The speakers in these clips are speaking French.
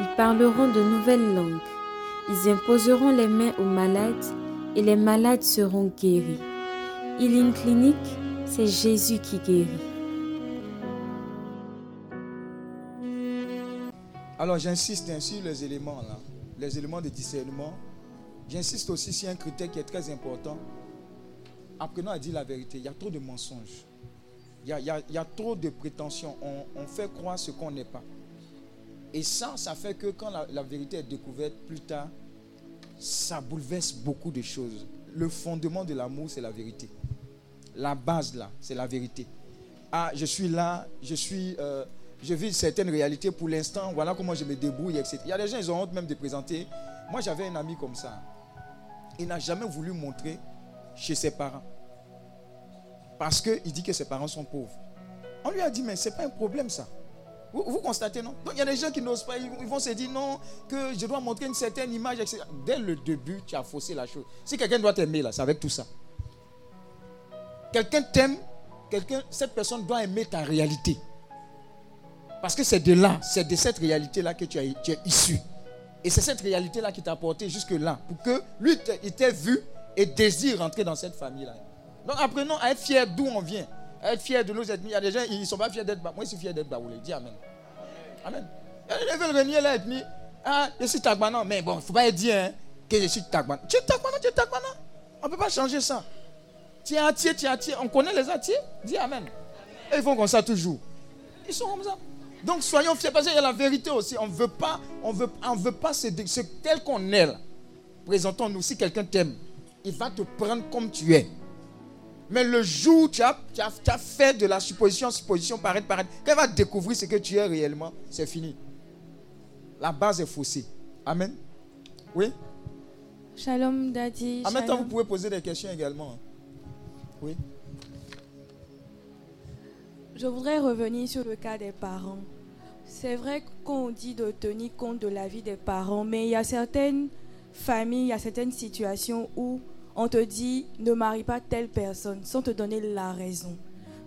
ils parleront de nouvelles langues, ils imposeront les mains aux malades et les malades seront guéris. Healing Clinic, c'est Jésus qui guérit. Alors j'insiste sur les éléments là, les éléments de discernement. J'insiste aussi sur un critère qui est très important. Apprenons à dire la vérité. Il y a trop de mensonges. Il y a, trop de prétentions. On, fait croire ce qu'on n'est pas. Et ça, ça fait que quand la, vérité est découverte plus tard, ça bouleverse beaucoup de choses. Le fondement de l'amour, c'est la vérité. La base, là, c'est la vérité. Ah, je suis là, je suis... Euh, je vis certaines réalités pour l'instant, voilà comment je me débrouille, etc. Il y a des gens, ils ont honte même de présenter. Moi, j'avais un ami comme ça. Il n'a jamais voulu montrer chez ses parents. Parce qu'il dit que ses parents sont pauvres. On lui a dit, mais ce n'est pas un problème ça. Vous, constatez, non? Donc il y a des gens qui n'osent pas, ils, vont se dire, non, que je dois montrer une certaine image, etc. Dès le début, tu as faussé la chose. Si quelqu'un doit t'aimer, là, c'est avec tout ça. Quelqu'un t'aime, quelqu'un, cette personne doit aimer ta réalité. Parce que c'est de là, c'est de cette réalité-là que tu, es issu. Et c'est cette réalité-là qui t'a porté jusque-là. Pour que lui, il t'ait vu et désire rentrer dans cette famille-là. Donc apprenons à être fiers d'où on vient. Être fiers de nos ennemis. Il y a des gens, ils ne sont pas fiers d'être Moi, je suis fier d'être Baoulé. Dis Amen. Amen. Ils veulent renier l'ethnie. Ah, je suis Tagbana. Mais bon, il ne faut pas dire hein, que je suis Tagbana. Tu es Tagbana, tu es Tagbana. On ne peut pas changer ça. Tu es tu es. On connaît les Atiers. Dis Amen. Ils font comme ça toujours. Ils sont comme ça. Donc soyons fiers parce qu'il y a la vérité aussi. On ne veut pas, on veut, on veut pas c'est tel qu'on est. Présentons-nous. Si quelqu'un t'aime, il va te prendre comme tu es. Mais le jour où tu as, tu as, fait de la supposition, supposition, paraître, paraître, quand il va découvrir ce que tu es réellement, c'est fini. La base est faussée. Amen. Oui? Shalom, Daddy. En même temps, vous pouvez poser des questions également. Oui? Je voudrais revenir sur le cas des parents. C'est vrai qu'on dit de tenir compte de la vie des parents, mais il y a certaines familles, il y a certaines situations où on te dit ne marie pas telle personne sans te donner la raison.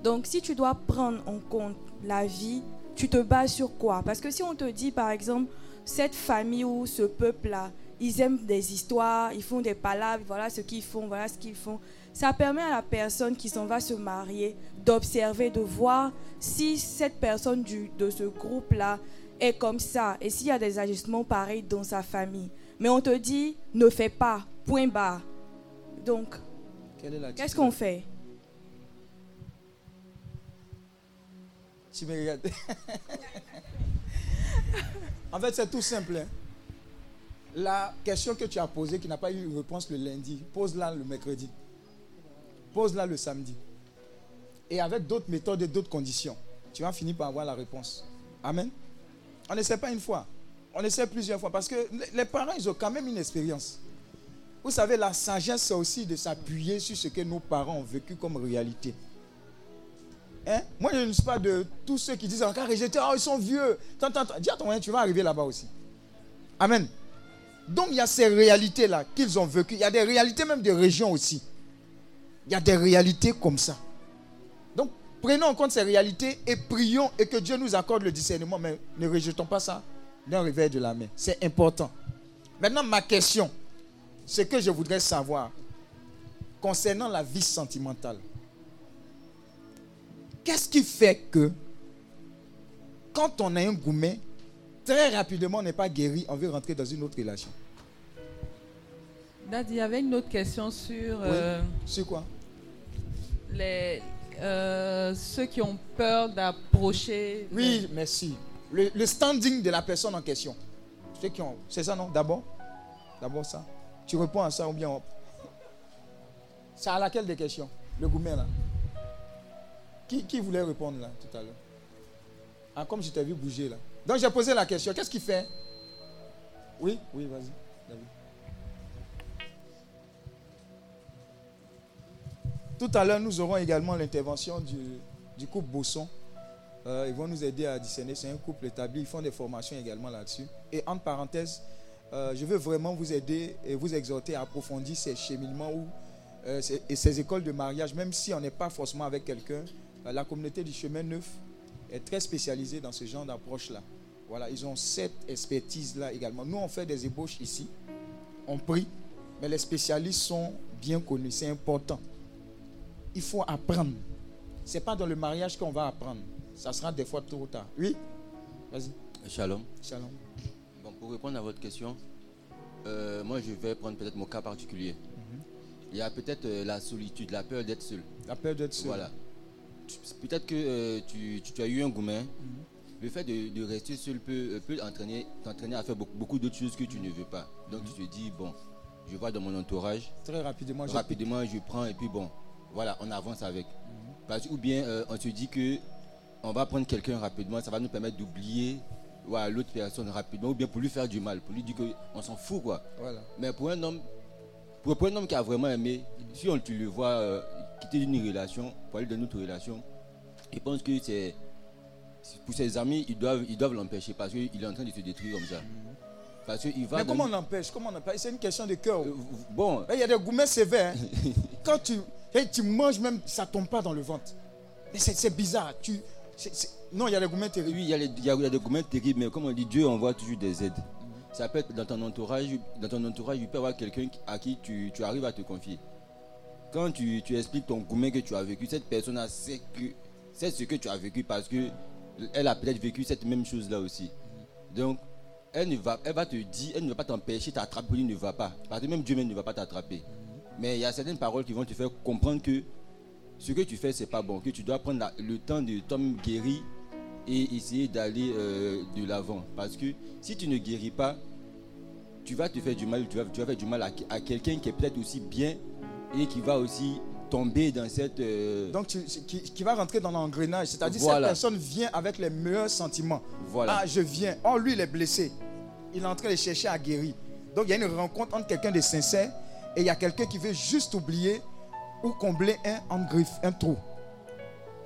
Donc si tu dois prendre en compte la vie, tu te bases sur quoi? Parce que si on te dit par exemple cette famille ou ce peuple-là, ils aiment des histoires, ils font des palabres, voilà ce qu'ils font, voilà ce qu'ils font. Ça permet à la personne qui s'en va se marier d'observer, de voir si cette personne de ce groupe-là est comme ça et s'il y a des ajustements pareils dans sa famille. Mais on te dit, ne fais pas, point barre. Donc, qu'est-ce qu'on fait? Tu me regardes. en fait, c'est tout simple. Hein. La question que tu as posée, qui n'a pas eu réponse le lundi, pose-la le mercredi. Pose-la le samedi. Et avec d'autres méthodes et d'autres conditions, tu vas finir par avoir la réponse. Amen. On ne sait pas une fois. On essaie plusieurs fois. Parce que les parents, ils ont quand même une expérience. Vous savez, la sagesse, c'est aussi de s'appuyer sur ce que nos parents ont vécu comme réalité. Hein? Moi, je ne suis pas de tous ceux qui disent encore rejeter, oh, ils sont vieux. Dis à ton tu vas arriver là-bas aussi. Amen. Donc, il y a ces réalités-là qu'ils ont vécues. Il y a des réalités même de régions aussi. Il y a des réalités comme ça. Donc, prenons en compte ces réalités et prions et que Dieu nous accorde le discernement. Mais ne rejetons pas ça d'un réveil de la main. C'est important. Maintenant, ma question, ce que je voudrais savoir concernant la vie sentimentale. Qu'est-ce qui fait que quand on a un gourmet, très rapidement on n'est pas guéri, on veut rentrer dans une autre relation? Dad, il y avait une autre question sur... Euh, sur quoi? les, euh, Ceux qui ont peur d'approcher... Oui, merci. Le, le, standing de la personne en question. Ceux qui ont... C'est ça, non? D'abord? D'abord ça? Tu réponds à ça ou bien. C'est à laquelle des questions? Le gourmet là. Qui, qui, voulait répondre là tout à l'heure? Ah, Comme je t'ai vu bouger là. Donc j'ai posé la question, qu'est-ce qu'il fait? Oui, oui, vas-y. Tout à l'heure, nous aurons également l'intervention du, couple Bosson. Euh, ils vont nous aider à discerner. C'est un couple établi. Ils font des formations également là-dessus. Et entre parenthèses, euh, je veux vraiment vous aider et vous exhorter à approfondir ces cheminements euh, et ces écoles de mariage, même si on n'est pas forcément avec quelqu'un. la communauté du chemin neuf est très spécialisée dans ce genre d'approche-là. Voilà, ils ont cette expertise-là également. Nous, on fait des ébauches ici. On prie, mais les spécialistes sont bien connus. C'est important il faut apprendre. Ce n'est pas dans le mariage qu'on va apprendre. Ça sera des fois trop tard. Oui? Vas-y. Shalom. Shalom. Pour répondre à votre question, euh, moi je vais prendre peut-être mon cas particulier. Mhm. Il y a peut-être euh, la solitude, la peur d'être seul. La peur d'être seul. Voilà. Peut-être que euh, tu, as eu un gourmet. Mhm. Le fait de, rester seul peut, peut t'entraîner à faire beaucoup, beaucoup d'autres choses que tu ne veux pas. Donc tu te dis, bon, je vois dans mon entourage. Très rapidement. Rapidement, je prends et puis bon, voilà, on avance avec. ou bien on se dit que on va prendre quelqu'un rapidement, ça va nous permettre d'oublier l'autre personne rapidement, ou bien pour lui faire du mal, pour lui dire qu'on s'en fout quoi. Mais pour un homme, pour, un homme qui a vraiment aimé, si on, tu le vois euh, quitter une relation pour aller dans une autre relation, il pense que c'est pour ses amis, ils doivent ils doivent l'empêcher parce qu'il est en train de se détruire comme ça. Parce va Mais comment on l'empêche? Comment on C'est une question de cœur. Euh, bon. Il y a des gourmets sévères. Hein. Quand tu, manges même, ça tombe pas dans le ventre. Mais c'est bizarre. Tu, Non, il y a des gourmets terribles. Oui, il y, a des gourmets terribles, mais comme on dit, Dieu envoie toujours des aides. Ça peut être dans ton entourage, dans ton entourage, il peut y avoir quelqu'un à qui tu, arrives à te confier. Quand tu, expliques ton gourmet que tu as vécu, cette personne sait, c'est ce que tu as vécu parce que elle a peut-être vécu cette même chose-là aussi. Donc, elle, ne va, elle va te dire, elle ne va pas t'empêcher, t'attraper, ne va pas. Parce que même Dieu même ne va pas t'attraper. Mais il y a certaines paroles qui vont te faire comprendre que ce que tu fais, c'est pas bon. Que tu dois prendre le temps de tomber guéri et essayer d'aller euh, de l'avant. Parce que si tu ne guéris pas, tu vas te faire du mal, tu vas, tu vas faire du mal à, quelqu'un qui est peut-être aussi bien et qui va aussi tomber dans cette... Euh, Donc, qui, va rentrer dans l'engrenage. C'est-à-dire que cette personne vient avec les meilleurs sentiments. Voilà. Ah, je viens. Oh, lui, il est blessé. Il est en train de chercher à guérir. Donc, il y a une rencontre entre quelqu'un de sincère et il y a quelqu'un qui veut juste oublier ou combler un griffe, un trou.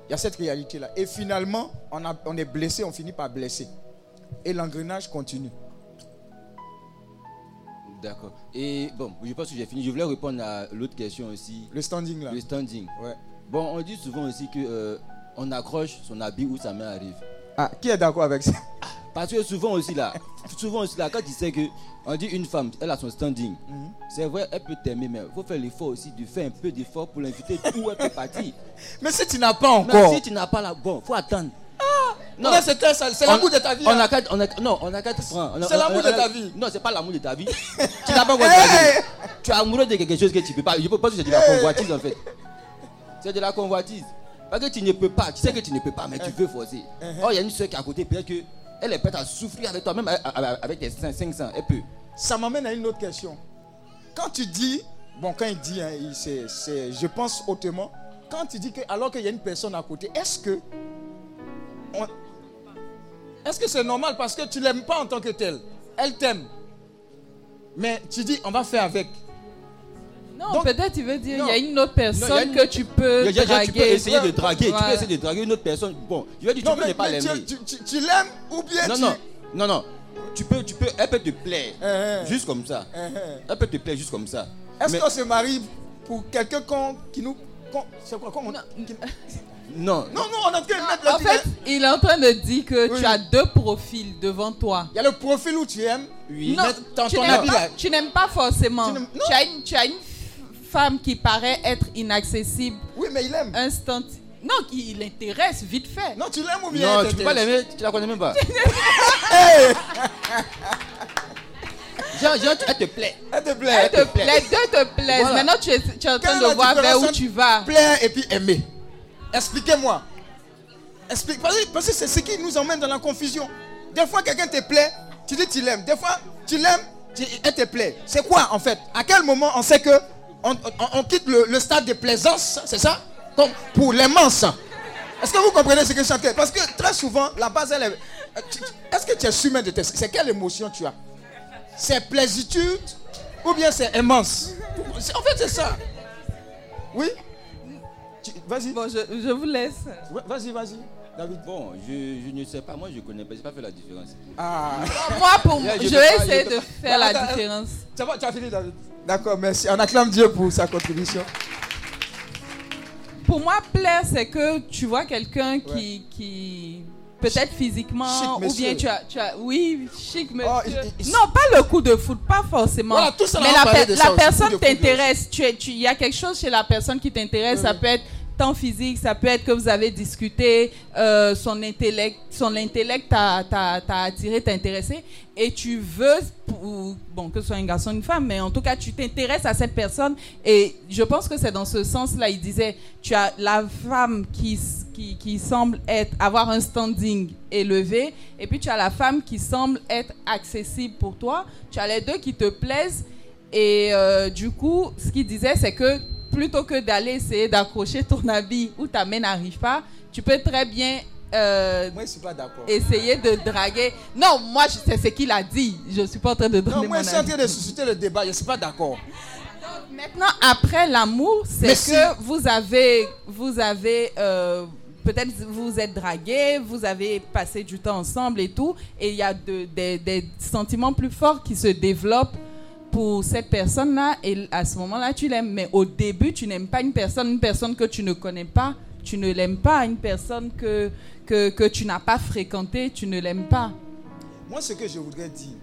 Il y a cette réalité-là. Et finalement, on, a, on est blessé, on finit par blesser. Et l'engrenage continue. D'accord. Et bon, je pense que j'ai fini. Je voulais répondre à l'autre question aussi. Le standing là. Le standing. Ouais. Bon, on dit souvent aussi que euh, on accroche son habit où sa main arrive. Ah, qui est d'accord avec ça? Parce que souvent aussi là, souvent aussi là, quand tu sais que on dit une femme, elle a son standing. Mhm. C'est vrai, elle peut t'aimer, mais il faut faire l'effort aussi de faire un peu d'effort pour l'inviter où elle peut partir. mais si tu n'as pas encore. Mais si tu n'as pas là, bon, faut attendre. Ah, non, c'est l'amour de ta vie. On a on a, non, on a quatre francs. C'est l'amour de ta vie. Non, c'est pas l'amour de ta vie. tu n'as pas encore Tu es amoureux de quelque chose que tu peux pas. Je peux pas que c'est de la convoitise en fait. C'est de la convoitise. Parce que tu ne peux pas. Tu sais que tu ne peux pas, mais tu veux forcer. Uh-huh. Oh, il y a une soeur qui est à côté, peut-être qu'elle est prête à souffrir avec toi, même avec tes 500. Elle peut. Ça m'amène à une autre question. Quand tu dis, bon, quand il dit, hein, je pense hautement, quand tu dis que, alors qu'il y a une personne à côté, est-ce que. Est-ce que c'est normal parce que tu l'aimes pas en tant que tel? Elle t'aime. Mais tu dis, on va faire avec. Non, peut-être tu veux dire il y a une autre personne que tu peux draguer. Tu peux essayer de draguer. Tu peux essayer de draguer une autre personne. Bon, je veux dire, tu peux ne pas l'aimer. Tu, l'aimes ou bien non, tu... Non, non, non. Tu peux, tu peux, elle peut te plaire. Uh-huh. Juste comme ça. Uh-huh. Elle peut te plaire juste comme ça. Est-ce qu'on se marie pour quelqu'un qui nous... C'est quoi comment non. Non, non, on est en train de mettre En fait, il est en train de dire que tu as deux profils devant toi. Il y a le profil où tu aimes. Oui. Non, tu n'aimes pas, forcément. Tu, as une, tu as une femme qui paraît être inaccessible. Oui, mais il aime. Instant. Non, il l'intéresse vite fait. Non, tu l'aimes ou bien Non, tu peux pas l'aimer, tu la connais même pas. Genre, genre, elle te plaît. Elle te plaît. Elle te plaît. Les deux te plaisent. Maintenant, tu es, tu es en train de voir vers où tu vas. Plaire et puis aimer. Expliquez-moi. Explique. Parce que c'est ce qui nous emmène dans la confusion. Des fois, quelqu'un te plaît, tu dis tu l'aimes. Des fois, tu l'aimes, elle te plaît. C'est quoi en fait? À quel moment on sait que on, quitte le, stade de plaisance, c'est ça? Comme pour l'immense. Est-ce que vous comprenez ce que je chantais Parce que très souvent, la base, elle est, Est-ce que tu es sûr de tes... C'est quelle émotion tu as? C'est plaisitude ou bien c'est immense? En fait, c'est ça. Oui? Vas-y. Bon, je, je vous laisse. Vas-y, vas-y. David. Bon, je, je, ne sais pas, moi je connais pas, je n'ai pas fait la différence. Ah. moi, pour moi, je, vais essayer de faire la différence. Tu as fini, David D'accord, merci. On acclame Dieu pour sa contribution. Pour moi, plaire, c'est que tu vois quelqu'un qui, qui peut-être physiquement ou bien tu as, tu as oui chic oh, monsieur. non pas le coup de foot pas forcément. Voilà, tout ça mais la, la personne t'intéresse tu il y a quelque chose chez la personne qui t'intéresse ça peut être physique, ça peut être que vous avez discuté, euh, son intellect, son intellect t'a attiré, t'a intéressé, et tu veux, bon, que ce soit un garçon ou une femme, mais en tout cas, tu t'intéresses à cette personne, et je pense que c'est dans ce sens-là, il disait, tu as la femme qui, qui, qui, semble être, avoir un standing élevé, et puis tu as la femme qui semble être accessible pour toi, tu as les deux qui te plaisent, et euh, du coup, ce qu'il disait, c'est que plutôt que d'aller essayer d'accrocher ton habit où ta main n'arrive pas, tu peux très bien euh, moi, je suis pas d'accord. Essayer de draguer. Non, moi, c'est ce qu'il a dit. Je ne suis pas en train de donner non, moi, je suis en train de susciter le débat. Je ne suis pas d'accord. Maintenant, après l'amour, c'est que vous avez, vous avez euh, peut-être vous êtes dragué, vous avez passé du temps ensemble et tout, et il y a de, des sentiments plus forts qui se développent pour cette personne-là et à ce moment-là, tu l'aimes. Mais au début, tu n'aimes pas une personne, une personne que tu ne connais pas. Tu ne l'aimes pas, une personne que, que, que tu n'as pas fréquentée, tu ne l'aimes pas. Moi, ce que je voudrais dire,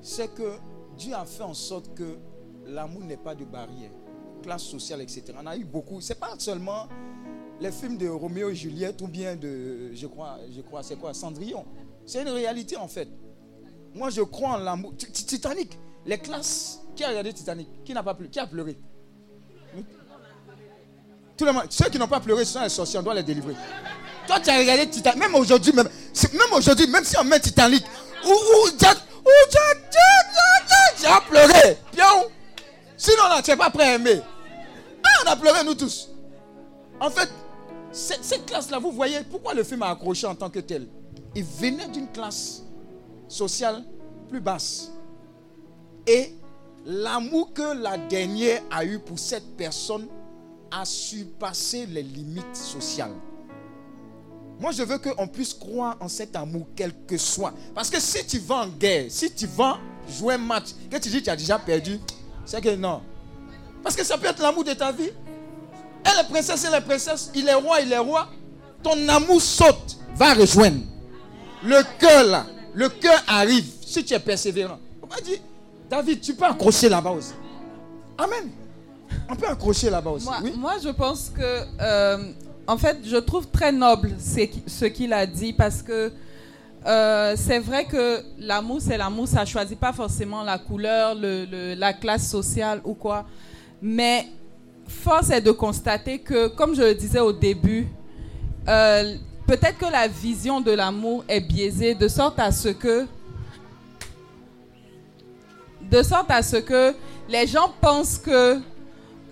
c'est que Dieu a fait en sorte que l'amour n'est pas de barrière, classe sociale, etc. On a eu beaucoup. C'est pas seulement les films de Roméo et Juliette ou bien de, je crois, je crois, c'est quoi, Cendrillon. C'est une réalité en fait. Moi, je crois en l'amour. Titanic. Les classes. Qui a regardé Titanic Qui n'a pas pleuré Qui a pleuré? Tout le monde. Ceux qui n'ont pas pleuré, ce sont les sorciers, on doit les délivrer. Toi, tu as regardé Titanic. Même aujourd'hui, même, même aujourd'hui, même si on met Titanic, où, où, Jack, où Jack, Jack, tu as pleuré. Pion. Sinon, là, tu n'es pas prêt à aimer. Ah, on a pleuré, nous tous. En fait, cette classe-là, vous voyez, pourquoi le film a accroché en tant que tel? Il venait d'une classe sociale plus basse. Et l'amour que la dernière a eu pour cette personne a surpassé les limites sociales. Moi, je veux qu'on puisse croire en cet amour, quel que soit. Parce que si tu vas en guerre, si tu vas jouer un match, que tu dis que tu as déjà perdu, c'est que non. Parce que ça peut être l'amour de ta vie. Elle est princesse, elle est princesse. Il est roi, il est roi. Ton amour saute, va rejoindre. Le cœur là, le cœur arrive si tu es persévérant. On va dire, David, tu peux accrocher là-bas aussi. Amen. On peut accrocher là-bas aussi. Moi, je pense que, euh, en fait, je trouve très noble ce qu'il a dit parce que euh, c'est vrai que l'amour, c'est l'amour. Ça ne choisit pas forcément la couleur, le, la classe sociale ou quoi. Mais force est de constater que, comme je le disais au début, euh, peut-être que la vision de l'amour est biaisée de sorte à ce que de sorte à ce que les gens pensent que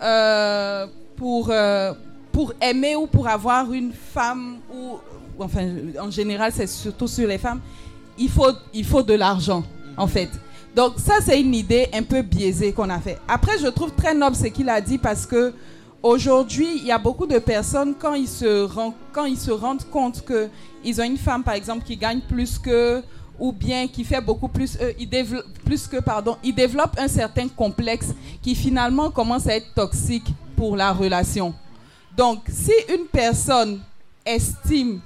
euh, pour, euh, pour aimer ou pour avoir une femme, ou enfin en général c'est surtout sur les femmes, il faut, il faut de l'argent en fait. Donc ça c'est une idée un peu biaisée qu'on a fait. Après je trouve très noble ce qu'il a dit parce que aujourd'hui il y a beaucoup de personnes quand ils se, quand ils se rendent compte qu'ils ont une femme par exemple qui gagne plus que ou bien qui fait beaucoup plus, euh, il développe, plus que, pardon, il développe un certain complexe qui finalement commence à être toxique pour la relation. Donc, si une personne estime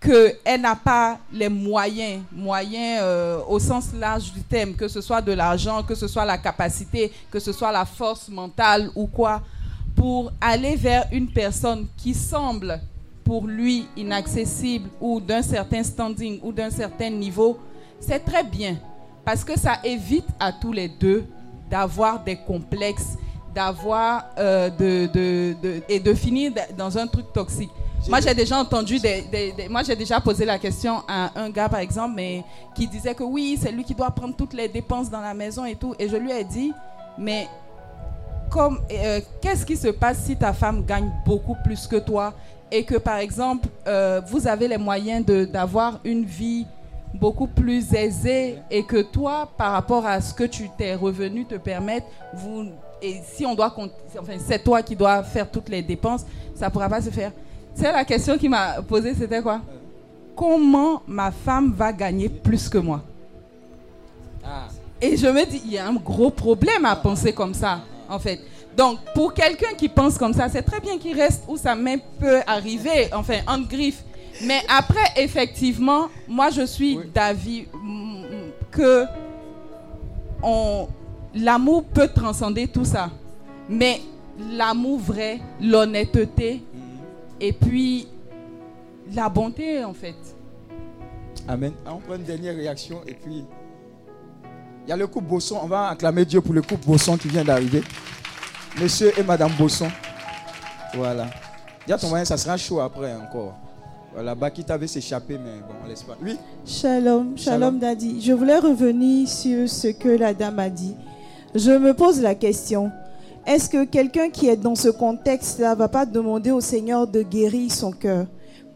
qu'elle n'a pas les moyens, moyens euh, au sens large du thème, que ce soit de l'argent, que ce soit la capacité, que ce soit la force mentale ou quoi, pour aller vers une personne qui semble pour lui inaccessible ou d'un certain standing ou d'un certain niveau, c'est très bien parce que ça évite à tous les deux d'avoir des complexes, d'avoir euh, de, de, et de finir dans un truc toxique. Moi, j'ai déjà entendu des, moi j'ai déjà posé la question à un gars par exemple, mais qui disait que oui, c'est lui qui doit prendre toutes les dépenses dans la maison et tout, et je lui ai dit, mais comme, euh, qu'est-ce qui se passe si ta femme gagne beaucoup plus que toi? Et que, par exemple, euh, vous avez les moyens d'avoir une vie beaucoup plus aisée et que toi, par rapport à ce que tu tes revenus te permettent, vous, et si on doit, enfin, c'est toi qui dois faire toutes les dépenses, ça ne pourra pas se faire. C'est la question qui m'a posée, c'était quoi? Comment ma femme va gagner plus que moi? Ah, et je me dis, il y a un gros problème à penser comme ça, en fait. Donc, pour quelqu'un qui pense comme ça, c'est très bien qu'il reste où sa main peut arriver, enfin, en griffe. Mais après, effectivement, moi, je suis Oui. d'avis mm, que l'amour peut transcender tout ça. Mais l'amour vrai, l'honnêteté, et puis la bonté, en fait. Amen. Ah, On prend une dernière réaction et puis il y a le couple Bosson. On va acclamer Dieu pour le couple Bosson qui vient d'arriver. Monsieur et Madame Bosson. Voilà. Il y a ton moyen, ça sera chaud après encore. Voilà, Bakita avait s'échapper, mais bon, on laisse pas. Oui, Shalom, Shalom. shalom Daddy. Je voulais revenir sur ce que la dame a dit. Je me pose la question. Est-ce que quelqu'un qui est dans ce contexte-là va pas demander au Seigneur de guérir son cœur?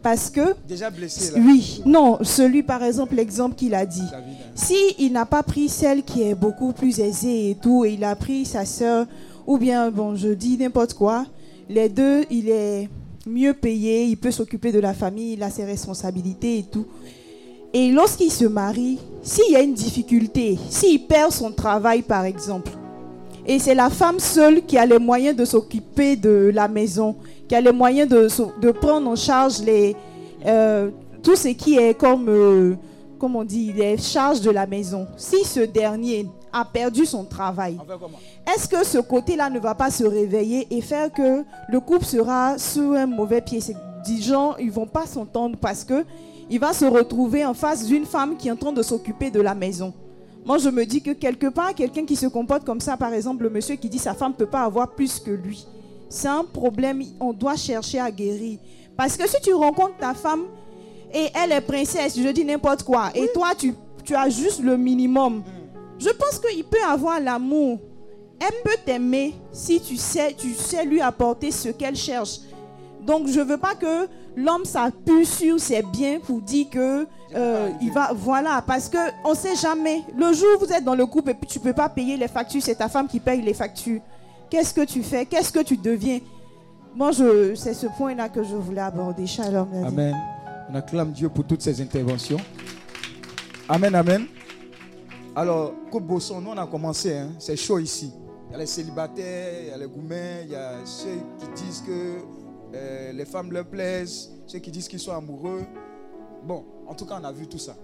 Parce que, déjà blessé là. oui, non, celui par exemple, l'exemple qu'il a dit. Hein. Si il n'a pas pris celle qui est beaucoup plus aisée et tout, et il a pris sa sœur, ou bien, bon, je dis n'importe quoi, les deux, il est mieux payé, il peut s'occuper de la famille, il a ses responsabilités et tout. Et lorsqu'il se marie, s'il y a une difficulté, s'il perd son travail par exemple, et c'est la femme seule qui a les moyens de s'occuper de la maison, qui a les moyens de, prendre en charge les, euh, tout ce qui est comme, euh, comme on dit, les charges de la maison. Si ce dernier a perdu son travail, est-ce que ce côté-là ne va pas se réveiller et faire que le couple sera sur un mauvais pied? C'est des gens, ils vont pas s'entendre parce que il va se retrouver en face d'une femme qui est en train de s'occuper de la maison. Moi, je me dis que quelque part, quelqu'un qui se comporte comme ça, par exemple, le monsieur qui dit sa femme ne peut pas avoir plus que lui, c'est un problème, on doit chercher à guérir. Parce que si tu rencontres ta femme et elle est princesse, je dis n'importe quoi, et toi, tu, tu as juste le minimum, je pense qu'il peut avoir l'amour. Elle peut t'aimer si tu sais, tu sais lui apporter ce qu'elle cherche. Donc je veux pas que l'homme s'appuie sur ses biens pour dire que euh, il va voilà parce que on sait jamais. Le jour où vous êtes dans le couple et puis tu peux pas payer les factures, c'est ta femme qui paye les factures. Qu'est-ce que tu fais? Qu'est-ce que tu deviens? Moi je c'est ce point là que je voulais aborder. Shalom. Amen. On acclame Dieu pour toutes ces interventions. Amen, amen. Alors, couple Bosson, nous on a commencé, hein. c'est chaud ici. Il y a les célibataires, il y a les gourmets, il y a ceux qui disent que euh, les femmes leur plaisent, ceux qui disent qu'ils sont amoureux. Bon, en tout cas, on a vu tout ça.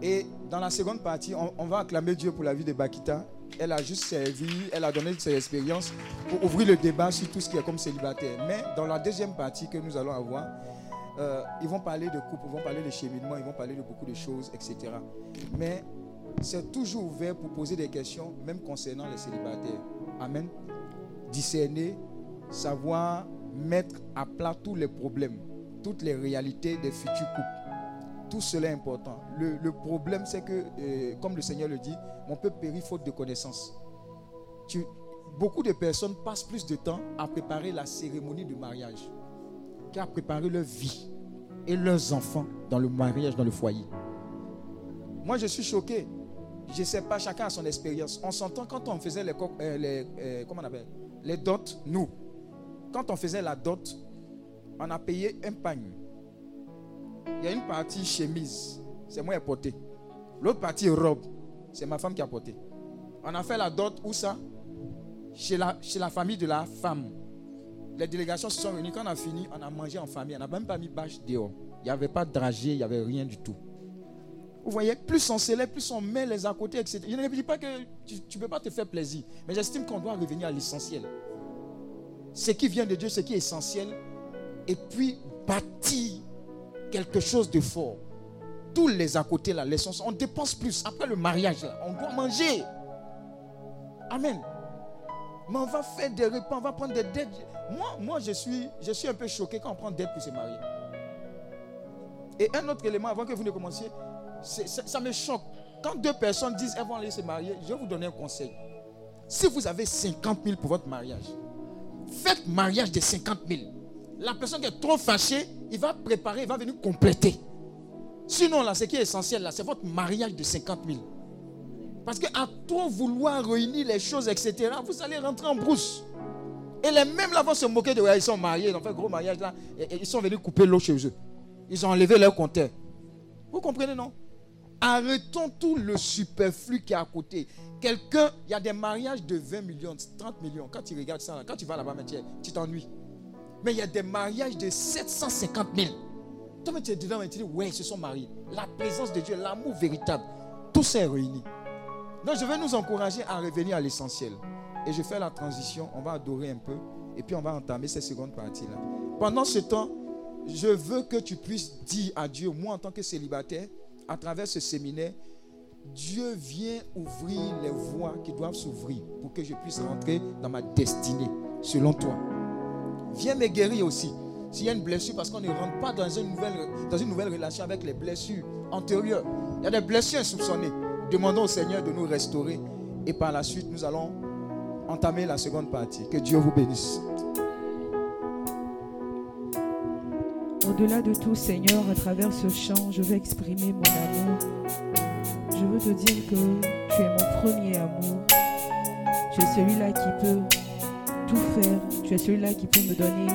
Et dans la seconde partie, on, on va acclamer Dieu pour la vie de Bakita. Elle a juste servi, elle a donné ses expériences pour ouvrir le débat sur tout ce qui est comme célibataire. Mais dans la deuxième partie que nous allons avoir, euh, ils vont parler de couple, ils vont parler de cheminement, ils vont parler de beaucoup de choses, etc. Mais c'est toujours ouvert pour poser des questions, même concernant les célibataires. Amen. Discerner, savoir mettre à plat tous les problèmes, toutes les réalités des futurs couples. Tout cela est important. Le, problème, c'est que, euh, comme le Seigneur le dit, mon peuple périt faute de connaissance. Tu- beaucoup de personnes passent plus de temps à préparer la cérémonie de mariage qu'à préparer leur vie et leurs enfants dans le mariage, dans le foyer. Moi, je suis choqué. Je ne sais pas, chacun a son expérience. On s'entend quand on faisait les, euh, euh, comment on les dots, nous. Quand on faisait la dot, on a payé un pagne. Il y a une partie chemise, c'est moi qui ai porté. L'autre partie robe, c'est ma femme qui a porté. On a fait la dot où ça? Chez la, chez la famille de la femme. Les délégations se sont venues. Quand on a fini, on a mangé en famille. On n'a même pas mis bâche dehors. Il n'y avait pas de dragée, il n'y avait rien du tout. Vous voyez, plus on célèbre, plus on met les à côté, etc. Je ne dis pas que tu ne peux pas te faire plaisir. Mais j'estime qu'on doit revenir à l'essentiel. Ce qui vient de Dieu, ce qui est essentiel. Et puis bâtir quelque chose de fort. Tous les à côté, là, l'essentiel. On dépense plus. Après le mariage, on doit manger. Amen. Mais on va faire des repas, on va prendre des dettes. Moi, moi je, suis, je suis un peu choqué quand on prend dette pour se marier. Et un autre élément, avant que vous ne commenciez, ça, me choque. Quand deux personnes disent elles vont aller se marier, je vais vous donner un conseil. Si vous avez 50 000 pour votre mariage, faites mariage de 50 000. La personne qui est trop fâchée, il va préparer, il va venir compléter. Sinon, là, ce qui est essentiel, là, c'est votre mariage de 50 000. Parce qu'à trop vouloir réunir les choses, etc., vous allez rentrer en brousse. Et les mêmes là vont se moquer de ils sont mariés, ils ont fait un gros mariage là, et, ils sont venus couper l'eau chez eux. Ils ont enlevé leur compteur. Vous comprenez, non? Arrêtons tout le superflu qui est à côté. Quelqu'un, il y a des mariages de 20 millions, 30 millions. Quand tu regardes ça, quand tu vas là-bas, tu t'ennuies. Mais il y a des mariages de 750 000. Toi, tu es dedans tu dis, ouais, ils se sont mariés. La présence de Dieu, l'amour véritable, tout s'est réuni. Donc, je vais nous encourager à revenir à l'essentiel. Et je fais la transition, on va adorer un peu, et puis on va entamer cette seconde partie-là. Pendant ce temps, je veux que tu puisses dire à Dieu, moi en tant que célibataire, à travers ce séminaire, Dieu vient ouvrir les voies qui doivent s'ouvrir pour que je puisse rentrer dans ma destinée, selon toi. Viens me guérir aussi. S'il y a une blessure, parce qu'on ne rentre pas dans une, nouvelle, dans une nouvelle relation avec les blessures antérieures. Il y a des blessures insoupçonnées. Demandons au Seigneur de nous restaurer. Et par la suite, nous allons entamer la seconde partie. Que Dieu vous bénisse. Au-delà de tout, Seigneur, à travers ce chant, je veux exprimer mon amour. Je veux te dire que tu es mon premier amour. Tu es celui-là qui peut tout faire. Tu es celui-là qui peut me donner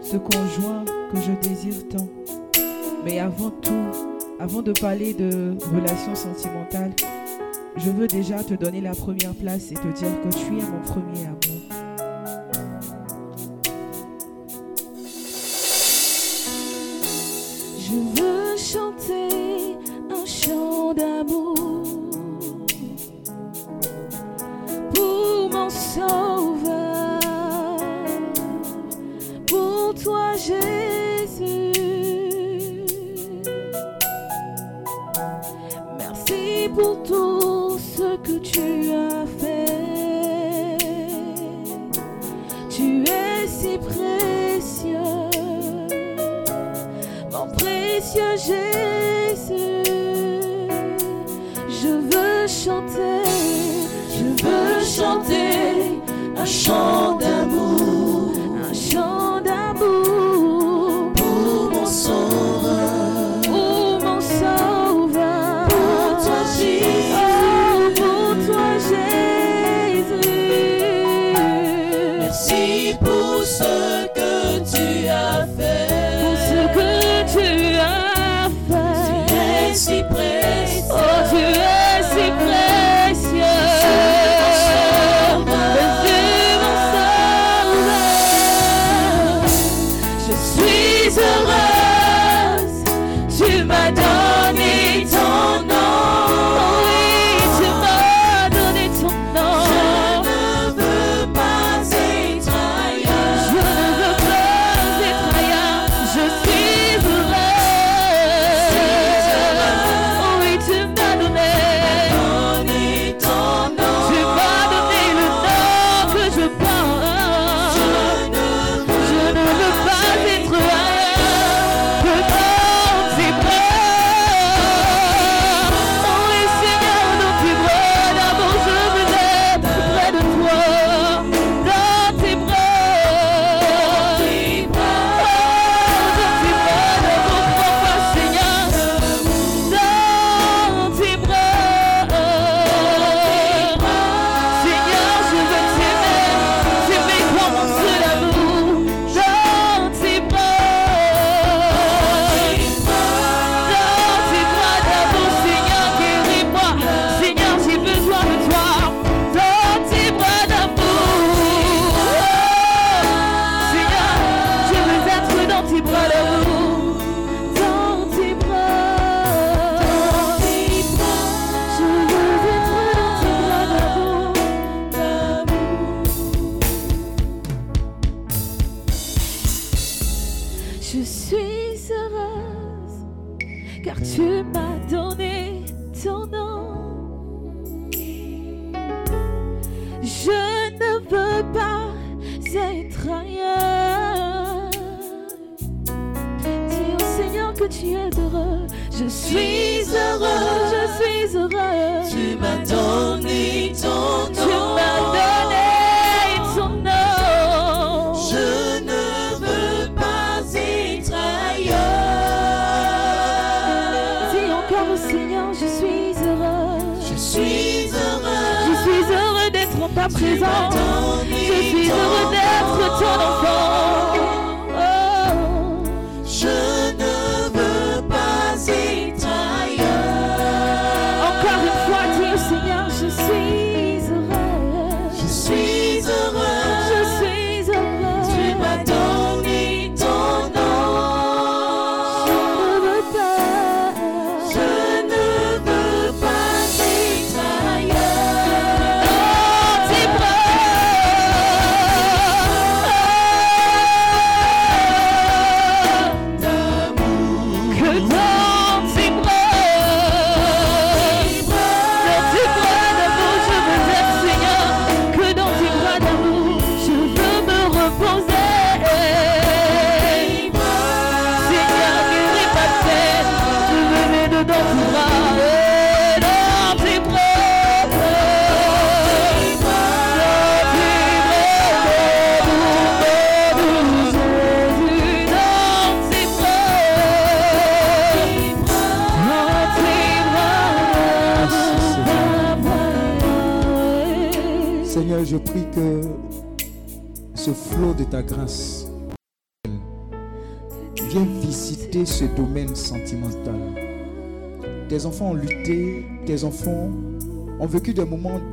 ce conjoint que je désire tant. Mais avant tout, avant de parler de relations sentimentales, je veux déjà te donner la première place et te dire que tu es mon premier amour. Je veux chanter un chant d'amour pour mon sauveur,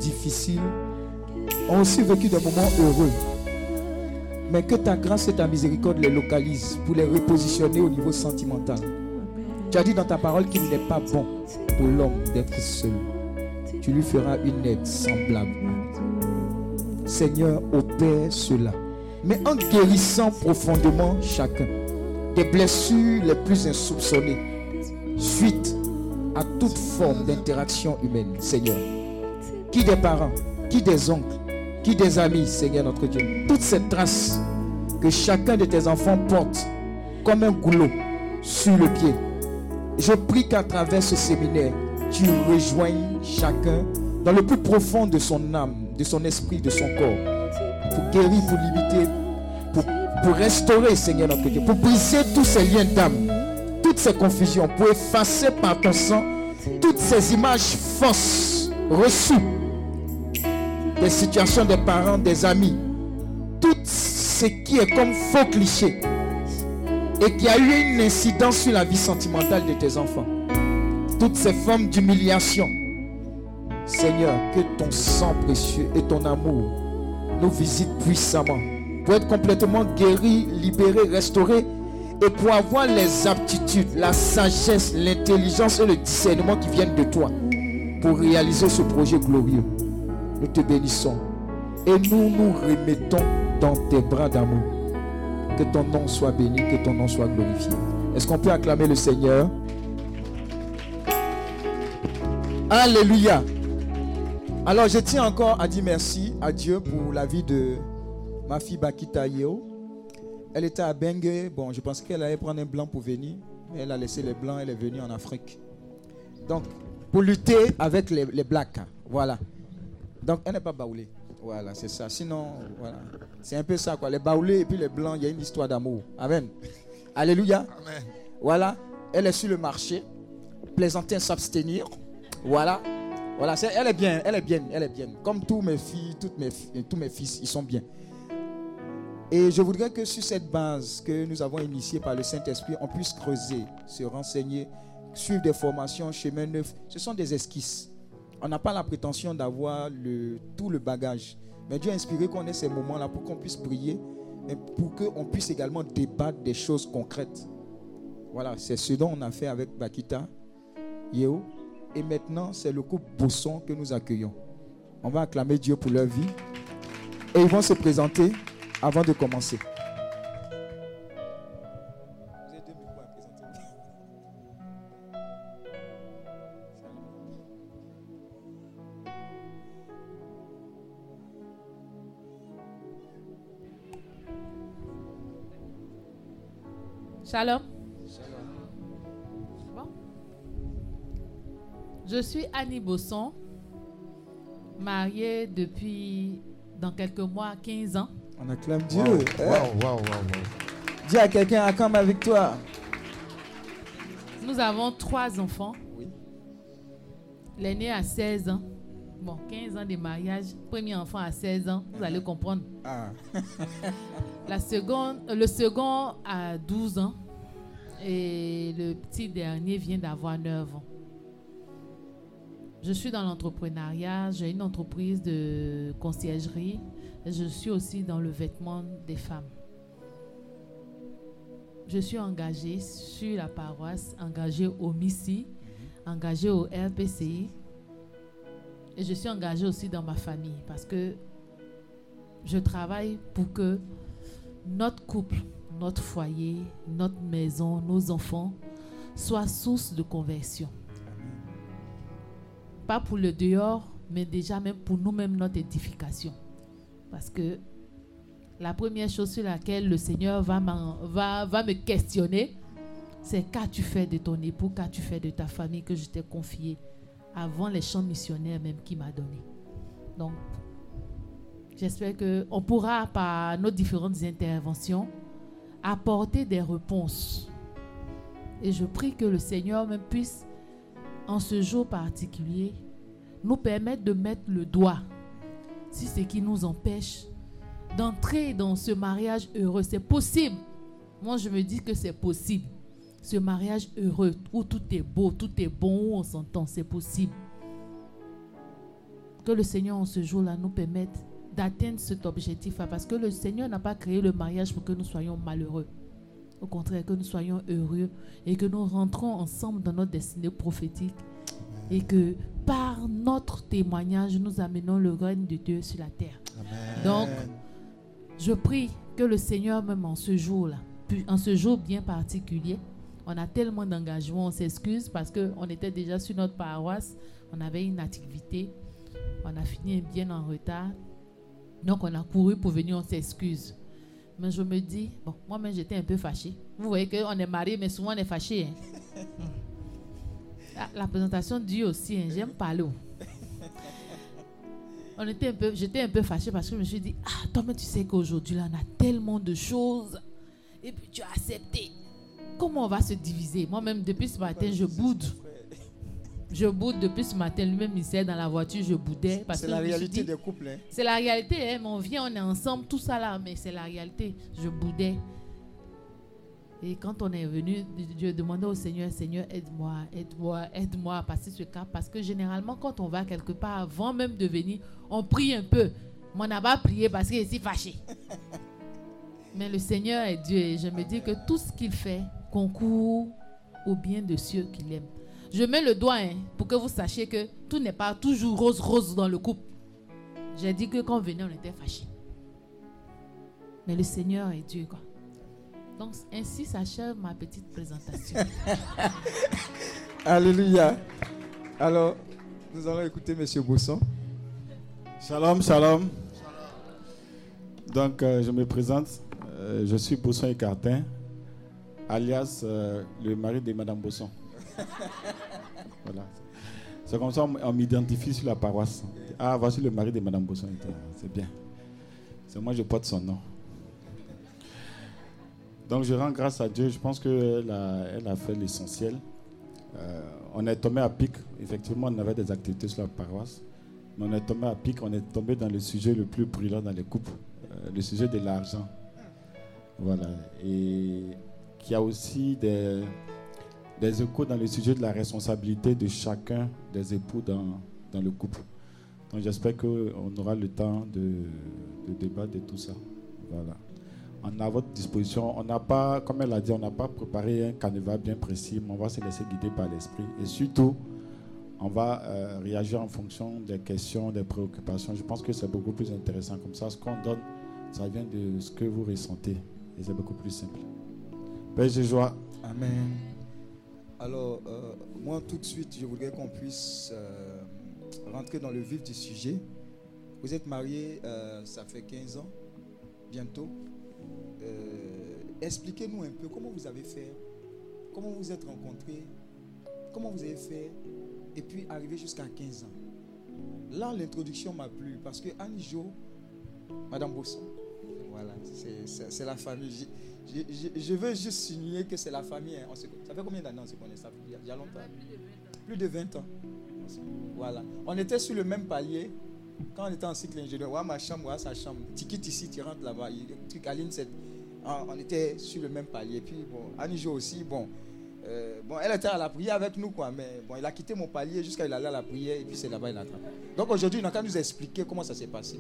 difficiles, ont aussi vécu des moments heureux. Mais que ta grâce et ta miséricorde les localisent pour les repositionner au niveau sentimental. Tu as dit dans ta parole qu'il n'est pas bon pour l'homme d'être seul. Tu lui feras une aide semblable. Seigneur, opère cela. Mais en guérissant profondément chacun des blessures les plus insoupçonnées suite à toute forme d'interaction humaine, Seigneur. Qui des parents, qui des oncles, qui des amis, Seigneur notre Dieu. Toutes ces traces que chacun de tes enfants porte comme un goulot sur le pied. Je prie qu'à travers ce séminaire, tu rejoignes chacun dans le plus profond de son âme, de son esprit, de son corps, pour guérir, pour limiter, pour, pour restaurer, Seigneur notre Dieu, pour briser tous ces liens d'âme, toutes ces confusions, pour effacer par ton sang toutes ces images fausses reçues des situations des parents, des amis, tout ce qui est comme faux cliché et qui a eu une incidence sur la vie sentimentale de tes enfants. Toutes ces formes d'humiliation. Seigneur, que ton sang précieux et ton amour nous visitent puissamment pour être complètement guéris, libérés, restaurés et pour avoir les aptitudes, la sagesse, l'intelligence et le discernement qui viennent de toi pour réaliser ce projet glorieux. Nous te bénissons et nous nous remettons dans tes bras d'amour. Que ton nom soit béni, que ton nom soit glorifié. Est-ce qu'on peut acclamer le Seigneur? Alléluia. Alors je tiens encore à dire merci à Dieu pour la vie de ma fille Bakita Yeo. Elle était à Bengue. Bon, je pense qu'elle allait prendre un blanc pour venir. Mais elle a laissé les blancs, elle est venue en Afrique. Donc, pour lutter avec les, les blacks. hein. Voilà. Donc, elle n'est pas baoulée. Voilà, c'est ça. Sinon, voilà. C'est un peu ça, quoi. Les baoulés et puis les blancs, il y a une histoire d'amour. Amen. Alléluia. Voilà. Elle est sur le marché. Plaisanter, s'abstenir. Voilà. Voilà. elle est bien, elle est bien, elle est bien. Comme tous mes filles, toutes mes, tous mes fils, ils sont bien. Et je voudrais que sur cette base que nous avons initiée par le Saint-Esprit, on puisse creuser, se renseigner, suivre des formations, chemin neuf. Ce sont des esquisses. On n'a pas la prétention d'avoir tout le bagage. Mais Dieu a inspiré qu'on ait ces moments-là pour qu'on puisse prier, mais pour qu'on puisse également débattre des choses concrètes. Voilà, c'est ce dont on a fait avec Bakita, Yeo. Et maintenant, c'est le couple Bosson que nous accueillons. On va acclamer Dieu pour leur vie. Et ils vont se présenter avant de commencer. Shalom. Bon. Je suis Annie Bosson, mariée depuis, dans quelques mois, 15 ans. On acclame Dieu. Eh, waouh, waouh, waouh. Dis à quelqu'un, acclame avec toi. Nous avons trois enfants. Oui. L'aîné a 16 ans. Bon, 15 ans de mariage. Premier enfant à 16 ans. Vous allez comprendre. Ah. La seconde, le second a 12 ans. Et le petit dernier vient d'avoir 9 ans. Je suis dans l'entrepreneuriat. J'ai une entreprise de conciergerie. Je suis aussi dans le vêtement des femmes. Je suis engagée sur la paroisse, engagée au MISI, engagée au RPCI. Et je suis engagée aussi dans ma famille parce que je travaille pour que notre couple, notre foyer, notre maison, nos enfants soient source de conversion. Pas pour le dehors, mais déjà même pour nous-mêmes, notre édification. Parce que la première chose sur laquelle le Seigneur va, va, va me questionner, c'est qu'as-tu fait de ton époux, qu'as-tu fait de ta famille que je t'ai confié avant les champs missionnaires même qu'il m'a donné. Donc, j'espère qu'on pourra, par nos différentes interventions, apporter des réponses. Et je prie que le Seigneur même puisse, en ce jour particulier, nous permettre de mettre le doigt sur ce qui nous empêche d'entrer dans ce mariage heureux. C'est possible. Moi, je me dis que c'est possible. Ce mariage heureux où tout est beau, tout est bon, où on s'entend, c'est possible. Que le Seigneur, en ce jour-là, nous permette d'atteindre cet objectif-là. Parce que le Seigneur n'a pas créé le mariage pour que nous soyons malheureux. Au contraire, que nous soyons heureux et que nous rentrons ensemble dans notre destinée prophétique. Et que par notre témoignage, nous amenons le règne de Dieu sur la terre. Donc, je prie que le Seigneur, même en ce jour-là, en ce jour bien particulier, on a tellement d'engagement, on s'excuse parce qu'on était déjà sur notre paroisse, on avait une activité, on a fini bien en retard. Donc, on a couru pour venir, on s'excuse. Mais je me dis, bon, moi-même j'étais un peu fâchée. Vous voyez qu'on est mariés, mais souvent on est fâché. hein. Ah, la présentation dure aussi, hein, j'aime parler. On était un peu, j'étais un peu fâchée parce que je me suis dit, ah, toi, mais tu sais qu'aujourd'hui, là, on a tellement de choses. Et puis tu as accepté. Comment on va se diviser? Moi-même, depuis ce matin, je boude. Je boude depuis ce matin. Lui-même, il s'est dans la voiture, je boudais. parce C'est la suis réalité des couples. hein. c'est la réalité, hein, mais on vient, on est ensemble, tout ça là, mais c'est la réalité. Je boudais. Et quand on est venu, Dieu demandait au Seigneur, Seigneur, aide-moi, aide-moi, aide-moi à passer ce cap. Parce que généralement, quand on va quelque part, avant même de venir, on prie un peu. Mais on n'a pas prié parce qu'il est si fâché. Mais le Seigneur est Dieu et je me dis que tout ce qu'il fait concourt au bien de ceux qu'il aime. Je mets le doigt hein, pour que vous sachiez que tout n'est pas toujours rose-rose dans le couple. J'ai dit que quand on venait, on était fâchés. Mais le Seigneur est Dieu, quoi. Donc, ainsi s'achève ma petite présentation. Alléluia. Alors, nous allons écouter M. Bosson. Shalom, shalom. Donc, euh, je me présente. Euh, je suis Bosson Écartin, alias euh, le mari de Madame Bosson. voilà. C'est comme ça on m'identifie sur la paroisse. Ah, voici le mari de Madame Bosson. C'est bien. C'est moi, je porte son nom. Donc, je rends grâce à Dieu. Je pense qu'elle a, elle a fait l'essentiel. Euh, on est tombé à pic. Effectivement, on avait des activités sur la paroisse. Mais on est tombé à pic, on est tombé dans le sujet le plus brûlant dans les couples, euh, le sujet de l'argent. Voilà. Et qu'il y a aussi des, des échos dans le sujet de la responsabilité de chacun des époux dans, dans le couple. Donc j'espère qu'on aura le temps de, de débattre de tout ça. Voilà. On est à votre disposition. On n'a pas, comme elle a dit, on n'a pas préparé un canevas bien précis, mais on va se laisser guider par l'esprit. Et surtout, on va euh, réagir en fonction des questions, des préoccupations. Je pense que c'est beaucoup plus intéressant comme ça. Ce qu'on donne, ça vient de ce que vous ressentez. Et c'est beaucoup plus simple. Père de joie. Amen. Alors, euh, moi, tout de suite, je voudrais qu'on puisse euh, rentrer dans le vif du sujet. Vous êtes marié, euh, ça fait 15 ans, bientôt. Expliquez-nous un peu comment vous avez fait, comment vous êtes rencontrés, comment vous avez fait Et puis arrivé jusqu'à 15 ans. Là, l'introduction m'a plu parce que Annie Jo, Madame Bosson, voilà, c'est la famille. Je, veux juste signer que c'est la famille. hein. On se- ça fait combien d'années on se connaît ça Il y a- il y a longtemps. Plus de 20 ans. Voilà. On était sur le même palier quand on était en cycle ingénieur. Ouais, ma chambre, ouais, sa chambre. Ticket ici, tu rentres là-bas. Truc à. Ah, On était sur le même palier. Puis bon, Annie aussi, bon. euh, bon, elle était à la prière avec nous, quoi. Mais bon, il a quitté mon palier jusqu'à il allait à la prière. Et puis c'est là-bas, il attrapé. Donc aujourd'hui, il n'a qu'à nous expliquer comment ça s'est passé.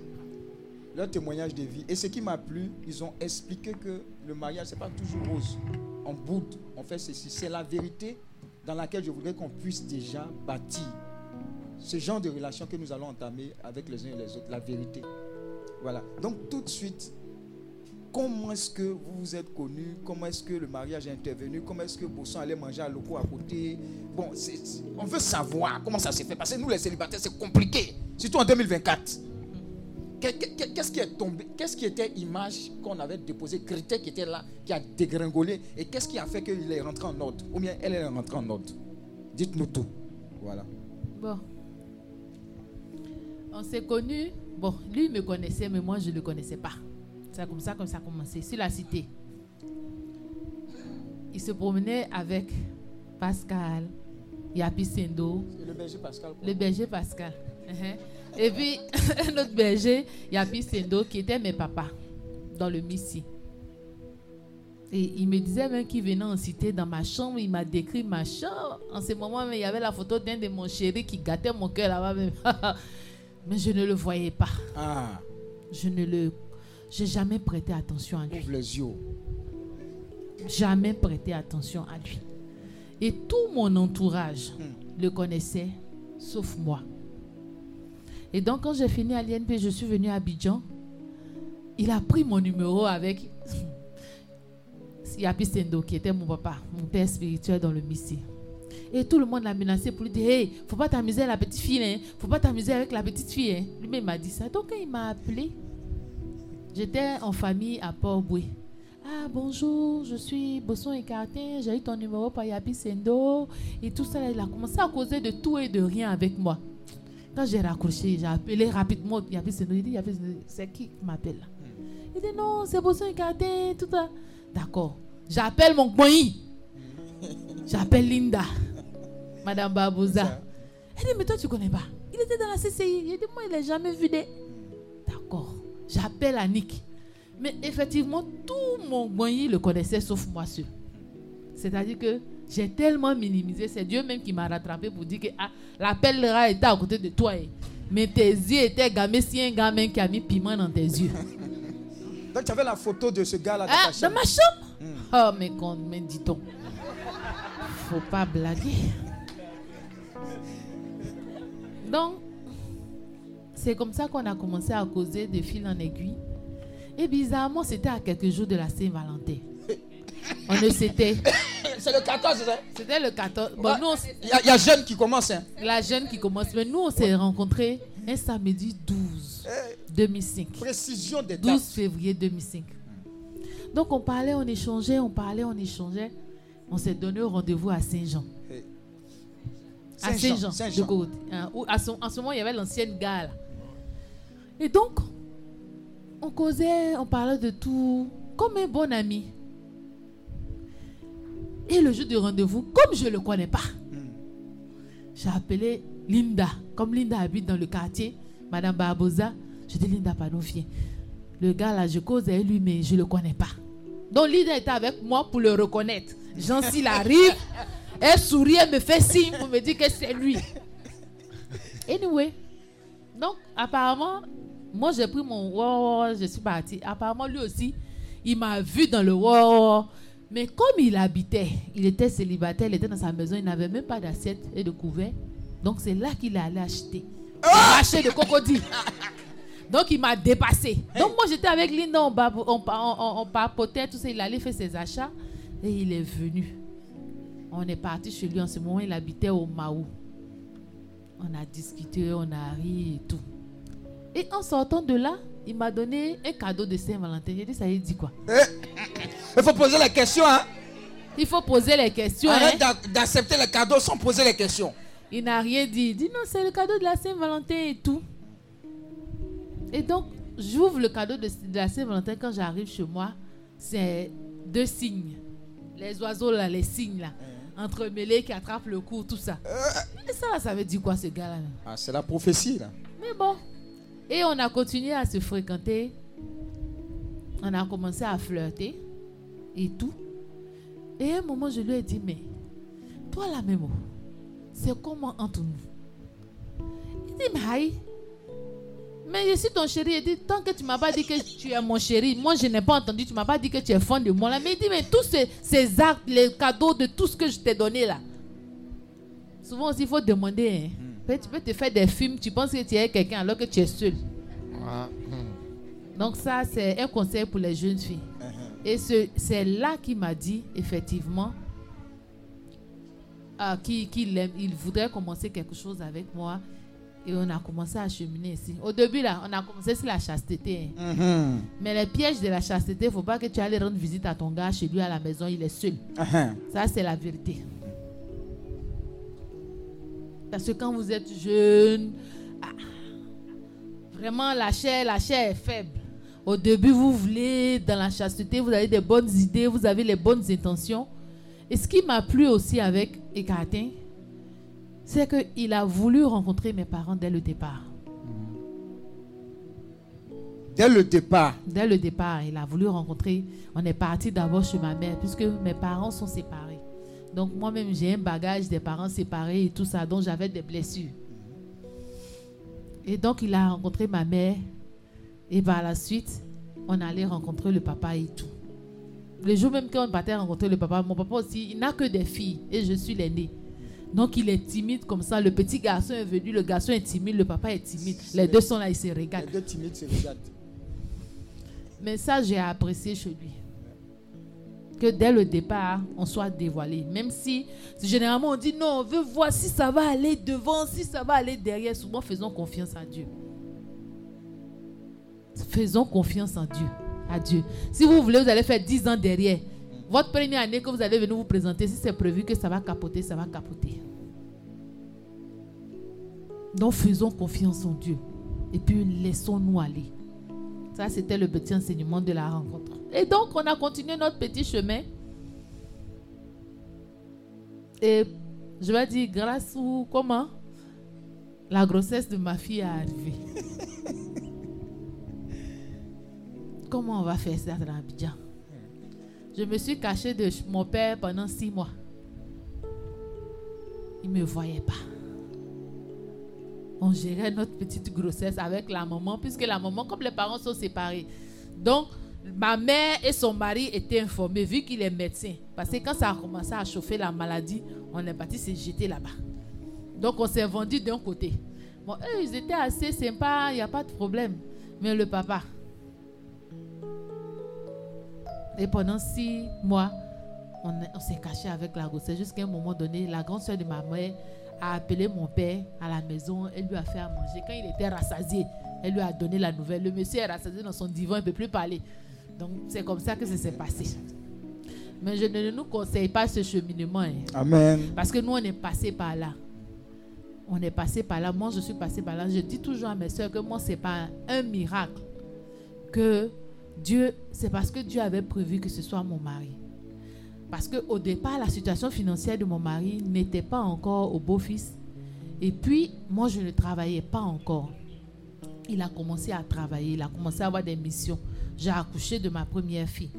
Leur témoignage de vie. Et ce qui m'a plu, ils ont expliqué que le mariage, c'est pas toujours rose. On boude, on fait ceci. C'est la vérité dans laquelle je voudrais qu'on puisse déjà bâtir ce genre de relation que nous allons entamer avec les uns et les autres, la vérité. Voilà. Donc tout de suite, comment est-ce que vous vous êtes connus? Comment est-ce que le mariage est intervenu? Comment est-ce que Bosson allait manger à locaux à côté? Bon, on veut savoir comment ça s'est fait. Parce que nous, les célibataires, c'est compliqué. Surtout en 2024. Qu'est- qu'est- Qu'est-ce qui est tombé Qu'est-ce qui était image qu'on avait déposé, critère qui était là, qui a dégringolé Et qu'est-ce qui a fait qu'il est rentré en ordre Ou bien elle est rentrée en ordre? Dites-nous tout. Voilà. Bon. On s'est connus. Bon, lui il me connaissait, mais moi je ne le connaissais pas. C'est comme ça que ça a commencé. Sur la cité. Il se promenait avec Pascal, Yapi Sendo, le berger Pascal. quoi. le berger Pascal. Uh-huh. Et puis, un autre berger, Yapi Sendo, qui était mes papas dans le Missi. Et il me disait même qu'il venait en cité dans ma chambre. Il m'a décrit ma chambre. En ce moment, il y avait la photo d'un de mon chéri qui gâtait mon cœur là-bas. même. Mais je ne le voyais pas. Ah, Je ne le. J'ai jamais prêté attention à lui. ouvre les yeux. Jamais prêté attention à lui. Et tout mon entourage Hmm. le connaissait, sauf moi. Et donc, quand j'ai fini à l'INP, je suis venu à Abidjan. Il a pris mon numéro avec Yapi Sendo, qui était mon papa, mon père spirituel dans le Missi. Et tout le monde l'a menacé pour lui dire Hey, faut pas t'amuser avec la petite fille, hein. faut pas t'amuser avec la petite fille. Hein. Lui, il m'a dit ça. Donc, il m'a appelé, j'étais en famille à Port-Boué. Ah, bonjour, je suis Bosson Écarté, j'ai eu ton numéro par Yapi Sendo. Et tout ça, il a commencé à causer de tout et de rien avec moi. Quand j'ai raccroché, j'ai appelé rapidement Yapi Sendo. Il dit Yapi Sendo, c'est qui qui m'appelle là? Il dit non, c'est Bosson Écarté, tout ça. D'accord. J'appelle mon coin. J'appelle Linda, Madame Babouza. Elle dit, mais toi, tu connais pas? Il était dans la CCI. Il dit, moi, il n'a jamais vu des. D'accord. J'appelle Annick. Mais effectivement, tout mon boigny le connaissait sauf moi seul. C'est-à-dire que j'ai tellement minimisé. C'est Dieu même qui m'a rattrapé pour dire que ah, l'appel là était à côté de toi. eh. Mais tes yeux étaient gamés si un gamin qui a mis piment dans tes yeux. Donc tu avais la photo de ce gars-là Ah, dans ma chambre? Oh, mais quand, mais dis-donc. Faut pas blaguer. Donc, c'est comme ça qu'on a commencé à causer de fil en aiguille. Et bizarrement, c'était à quelques jours de la Saint-Valentin. On ne s'était. C'est le 14, c'est ça? C'était le 14. Bon, nous, Il y, a- y a jeune qui commence. Hein. la jeune qui commence. Mais nous, on s'est rencontrés un samedi 12 2005. Précision des 12 dates. février 2005. Donc on parlait, on échangeait, on parlait, on échangeait. On s'est donné rendez-vous à Saint-Jean. À Saint-Jean, Saint-Jean, Saint-Jean. de côté. Hein, où à, son- en ce moment, il y avait l'ancienne gare. Et donc, on causait, on parlait de tout, comme un bon ami. Et le jour du rendez-vous, comme je ne le connais pas, j'ai appelé Linda. Comme Linda habite dans le quartier, Madame Barbosa, je dis Linda, pardon, viens. Le gars là, je cause avec lui, mais je ne le connais pas. Donc Linda était avec moi pour le reconnaître. Jean, s'il arrive, elle sourit, elle me fait signe pour me dire que c'est lui. Anyway, donc apparemment, moi j'ai pris mon wow, je suis parti. Apparemment, lui aussi, il m'a vu dans le wow. Mais comme il habitait, il était célibataire, il était dans sa maison, il n'avait même pas d'assiette et de couvert. Donc c'est là qu'il est allé acheter. Un marché de crocodile. Donc il m'a dépassé. Donc moi j'étais avec Linda, on, on, on- on papotait, tout ça. Il allait faire ses achats et il est venu. On est parti chez lui en ce moment, il habitait au Maou. On a discuté, on a ri et tout. Et en sortant de là, il m'a donné un cadeau de Saint-Valentin. J'ai dit, ça y est, dit quoi? Il faut poser la question. Hein. Il faut poser les questions. Arrête hein. d'a- d'accepter les cadeaux sans poser les questions. Il n'a rien dit. Il dit non, c'est le cadeau de la Saint-Valentin et tout. Et donc, j'ouvre le cadeau de, de la Saint-Valentin quand j'arrive chez moi. C'est deux signes. Les oiseaux là, les signes là. Entremêlés qui attrapent le cou, tout ça. Et ça là, ça veut dire quoi ce gars-là là? Ah, c'est la prophétie, là. mais bon. Et on a continué à se fréquenter. On a commencé à flirter et tout. Et à un moment, je lui ai dit, mais toi là même, c'est comment entre nous? Il dit, mais. Mais je suis ton chéri. Il dit, tant que tu m'as pas dit que tu es mon chéri, moi je n'ai pas entendu, tu m'as pas dit que tu es fan de moi là. Mais il dit, mais tous ces, actes, les cadeaux de tout ce que je t'ai donné là. Souvent aussi, il faut demander. hein. Tu peux te faire des films, tu penses que tu es quelqu'un alors que tu es seul. Donc ça, c'est un conseil pour les jeunes filles. Et ce- c'est là qu'il m'a dit, effectivement, ah, qu'il il voudrait commencer quelque chose avec moi. Et on a commencé à cheminer ici. Au début, là, on a commencé sur la chasteté. hein. Mhm. Mais les pièges de la chasteté, il ne faut pas que tu ailles rendre visite à ton gars chez lui à la maison, il est seul. Mhm. Ça, c'est la vérité. Parce que quand vous êtes jeune, ah, vraiment la chair, la chair est faible. Au début, vous voulez, dans la chasteté, vous avez des bonnes idées, vous avez les bonnes intentions. Et ce qui m'a plu aussi avec Ekatin, c'est qu'il a voulu rencontrer mes parents dès le départ. Dès le départ. Dès le départ, il a voulu rencontrer. On est parti d'abord chez ma mère, puisque mes parents sont séparés. Donc moi-même, j'ai un bagage des parents séparés et tout ça, donc j'avais des blessures. Et donc il a rencontré ma mère. Et par la suite, on allait rencontrer le papa et tout. Le jour même qu'on partait rencontrer le papa, mon papa aussi, il n'a que des filles et je suis l'aîné. Donc il est timide comme ça. Le petit garçon est venu, le garçon est timide, le papa est timide. Les deux sont là, ils se regardent. Les deux timides se regardent. Mais ça, j'ai apprécié chez lui. Que dès le départ, on soit dévoilé. Même si, généralement, on dit non, on veut voir si ça va aller devant, si ça va aller derrière. Souvent, faisons confiance à Dieu. Faisons confiance en Dieu. À Dieu. Si vous voulez, vous allez faire 10 ans derrière. Votre première année que vous allez venir vous présenter, si c'est prévu que ça va capoter, ça va capoter. Donc faisons confiance en Dieu. Et puis laissons-nous aller. Ça, c'était le petit enseignement de la rencontre. Et donc, on a continué notre petit chemin. Et je vais dire, grâce ou comment la grossesse de ma fille est arrivée. comment on va faire ça dans Abidjan? Je me suis cachée de mon père pendant six mois. Il ne me voyait pas on gérait notre petite grossesse avec la maman, puisque la maman, comme les parents sont séparés. Donc, ma mère et son mari étaient informés, vu qu'il est médecin. Parce que quand ça a commencé à chauffer la maladie, on est parti se jeter là-bas. Donc, on s'est vendu d'un côté. Bon, eux, ils étaient assez sympas, il n'y a pas de problème. Mais le papa. Et pendant six mois, on, s'est caché avec la grossesse. Jusqu'à un moment donné, la grande soeur de ma mère a appelé mon père à la maison. Elle lui a fait à manger. Quand il était rassasié, elle lui a donné la nouvelle. Le monsieur est rassasié dans son divan, il ne peut plus parler. Donc, c'est comme ça que ça s'est passé. Mais je ne nous conseille pas ce cheminement. hein. Amen. Parce que nous, on est passé par là. On est passé par là. Moi, je suis passé par là. Je dis toujours à mes soeurs que moi, ce n'est pas un miracle. Que Dieu, c'est parce que Dieu avait prévu que ce soit mon mari. Parce qu'au départ, la situation financière de mon mari n'était pas encore au beau-fils. Et puis, moi, je ne travaillais pas encore. Il a commencé à travailler, il a commencé à avoir des missions. J'ai accouché de ma première fille.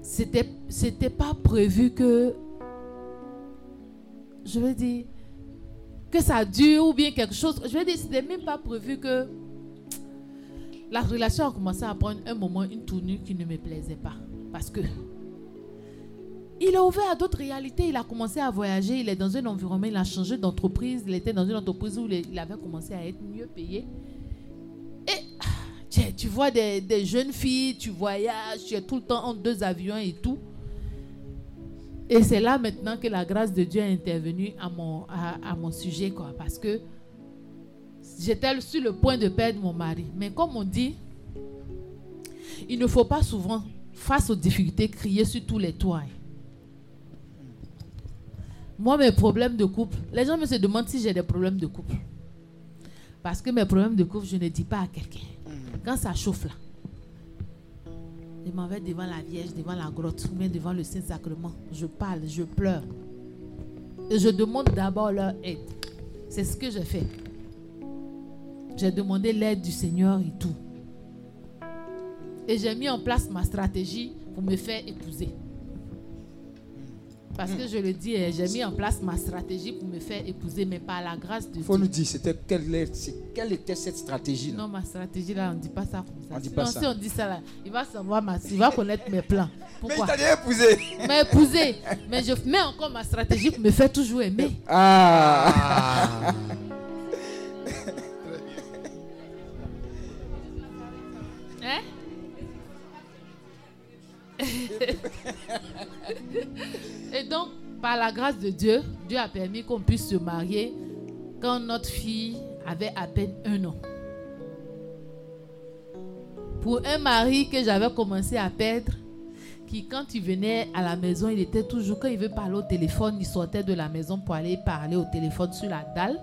C'était, c'était pas prévu que, je veux dire, que ça dure ou bien quelque chose. Je veux dire, c'était même pas prévu que la relation a commencé à prendre un moment, une tournure qui ne me plaisait pas. Parce que il a ouvert à d'autres réalités. Il a commencé à voyager. Il est dans un environnement. Il a changé d'entreprise. Il était dans une entreprise où il avait commencé à être mieux payé. Et tu, vois des, des jeunes filles, tu voyages, tu es tout le temps en deux avions et tout. Et c'est là maintenant que la grâce de Dieu est intervenue à mon, à, à mon sujet. Quoi, parce que j'étais sur le point de perdre mon mari. Mais comme on dit, il ne faut pas souvent, face aux difficultés, crier sur tous les toits. Moi, mes problèmes de couple, les gens me se demandent si j'ai des problèmes de couple. Parce que mes problèmes de couple, je ne dis pas à quelqu'un. Quand ça chauffe là, je m'en vais devant la Vierge, devant la grotte, ou devant le Saint-Sacrement. Je parle, je pleure. Et je demande d'abord leur aide. C'est ce que j'ai fait. J'ai demandé l'aide du Seigneur et tout. Et j'ai mis en place ma stratégie pour me faire épouser. Parce que je le dis, eh, j'ai mis en place ma stratégie pour me faire épouser, mais par la grâce de Il faut Dieu. nous dire, c'était quelle, est- c'est- quelle était cette stratégie là? Non, ma stratégie là, on ne dit pas ça comme ça. On dit pas ça. si on dit ça là, il va savoir ma, il va connaître mes plans. Pourquoi Mais il t'a déjà épousé. Mais épouser. Mais je mets encore ma stratégie pour me faire toujours aimer. Ah. Et donc, par la grâce de Dieu, Dieu a permis qu'on puisse se marier quand notre fille avait à peine un an. Pour un mari que j'avais commencé à perdre, qui quand il venait à la maison, il était toujours, quand il veut parler au téléphone, il sortait de la maison pour aller parler au téléphone sur la dalle.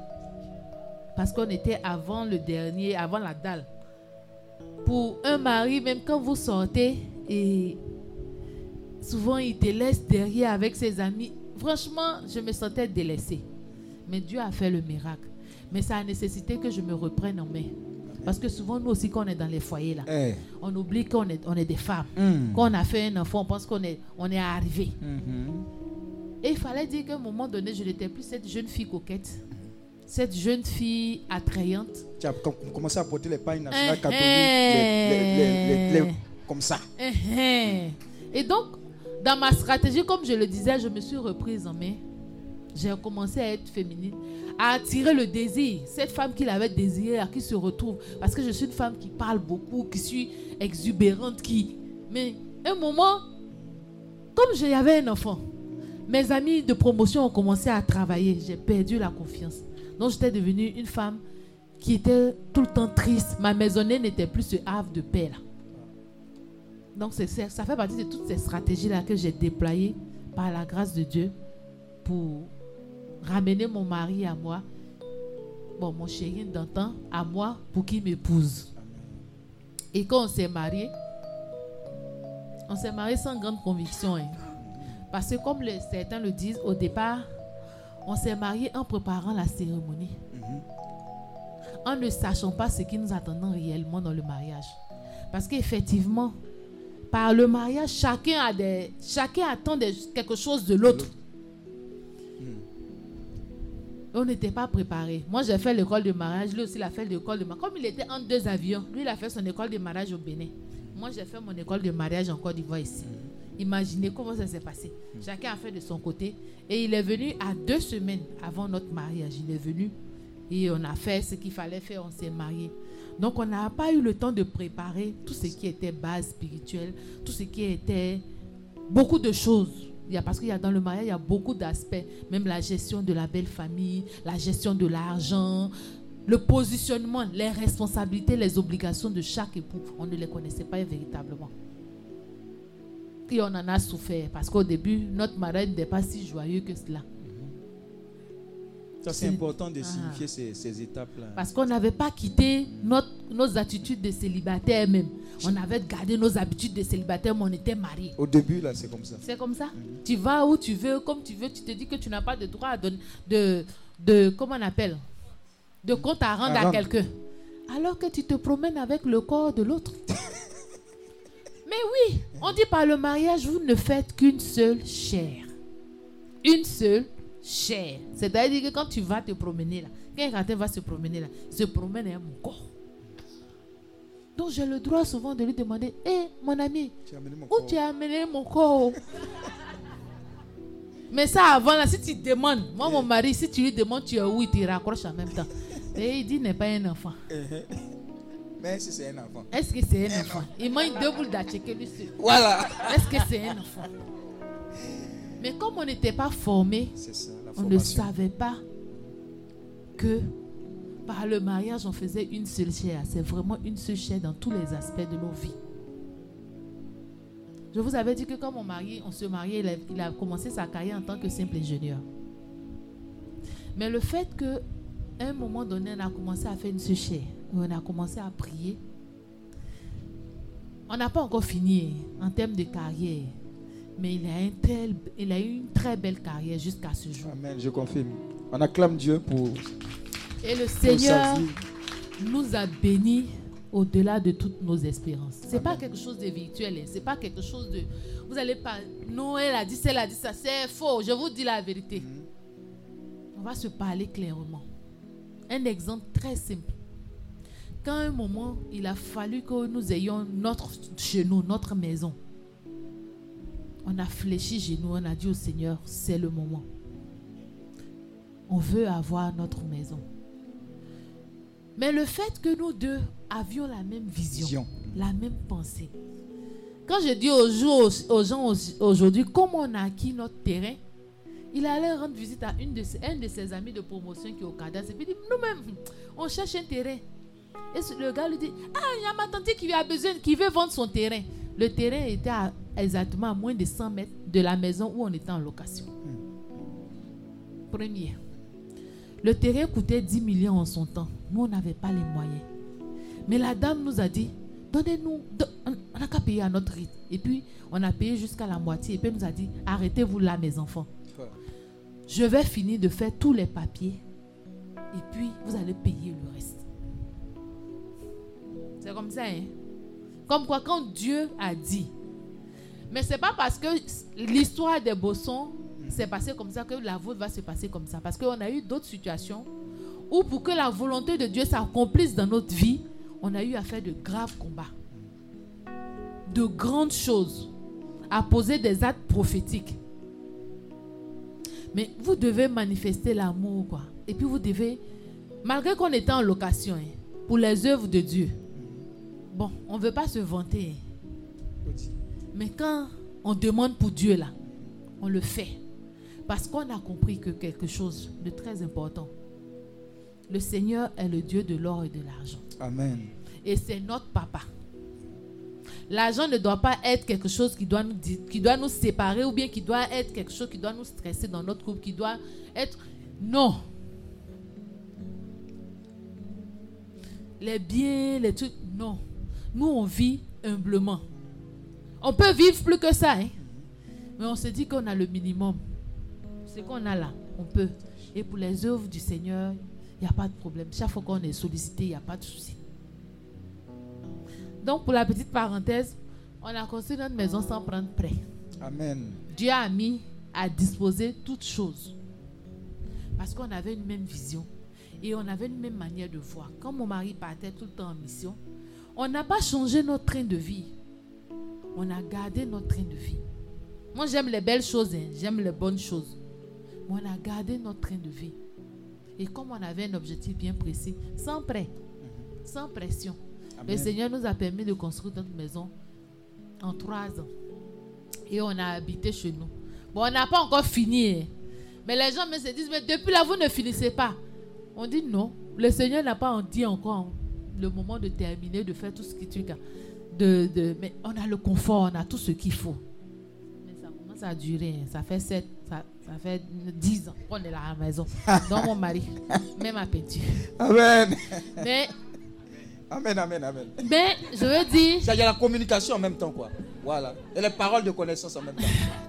Parce qu'on était avant le dernier, avant la dalle pour un mari, même quand vous sortez, et souvent il te laisse derrière avec ses amis. Franchement, je me sentais délaissée. Mais Dieu a fait le miracle. Mais ça a nécessité que je me reprenne en main. Parce que souvent, nous aussi, quand on est dans les foyers, là, Eh. on oublie qu'on est, on est des femmes. Mm. Quand on a fait un enfant, on pense qu'on est, on est arrivé. Mhm. Et il fallait dire qu'à un moment donné, je n'étais plus cette jeune fille coquette, cette jeune fille attrayante. Tu as com- commencé à porter les pagnes nationales Eh, catholiques, les- les- les- eh. comme ça. Et donc, dans ma stratégie, comme je le disais, je me suis reprise en main. J'ai commencé à être féminine, à attirer le désir. Cette femme qu'il avait désirée, à qui se retrouve. Parce que je suis une femme qui parle beaucoup, qui suis exubérante, qui. Mais un moment, comme j'avais un enfant, mes amis de promotion ont commencé à travailler. J'ai perdu la confiance. Donc j'étais devenue une femme qui était tout le temps triste. Ma maisonnée n'était plus ce havre de paix là. Donc c'est- ça fait partie de toutes ces stratégies-là que j'ai déployées par la grâce de Dieu pour ramener mon mari à moi, bon, mon chéri d'antan à moi pour qu'il m'épouse. Et quand on s'est mariés, on s'est mariés sans grande conviction. hein. Parce que comme les- certains le disent, au départ, on s'est mariés en préparant la cérémonie. En ne sachant pas ce qui nous attendait réellement dans le mariage. Parce qu'effectivement, par le mariage, chacun, a des, chacun attend des- quelque chose de l'autre. On n'était pas préparés. Moi, j'ai fait l'école de mariage. Lui aussi, il a fait l'école de mariage. Comme il était en deux avions, lui, il a fait son école de mariage au Bénin. Moi, j'ai fait mon école de mariage en Côte d'Ivoire ici. Imaginez comment ça s'est passé. Chacun a fait de son côté. Et il est venu à deux semaines avant notre mariage. Il est venu et on a fait ce qu'il fallait faire. On s'est mariés. Donc, on n'a pas eu le temps de préparer tout ce qui était base spirituelle, tout ce qui était beaucoup de choses. Parce qu'il y a dans le mariage, il y a beaucoup d'aspects, même la gestion de la belle famille, la gestion de l'argent, le positionnement, les responsabilités, les obligations de chaque époux. On ne les connaissait pas véritablement. Et on en a souffert parce qu'au début, notre mariage n'était pas si joyeux que cela. Ça, c'est important de Ah. signifier ces, ces étapes-là. Parce qu'on n'avait pas quitté notre, nos attitudes de célibataire même. On avait gardé nos habitudes de célibataire, mais on était mariés. Au début, là, c'est comme ça. C'est comme ça? Tu vas où tu veux, comme tu veux. Tu te dis que tu n'as pas de droit à donner, de, de, comment on appelle, de compte à rendre À à, quelqu'un. Alors que tu te promènes avec le corps de l'autre. Mais oui, on dit par le mariage, vous ne faites qu'une seule chair. Une seule chair. C'est-à-dire que quand tu vas te promener là, quand quelqu'un va se promener là, se promène avec mon corps. Donc j'ai le droit souvent de lui demander, hé mon ami, as amené mon où corps. tu as amené mon corps Mais ça avant là, si tu demandes, moi mon mari, si tu lui demandes tu es où, il te raccroche en même temps. Et il dit n'est pas un enfant. Mais si c'est un enfant. Est-ce que c'est un enfant? Il mange deux boules d'achèque lui seul. Voilà. Est-ce que c'est un enfant? Mais comme on n'était pas formé, C'est ça, on ne savait pas que par le mariage, on faisait une seule chair. C'est vraiment une seule chair dans tous les aspects de nos vies. Je vous avais dit que quand mon mari, on se mariait, il a, il a commencé sa carrière en tant que simple ingénieur. Mais le fait que à un moment donné, on a commencé à faire une suchère, on a commencé à prier. On n'a pas encore fini en termes de carrière, mais il a, un tel- il a eu une très belle carrière jusqu'à ce jour. Amen, je confirme. On acclame Dieu pour, Et le Seigneur nous a bénis au-delà de toutes nos espérances. C'est pas quelque chose de virtuel, hein. c'est pas quelque chose de. Vous allez pas. Non, elle a dit ça, elle a dit ça, c'est faux. Je vous dis la vérité. Mhm. On va se parler clairement. Un exemple très simple. Quand à un moment, il a fallu que nous ayons notre chez nous, notre maison, on a fléchi chez nous, on a dit au Seigneur, c'est le moment. On veut avoir notre maison. Mais le fait que nous deux avions la même vision, Vision. la même pensée. Quand je dis aux, jours- aux gens au- aujourd'hui comment on a acquis notre terrain, il allait rendre visite à une de ses, un de ses amis de promotion qui est au cadastre. Et puis il dit, nous-mêmes, on cherche un terrain. Et le gars lui dit, ah, il y a ma tante qui a besoin, qui veut vendre son terrain. Le terrain était à- exactement à moins de 100 mètres de la maison où on était en location. Premier. Le terrain coûtait 10 millions en son temps. Nous, on n'avait pas les moyens. Mais la dame nous a dit, donnez-nous, do- on on n'a qu'à payer à notre rythme. Et puis, on a payé jusqu'à la moitié. Et puis, elle nous a dit, arrêtez-vous là, mes enfants. Ouais. Je vais finir de faire tous les papiers. Et puis, vous allez payer le reste. C'est comme ça, hein? Comme quoi, quand Dieu a dit. Mais c'est pas parce que l'histoire des bossons s'est passée comme ça que la vôtre va se passer comme ça. Parce qu'on a eu d'autres situations où pour que la volonté de Dieu s'accomplisse dans notre vie, on a eu à faire de graves combats. De grandes choses. À poser des actes prophétiques. Mais vous devez manifester l'amour. Et puis vous devez, malgré qu'on était en location, hein, pour les œuvres de Dieu, bon, on ne veut pas se vanter. Mais quand on demande pour Dieu, là, on le fait. Parce qu'on a compris que quelque chose de très important. Le Seigneur est le Dieu de l'or et de l'argent. Amen. Et c'est notre papa. L'argent ne doit pas être quelque chose qui doit, nous, qui doit nous séparer ou bien qui doit être quelque chose qui doit nous stresser dans notre couple, qui doit être... Non. Les biens, les trucs, non. Nous, on vit humblement. On peut vivre plus que ça, hein. Mais on se dit qu'on a le minimum. Ce qu'on a là, on peut. Et pour les œuvres du Seigneur, il n'y a pas de problème. Chaque fois qu'on est sollicité, il n'y a pas de souci. Donc, pour la petite parenthèse, on a construit notre maison sans prendre prêt. Amen. Dieu a mis à disposer toutes choses. Parce qu'on avait une même vision et on avait une même manière de voir. Quand mon mari partait tout le temps en mission, on n'a pas changé notre train de vie. On a gardé notre train de vie. Moi, j'aime les belles choses, hein. j'aime les bonnes choses. Mais on a gardé notre train de vie. Et comme on avait un objectif bien précis, sans prêt, sans pression, le. Seigneur nous a permis de construire notre maison en trois ans. Et on a habité chez nous. Bon, on n'a pas encore fini. hein. Mais les gens me se disent, mais depuis là, vous ne finissez pas. On dit non. Le Seigneur n'a pas en dit encore le moment de terminer, de faire tout ce qui tu de, de, Mais on a le confort, on a tout ce qu'il faut. Mais ça commence à durer. hein. Ça fait sept, ça, ça fait 10 ans qu'on est là à la maison. Dans mon mari. Même à peinture. Amen. Mais, Amen, amen, amen. mais je veux dire, Il y a la communication en même temps, quoi. Voilà. Et les paroles de connaissance en même temps.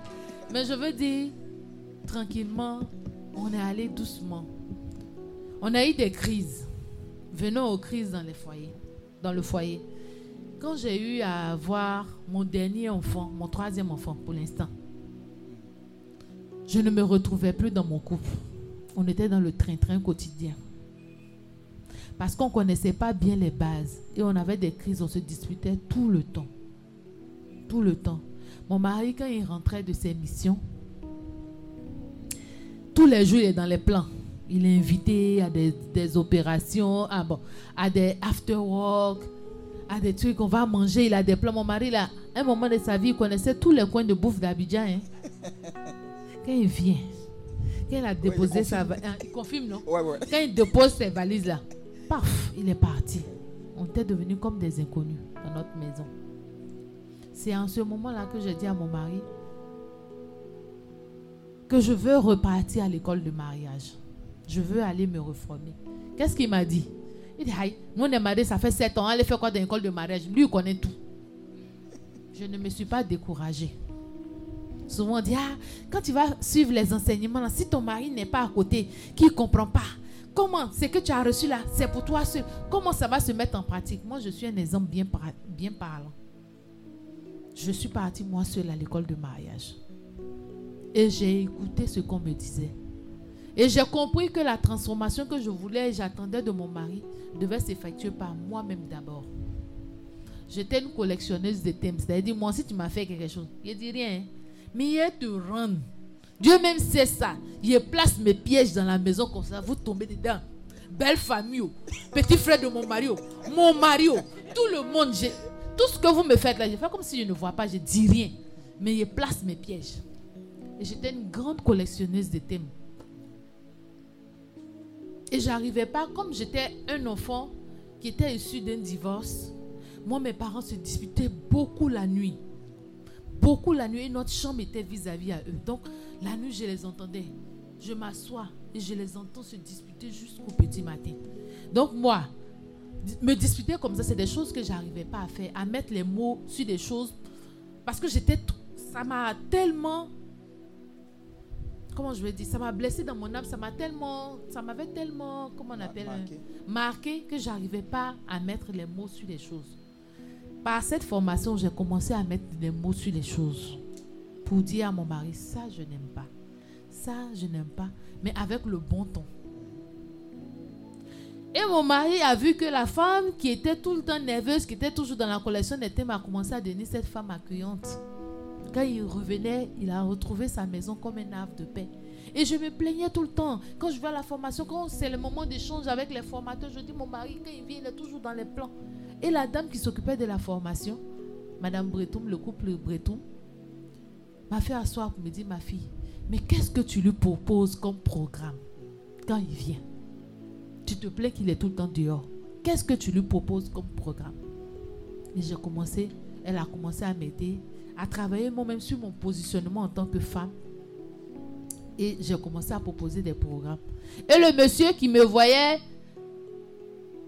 Mais je veux dire, tranquillement, on est allé doucement. On a eu des crises. Venons aux crises dans les foyers, dans le foyer. Quand j'ai eu à avoir mon dernier enfant, mon troisième enfant pour l'instant, je ne me retrouvais plus dans mon couple. On était dans le train-train quotidien. Parce qu'on ne connaissait pas bien les bases. Et on avait des crises, on se disputait tout le temps. Tout le temps. Mon mari, quand il rentrait de ses missions, tous les jours, il est dans les plans. Il est invité à des, des opérations, à, bon, à des after-work, à des trucs qu'on va manger. Il a des plans. Mon mari, là, à un moment de sa vie, il connaissait tous les coins de bouffe d'Abidjan. hein. Quand il vient, quand il a déposé sa va- hein, il confirme, non? Ouais, ouais. Quand il dépose ses valises là, paf, il est parti. On était devenus comme des inconnus dans notre maison. C'est en ce moment-là que j'ai dit à mon mari que je veux repartir à l'école de mariage. Je veux aller me reformer. Qu'est-ce qu'il m'a dit? Il dit, aïe, nous on est mariés, ça fait 7 ans. Allez faire quoi dans l'école de mariage? Lui, il connaît tout. Je ne me suis pas découragée. Souvent on dit, ah, quand tu vas suivre les enseignements, si ton mari n'est pas à côté, qui ne comprend pas, comment ce que tu as reçu là, c'est pour toi seul, comment ça va se mettre en pratique? Moi, je suis un exemple bien, bien parlant. Je suis partie moi seule à l'école de mariage. Et j'ai écouté ce qu'on me disait. Et j'ai compris que la transformation que je voulais et j'attendais de mon mari devait s'effectuer par moi-même d'abord. J'étais une collectionneuse de thèmes. C'est-à-dire, moi, si tu m'as fait quelque chose, je dis rien. Mais il te rendre. Dieu même sait ça. Il place mes pièges dans la maison comme ça. Vous tombez dedans. Belle famille. oh. Petit frère de mon mari. oh. Mon mari. oh. Tout le monde. Tout ce que vous me faites là, je fais comme si je ne vois pas. Je dis rien. Mais il place mes pièges. Et j'étais une grande collectionneuse de thèmes. Et j'arrivais pas, comme j'étais un enfant qui était issu d'un divorce, moi, mes parents se disputaient beaucoup la nuit. Beaucoup la nuit, et notre chambre était vis-à-vis à eux. Donc, la nuit, je les entendais. Je m'assois et je les entends se disputer jusqu'au petit matin. Donc, moi, me disputer comme ça, c'est des choses que j'arrivais pas à faire, à mettre les mots sur des choses. Parce que j'étais. Ça m'a tellement comment je vais dire, ça m'a blessé dans mon âme, ça m'a tellement, ça m'avait tellement, comment on appelle, marqué. marqué que j'arrivais pas à mettre les mots sur les choses. Par cette formation, j'ai commencé à mettre des mots sur les choses pour dire à mon mari, ça je n'aime pas, ça je n'aime pas, mais avec le bon ton. Et mon mari a vu que la femme qui était tout le temps nerveuse, qui était toujours dans la collection des thèmes, a commencé à devenir cette femme accueillante. Quand il revenait, il a retrouvé sa maison comme un havre de paix. Et je me plaignais tout le temps. Quand je vais à la formation, quand c'est le moment d'échange avec les formateurs, je dis mon mari, quand il vient, il est toujours dans les plans. Et la dame qui s'occupait de la formation, Madame Breton, le couple Breton, m'a fait asseoir pour me dire, ma fille, mais qu'est-ce que tu lui proposes comme programme quand il vient? Tu te plains qu'il est tout le temps dehors. Qu'est-ce que tu lui proposes comme programme? Et j'ai commencé, elle a commencé à m'aider, à travailler moi-même sur mon positionnement en tant que femme. Et j'ai commencé à proposer des programmes. Et le monsieur qui me voyait,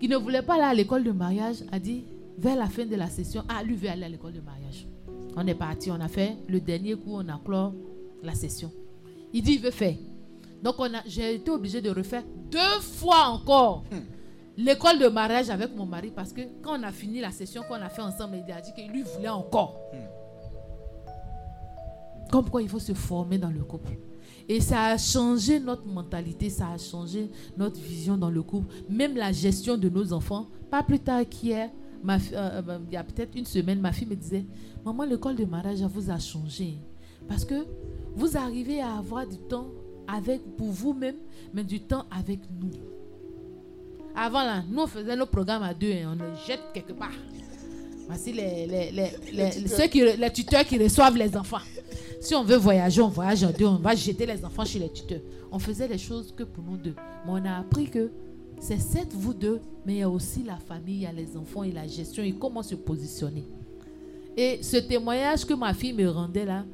qui ne voulait pas aller à l'école de mariage, a dit, vers la fin de la session, ah, lui veut aller à l'école de mariage. On est parti, on a fait le dernier coup, on a clore la session. Il dit, il veut faire. Donc, j'ai été obligée de refaire deux fois encore l'école de mariage avec mon mari parce que quand on a fini la session qu'on a fait ensemble, il a dit qu'il lui voulait encore. Comme quoi il faut se former dans le couple. Et ça a changé notre mentalité, ça a changé notre vision dans le couple, même la gestion de nos enfants. Pas plus tard qu'hier, euh, euh, il y a peut-être une semaine, ma fille me disait, maman, l'école de mariage vous a changé. Parce que vous arrivez à avoir du temps avec pour vous-même, mais du temps avec nous. Avant là, nous on faisait nos programmes à deux, hein, on les jette quelque part. Voici les, les, les, les- ceux qui, les tuteurs qui reçoivent les enfants. Si on veut voyager, on voyage en deux, on va jeter les enfants chez les tuteurs. On faisait les choses que pour nous deux. Mais on a appris que c'est certes vous deux, mais il y a aussi la famille, il y a les enfants et la gestion et comment se positionner. Et ce témoignage que ma fille me rendait là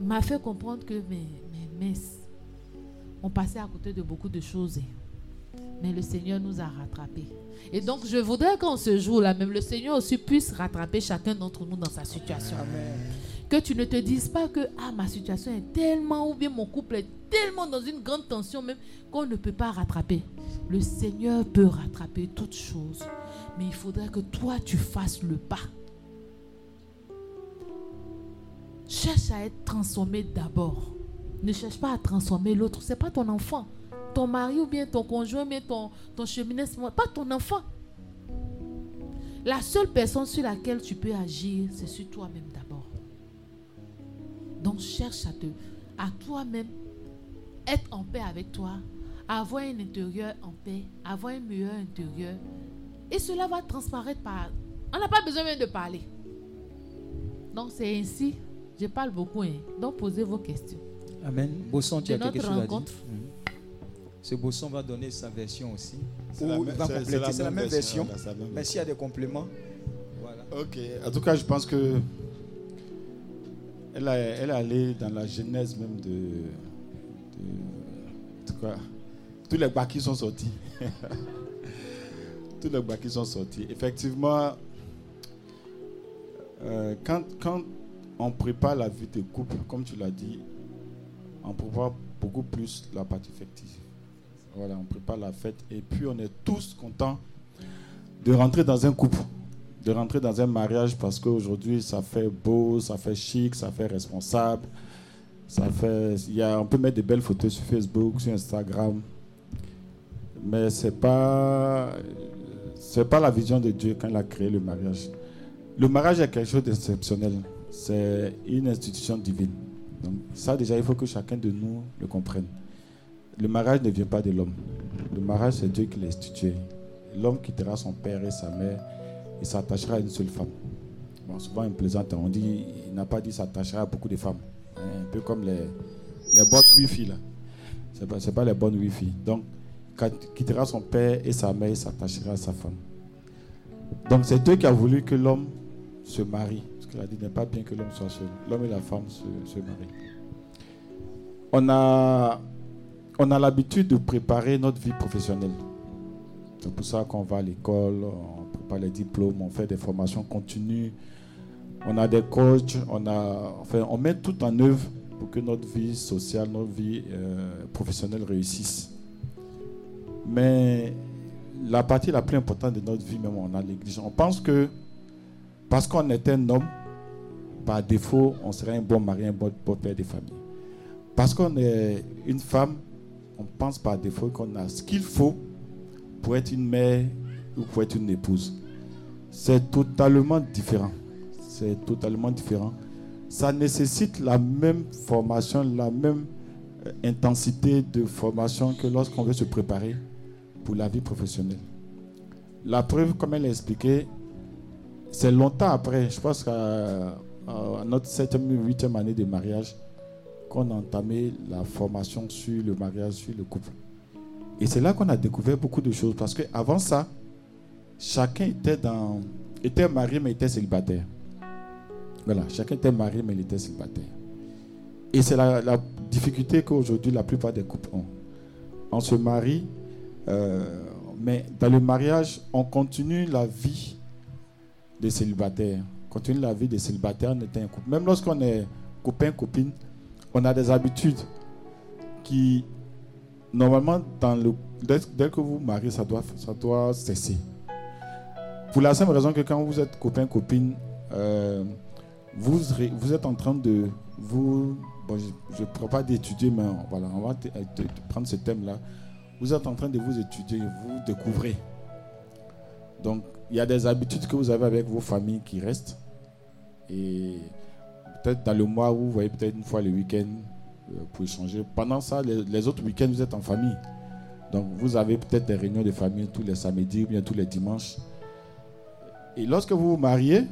m'a fait comprendre que, mais, mais mince, on passait à côté de beaucoup de choses. Mais le Seigneur nous a rattrapés. Et donc, je voudrais qu'en ce jour-là, même le Seigneur aussi puisse rattraper chacun d'entre nous dans sa situation. Que tu ne te dises pas que ah, ma situation est tellement, ou bien mon couple est tellement dans une grande tension même qu'on ne peut pas rattraper. Le Seigneur peut rattraper toutes choses. Mais il faudrait que toi, tu fasses le pas. Cherche à être transformé d'abord. Ne cherche pas à transformer l'autre. Ce n'est pas ton enfant. Ton mari ou bien ton conjoint, ou bien ton, ton cheminot, c'est pas ton enfant. La seule personne sur laquelle tu peux agir, c'est sur toi-même d'abord. Donc cherche à te, à toi-même être en paix avec toi, avoir un intérieur en paix, avoir un meilleur intérieur. Et cela va transparaître par... On n'a pas besoin même de parler. Donc c'est ainsi. Je parle beaucoup. hein. Donc posez vos questions. Amen. Bosson, tu as quelque chose à dire? Ce Bosson va donner sa version aussi. C'est Ou la la C'est la même version. Mais s'il y a des compléments, voilà. Ok, en tout cas, je pense que elle, a- elle est allée dans la genèse même de, de- en tout cas, tous les baquis sont sortis. tous les baquis sont sortis. Effectivement, euh, quand, quand on prépare la vie de couple, comme tu l'as dit, on prépare beaucoup plus la partie affective. Voilà, on prépare la fête et puis on est tous contents de rentrer dans un couple, de rentrer dans un mariage parce qu'aujourd'hui ça fait beau, ça fait chic, ça fait responsable, ça fait, y a, on peut mettre des belles photos sur Facebook, sur Instagram, mais c'est pas, pas la vision de Dieu quand il a créé le mariage. Le mariage est quelque chose d'exceptionnel. C'est une institution divine. Donc ça déjà, il faut que chacun de nous le comprenne. Le mariage ne vient pas de l'homme. Le mariage, c'est Dieu qui l'a institué. L'homme quittera son père et sa mère et s'attachera à une seule femme. Bon, souvent, on plaisante, on dit, il n'a pas dit s'attachera à beaucoup de femmes. Hein, Un peu comme les, les bonnes wifi là. Ce n'est pas, pas les bonnes wifi. Donc, quand il quittera son père et sa mère et s'attachera à sa femme. Donc, c'est Dieu qui a voulu que l'homme se marie. Parce qu'il a dit, il n'est pas bien que l'homme soit seul. L'homme et la femme se, se marient. On a, on a l'habitude de préparer notre vie professionnelle. C'est pour ça qu'on va à l'école, on prépare les diplômes, on fait des formations continues, on a des coachs, on, a, enfin, on met tout en œuvre pour que notre vie sociale, notre vie euh, professionnelle réussisse. Mais la partie la plus importante de notre vie, même, on a négligé. On pense que parce qu'on est un homme, par défaut, on serait un bon mari, un bon père de famille. Parce qu'on est une femme, on pense par défaut qu'on a ce qu'il faut pour être une mère ou pour être une épouse. C'est totalement différent. C'est totalement différent. Ça nécessite la même formation, la même euh, intensité de formation que lorsqu'on veut se préparer pour la vie professionnelle. La preuve, comme elle l'a expliqué, c'est longtemps après, je pense qu'à notre 7e, 8e année de mariage, qu'on a entamé la formation sur le mariage, sur le couple. Et c'est là qu'on a découvert beaucoup de choses. Parce qu'avant ça, chacun était, dans, était marié mais était célibataire. Voilà, chacun était marié mais il était célibataire. Et c'est la, difficulté qu'aujourd'hui la plupart des couples ont. On se marie, euh, mais dans le mariage, on continue la vie des célibataires. On continue la vie des célibataires en étant un couple. Même lorsqu'on est copain, copine, on a des habitudes qui, normalement, dans le, dès, que vous mariez, ça doit, ça doit cesser. Pour la simple raison que quand vous êtes copain, copine, euh, vous, êtes en train de vous. Bon, je ne pourrais pas d'étudier, mais voilà, on va prendre ce thème-là. Vous êtes en train de vous étudier, vous découvrez. Donc, il y a des habitudes que vous avez avec vos familles qui restent. Et dans le mois où vous voyez peut-être une fois le week-end euh, pour échanger. Pendant ça, les, autres week-ends, vous êtes en famille. Donc, vous avez peut-être des réunions de famille tous les samedis ou bien tous les dimanches. Et lorsque vous vous mariez,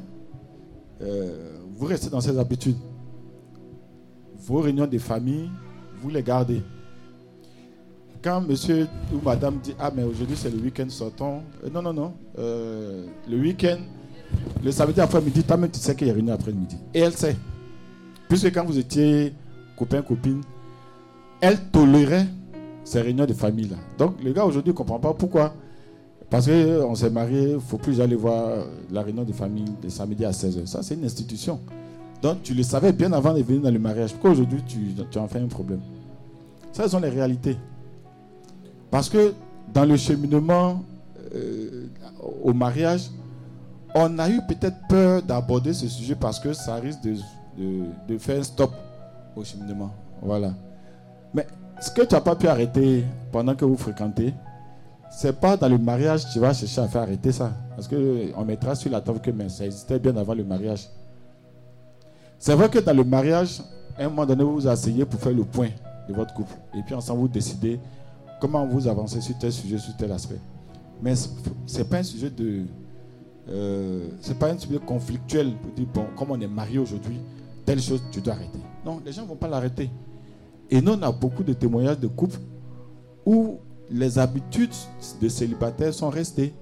euh, vous restez dans ces habitudes. Vos réunions de famille, vous les gardez. Quand monsieur ou madame dit Ah, mais aujourd'hui c'est le week-end, sortons. Euh, non, non, non. Le week-end, le samedi après-midi, toi-même tu sais qu'il y a réunion après-midi. Et elle sait. Puisque quand vous étiez copain, copine, elle tolérait ces réunions de famille là. Donc le gars aujourd'hui ne comprend pas pourquoi. Parce qu'on s'est marié, il ne faut plus aller voir la réunion de famille le samedi à 16h. Ça, c'est une institution. Donc tu le savais bien avant de venir dans le mariage. Pourquoi aujourd'hui tu, tu en fais un problème? Ça, ce sont les réalités. Parce que dans le cheminement euh, au mariage, on a eu peut-être peur d'aborder ce sujet parce que ça risque de, de- faire un stop au cheminement. Voilà. Mais ce que tu n'as pas pu arrêter pendant que vous fréquentez, c'est pas dans le mariage que tu vas chercher à faire arrêter ça. Parce qu'on mettra sur la table que ça existait bien avant le mariage. C'est vrai que dans le mariage, à un moment donné, vous vous asseyez pour faire le point de votre couple. Et puis ensemble, vous décidez comment vous avancez sur tel sujet, sur tel aspect. Mais ce n'est pas un sujet de. euh, c'est pas un sujet conflictuel pour dire, bon, comme on est marié aujourd'hui, telle chose, tu dois arrêter. Non, les gens ne vont pas l'arrêter. Et nous, on a beaucoup de témoignages de couples où les habitudes de célibataires sont restées.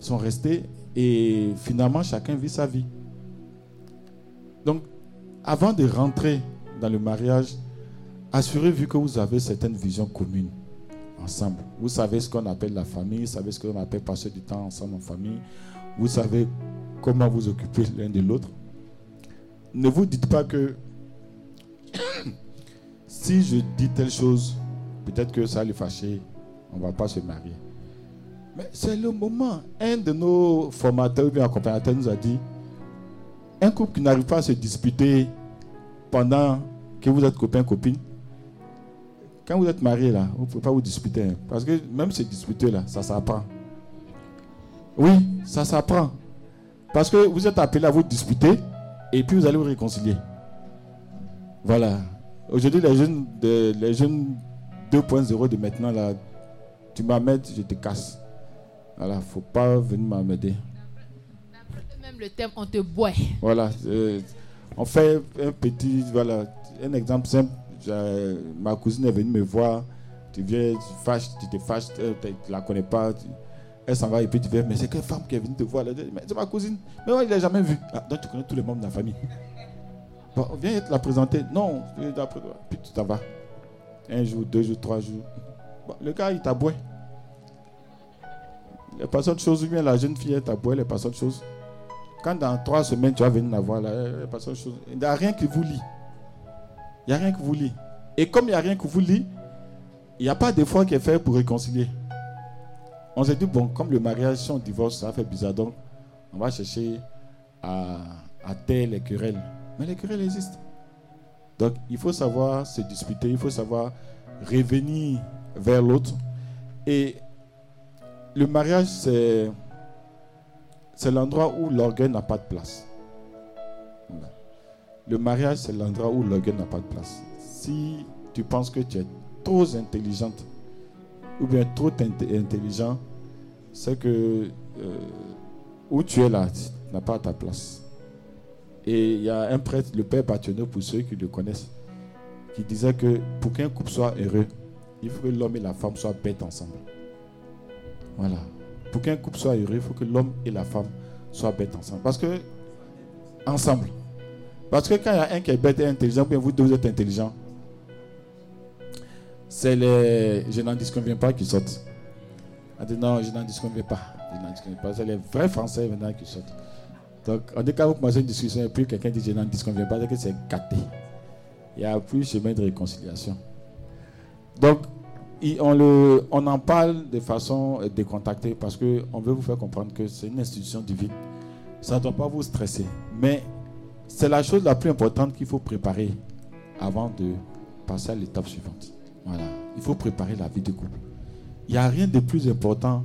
Sont restées et finalement, chacun vit sa vie. Donc, avant de rentrer dans le mariage, assurez-vous que vous avez certaines visions communes. ensemble. Vous savez ce qu'on appelle la famille, vous savez ce qu'on appelle passer du temps ensemble en famille. Vous savez comment vous occuper l'un de l'autre. Ne vous dites pas que si je dis telle chose, peut-être que ça va le fâcher, on ne va pas se marier. Mais c'est le moment. Un de nos formateurs ou bien accompagnateurs nous a dit un couple qui n'arrive pas à se disputer pendant que vous êtes copain-copine, quand vous êtes marié là, vous ne pouvez pas vous disputer. hein. Parce que même se disputer là, ça s'apprend. Oui, ça s'apprend. Parce que vous êtes appelé à vous disputer et puis vous allez vous réconcilier. Voilà. Aujourd'hui, les jeunes, de- les jeunes 2.0 de maintenant là, tu m'amènes, je te casse. Voilà, faut pas venir m'amener. Même le thème, on te boit. Voilà. euh, on fait un petit, voilà, un exemple simple. J'ai- Ma cousine est venue me voir. Tu viens, tu fâches, tu te fâches, euh, tu ne la connais pas. tu- elle s'en va et puis tu viens, mais c'est quelle femme qui est venue te voir? C'est ma cousine. Mais moi, il l'a jamais vue. Ah, donc tu connais tous les membres de la famille. Bon, viens te la présenter. Non, puis tu t'en vas. Un jour, deux jours, trois jours. Le gars, il t'a boit. Il n'est pas autre chose, ou bien la jeune fille, elle t'a boit, elle n'est pas autre chose. Quand dans trois semaines, tu vas venir la voir, là, elle n'est pas autre chose. Il n'y a rien qui vous lie. Il n'y a rien qui vous lie. Et comme il n'y a rien qui vous lie, il n'y a pas d'effort qui est fait pour réconcilier. On s'est dit, bon, comme le mariage, si on divorce, ça fait bizarre. Donc, on va chercher à, taire les querelles. Mais les querelles existent. Donc, il faut savoir se disputer, il faut savoir revenir vers l'autre. Et le mariage, c'est, c'est l'endroit où l'orgueil n'a pas de place. Le mariage, c'est l'endroit où l'orgueil n'a pas de place. Si tu penses que tu es trop intelligente ou bien trop int- intelligent, c'est que euh, où tu es là, tu n'as pas ta place. Et il y a un prêtre, le père Pationneau, pour ceux qui le connaissent, qui disait que pour qu'un couple soit heureux, il faut que l'homme et la femme soient bêtes ensemble. Voilà. Pour qu'un couple soit heureux, il faut que l'homme et la femme soient bêtes ensemble. Parce que, ensemble. Parce que quand il y a un qui est bête et intelligent, bien vous deux êtes intelligents, c'est les je n'en disconviens pas qui sortent. Dit non, je n'en disconviens pas. Je n'en pas. C'est les vrais Français maintenant qui sortent. Donc, on dit quand vous commencez une discussion et puis quelqu'un dit je n'en disconviens pas, c'est que c'est gâté. Il n'y a plus chemin de réconciliation. Donc, on, le, on en parle de façon euh, décontractée parce qu'on veut vous faire comprendre que c'est une institution divine. Ça ne doit pas vous stresser. Mais c'est la chose la plus importante qu'il faut préparer avant de passer à l'étape suivante. Voilà. Il faut préparer la vie de couple. Il n'y a rien de plus important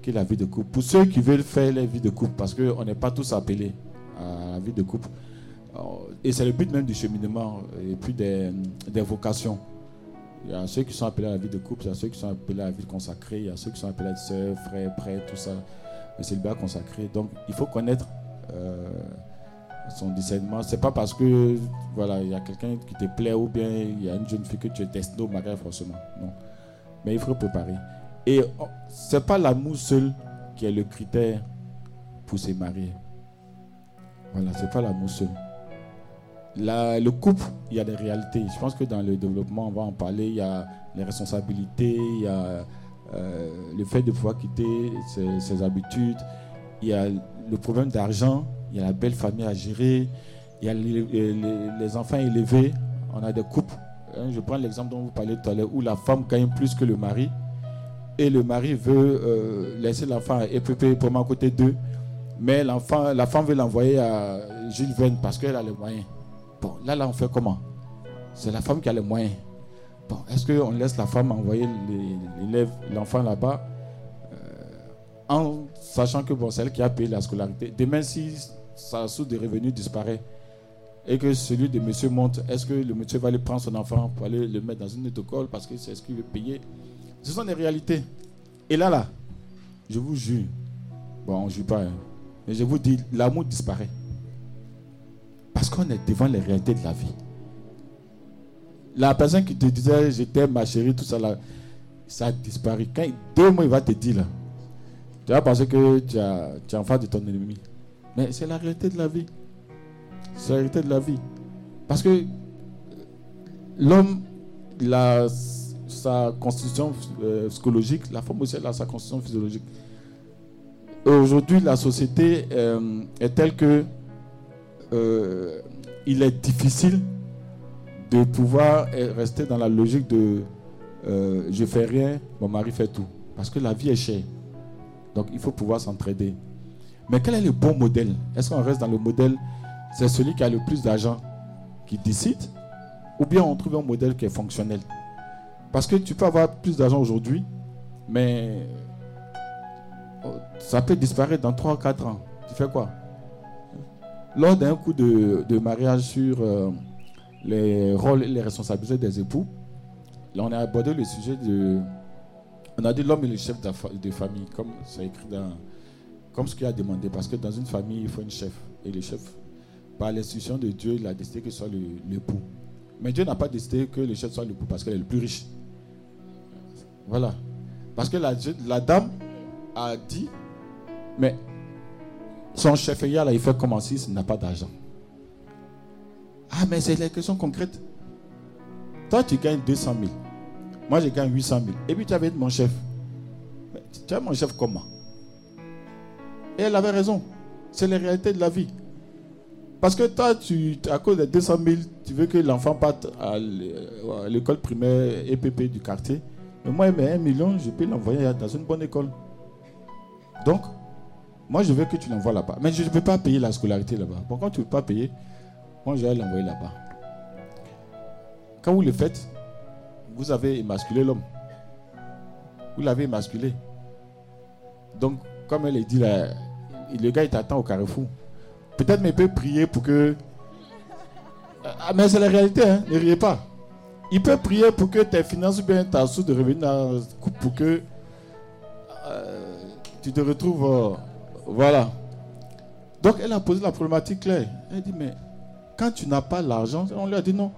que la vie de couple. Pour ceux qui veulent faire la vie de couple, parce qu'on n'est pas tous appelés à la vie de couple. Euh, Et c'est le but même du cheminement et puis des, vocations. Il y a ceux qui sont appelés à la vie de couple, il y a ceux qui sont appelés à la vie consacrée, il y a ceux qui sont appelés à être sœurs, frères, prêtres, tout ça. Le célibat consacré. Donc, il faut connaître euh, son discernement. C'est pas parce que voilà, il y a quelqu'un qui te plaît ou bien il y a une jeune fille que tu es destiné au mariage forcément. Non. Mais il faut préparer. Et oh, c'est pas l'amour seul qui est le critère pour se marier. Voilà, c'est pas l'amour seul. La- le couple, il y a des réalités. Je pense que dans le développement, on va en parler. Il y a les responsabilités, il y a euh, le fait de pouvoir quitter ses habitudes, il y a le problème d'argent, il y a la belle famille à gérer, il y a les, enfants élevés. On a des couples. hein, je prends l'exemple dont vous parlez tout à l'heure, où la femme gagne plus que le mari et le mari veut euh, laisser l'enfant EPP pour à côté d'eux, mais l'enfant, la femme veut l'envoyer à Jules Verne parce qu'elle a les moyens. Bon, là, là, on fait comment? C'est la femme qui a les moyens. Bon, est-ce qu'on laisse la femme envoyer l'élève, l'enfant là-bas, euh, en sachant que c'est elle qui a payé la scolarité? Demain, si sa source de revenus disparaît et que celui de monsieur monte, est-ce que le monsieur va aller prendre son enfant pour aller le mettre dans une école parce que c'est ce qu'il veut payer? Ce sont des réalités. Et là, là, je vous jure, bon, on ne jure pas, hein, mais je vous dis, l'amour disparaît. Parce qu'on est devant les réalités de la vie. La personne qui te disait je t'aime ma chérie, tout ça là, ça a disparu. Quand deux mois, il va te dire là. Tu vas penser que tu, as, tu es en face de ton ennemi. Mais c'est la réalité de la vie. C'est la réalité de la vie. Parce que l'homme, il a sa constitution euh, psychologique, la femme aussi elle a sa constitution physiologique. Aujourd'hui, la société euh, est telle que euh, il est difficile de pouvoir euh, rester dans la logique de euh, je fais rien, mon mari fait tout. Parce que la vie est chère. Donc il faut pouvoir s'entraider. Mais quel est le bon modèle? Est-ce qu'on reste dans le modèle, c'est celui qui a le plus d'argent qui décide? Ou bien on trouve un modèle qui est fonctionnel? Parce que tu peux avoir plus d'argent aujourd'hui, mais oh, ça peut disparaître dans 3 ou 4 ans. Tu fais quoi? Lors d'un coup de, mariage sur euh, les rôles et les responsabilités des époux, là on a abordé le sujet de... On a dit l'homme est le chef de famille, comme c'est écrit dans... Comme ce qu'il a demandé, parce que dans une famille, il faut une chef. Et le chef, par l'institution de Dieu, il a décidé que ce soit le- l'époux. Mais Dieu n'a pas décidé que le chef soit l'époux parce qu'elle est le plus riche. Voilà. Parce que la, la dame a dit, mais son chef là, il fait comment si il n'a pas d'argent. Ah, mais c'est les questions concrètes. Toi, tu gagnes 200 000. Moi, je gagne 800 000. Et puis, tu avais mon chef. Tu as mon chef comment? Et elle avait raison. C'est la réalité de la vie. Parce que toi, tu, à cause des 200 000, tu veux que l'enfant parte à l'é- à l'école primaire EPP du quartier. Mais moi, mais un million, je peux l'envoyer dans une bonne école. Donc, moi, je veux que tu l'envoies là-bas. Mais je ne peux pas payer la scolarité là-bas. Pourquoi tu ne peux pas payer? Moi, je vais l'envoyer là-bas. Quand vous le faites, vous avez émasculé l'homme. Vous l'avez émasculé. Donc, comme elle est dit là, le gars, il t'attend au carrefour. Peut-être, mais peut prier pour que. Ah, mais c'est la réalité, hein. ne riez pas. Il peut prier pour que tes finances ou bien ta source de revenus pour que euh, tu te retrouves. euh, voilà. Donc, elle a posé la problématique claire. Elle dit, mais quand tu n'as pas l'argent, on lui a dit non.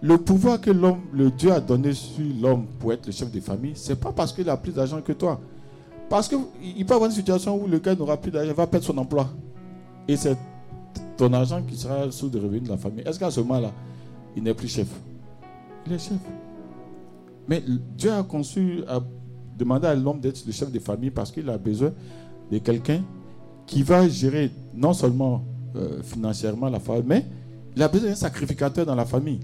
Le pouvoir que l'homme, le Dieu a donné sur l'homme pour être le chef de famille, c'est pas parce qu'il a plus d'argent que toi. Parce qu'il il peut avoir une situation où le gars n'aura plus d'argent, il va perdre son emploi. Et c'est ton argent qui sera sous de revenus de la famille. Est-ce qu'à ce moment-là, il n'est plus chef? Il est chef. Mais Dieu a conçu, a demandé à l'homme d'être le chef de famille parce qu'il a besoin de quelqu'un qui va gérer non seulement euh, financièrement la famille, mais il a besoin d'un sacrificateur dans la famille.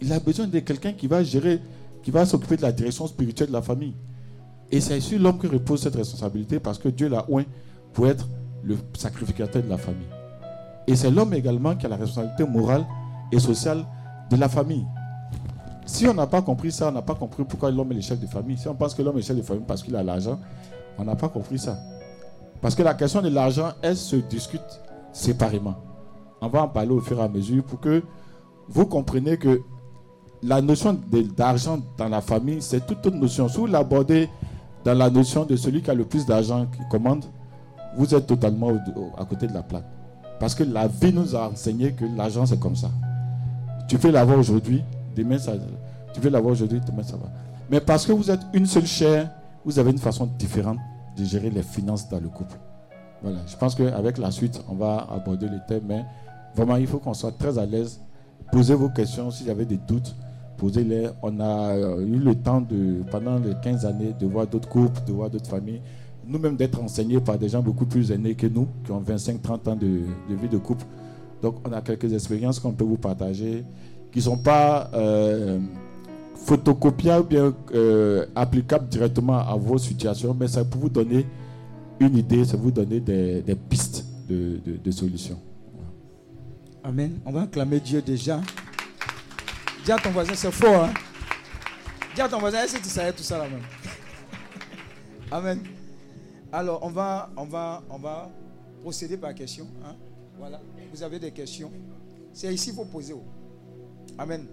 Il a besoin de quelqu'un qui va gérer, qui va s'occuper de la direction spirituelle de la famille. Et c'est sur l'homme que repose cette responsabilité parce que Dieu l'a oint pour être le sacrificateur de la famille. Et c'est l'homme également qui a la responsabilité morale et sociale de la famille. Si on n'a pas compris ça, on n'a pas compris pourquoi l'homme est le chef de famille. Si on pense que l'homme est le chef de famille parce qu'il a l'argent, on n'a pas compris ça. Parce que la question de l'argent, elle se discute séparément. On va en parler au fur et à mesure pour que vous compreniez que la notion d'argent dans la famille, c'est toute autre notion. Si vous l'abordez dans la notion de celui qui a le plus d'argent qui commande, vous êtes totalement à côté de la plaque. Parce que la vie nous a enseigné que l'argent, c'est comme ça. Tu peux l'avoir aujourd'hui, demain, ça, tu peux l'avoir aujourd'hui, demain, ça va. Mais parce que vous êtes une seule chair, vous avez une façon différente de gérer les finances dans le couple. Voilà, je pense qu'avec la suite, on va aborder le thème, mais vraiment, il faut qu'on soit très à l'aise. Posez vos questions si vous avez des doutes, On a euh, eu le temps, de, pendant les 15 années, de voir d'autres couples, de voir d'autres familles, nous-mêmes d'être enseignés par des gens beaucoup plus aînés que nous, qui ont 25-30 ans de, vie de couple. Donc, on a quelques expériences qu'on peut vous partager, qui ne sont pas euh, photocopiables ou bien euh, applicables directement à vos situations, mais ça peut vous donner une idée, ça peut vous donner des, pistes de- de solutions. Amen. On va acclamer Dieu déjà. Dis à ton voisin, c'est fort. Hein? Dis à ton voisin, est-ce que tu savais tout ça là-même Amen. Alors, on va, on va, on va procéder par question. hein. Voilà. Vous avez des questions. C'est ici qu'il faut poser. oh. Amen.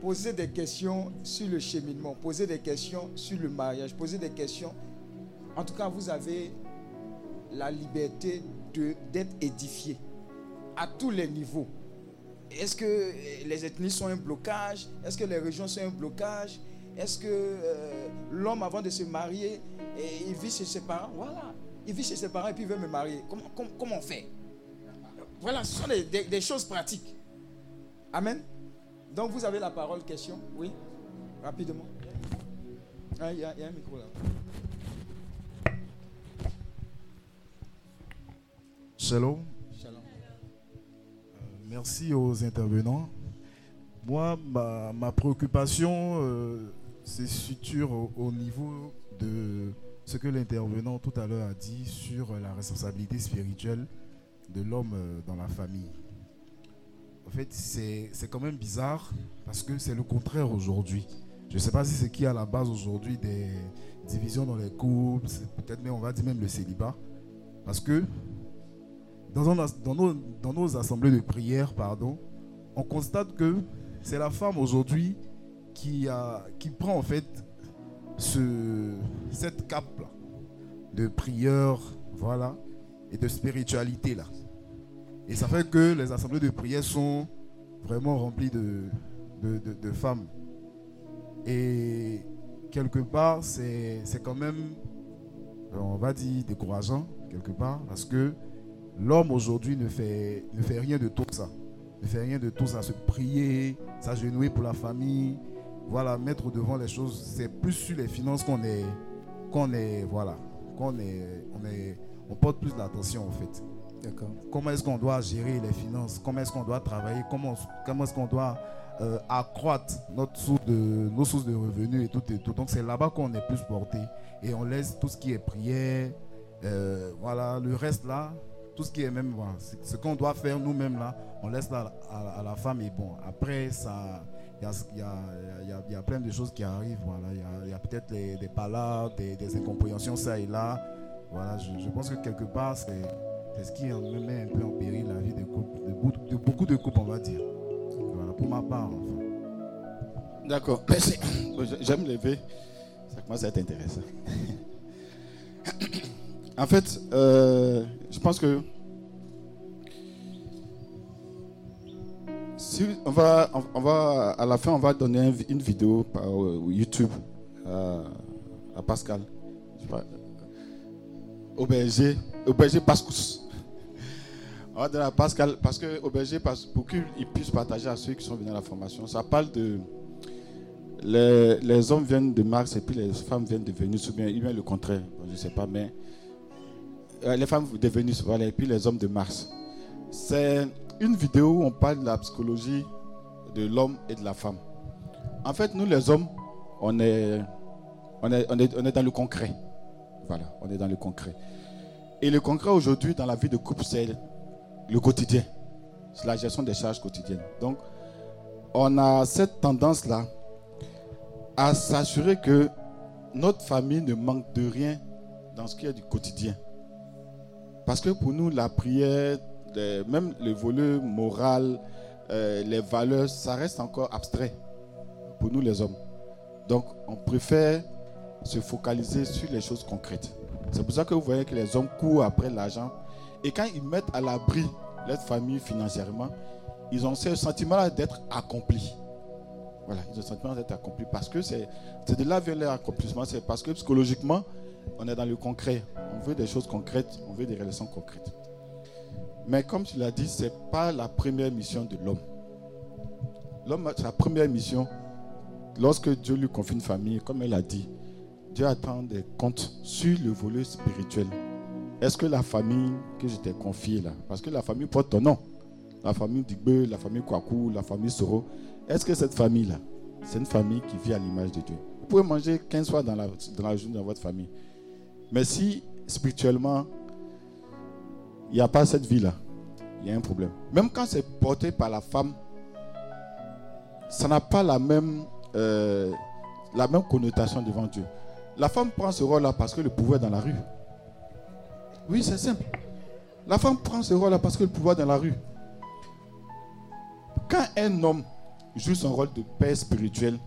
Posez des questions sur le cheminement. Posez des questions sur le mariage. Posez des questions. En tout cas, vous avez la liberté d'être édifié à tous les niveaux. Est-ce que les ethnies sont un blocage? Est-ce que les régions sont un blocage? Est-ce que euh, l'homme, avant de se marier, il vit chez ses parents? Voilà. Il vit chez ses parents et puis il veut me marier. Comment, comment, comment on fait? Voilà, ce sont des, choses pratiques. Amen. Donc vous avez la parole, question? Oui Rapidement. Ah, Il y, a un micro là. Shalom. Merci aux intervenants. Moi, ma, ma préoccupation euh, se situe au, au niveau de ce que l'intervenant tout à l'heure a dit sur la responsabilité spirituelle de l'homme euh, dans la famille. En fait, c'est quand même bizarre parce que c'est le contraire aujourd'hui. Je ne sais pas si c'est qui à la base aujourd'hui des divisions dans les couples, peut-être mais on va dire même le célibat. Parce que dans, un as- dans nos, dans nos assemblées de prière, pardon, on constate que c'est la femme aujourd'hui qui, qui prend en fait ce, cette cape-là de prière, voilà, et de spiritualité là. Et ça fait que les assemblées de prière sont vraiment remplies de, de, de- femmes. Et quelque part, c'est c'est quand même, on va dire, décourageant, quelque part, parce que l'homme aujourd'hui ne fait, ne fait rien de tout ça. Ne fait rien de tout ça. Se prier, s'agenouiller pour la famille, voilà, mettre devant les choses. C'est plus sur les finances qu'on est, qu'on est, voilà, qu'on est, on est, on porte plus d'attention en fait. D'accord. Comment est-ce qu'on doit gérer les finances? Comment est-ce qu'on doit travailler? Comment, comment est-ce qu'on doit euh, accroître notre source de, nos sources de revenus et tout et tout? Donc c'est là-bas qu'on est plus porté. Et on laisse tout ce qui est prière, euh, voilà, le reste là, tout ce qui est même, voilà, ce qu'on doit faire nous-mêmes là, on laisse là à, la femme. Et bon, après, ça, il y a, plein de choses qui arrivent. Voilà. Il y a, peut-être les- des palabres, des, des incompréhensions, ça et là. Voilà, je, pense que quelque part, c'est ce qui met un peu en péril la vie de, couple, de, beaucoup- de couples, on va dire. Voilà, pour ma part. enfin. D'accord, merci. Bon, J'aime lever. Ça commence à être intéressant. en fait, euh, je pense que si on va, on, va, à la fin, on va donner une vidéo euh, YouTube à, Pascal. Je sais pas, au berger, au berger Pascus. On va donner à Pascal parce que au berger, parce- pour qu'il puisse partager à ceux qui sont venus à la formation, ça parle de les, les hommes viennent de Mars et puis les femmes viennent de Vénus, ou bien, ou bien le contraire, je ne sais pas, mais les femmes de Vénus, voilà, et puis les hommes de Mars. C'est une vidéo où on parle de la psychologie de l'homme et de la femme. En fait, nous les hommes, on est, on est, on est, on est dans le concret. Voilà, on est dans le concret. Et le concret aujourd'hui dans la vie de couple, c'est le quotidien. C'est la gestion des charges quotidiennes. Donc, on a cette tendance-là à s'assurer que notre famille ne manque de rien dans ce qui est du quotidien. Parce que pour nous, la prière, même le volet moral, euh, les valeurs, ça reste encore abstrait pour nous les hommes. Donc, on préfère se focaliser sur les choses concrètes. C'est pour ça que vous voyez que les hommes courent après l'argent. Et quand ils mettent à l'abri leur famille financièrement, ils ont ce sentiment-là d'être accomplis. Voilà, ils ont le sentiment d'être accomplis parce que c'est de là vient leur accomplissement. C'est parce que psychologiquement, on est dans le concret. On veut des choses concrètes, on veut des relations concrètes. Mais comme tu l'as dit, ce n'est pas la première mission de l'homme. L'homme, sa première mission, lorsque Dieu lui confie une famille, comme elle a dit, Dieu attend des comptes sur le volet spirituel. Est-ce que la famille que je t'ai confiée là, parce que la famille porte ton nom, la famille Digbe, la famille Kwaku, la famille Soro, est-ce que cette famille-là, c'est une famille qui vit à l'image de Dieu? Vous pouvez manger 15 fois dans la, dans la journée dans votre famille. Mais si spirituellement, il n'y a pas cette vie-là, il y a un problème. Même quand c'est porté par la femme, ça n'a pas la même, euh, la même connotation devant Dieu. La femme prend ce rôle-là parce que le pouvoir est dans la rue. Oui, c'est simple. La femme prend ce rôle-là parce que le pouvoir est dans la rue. Quand un homme joue son rôle de père spirituel,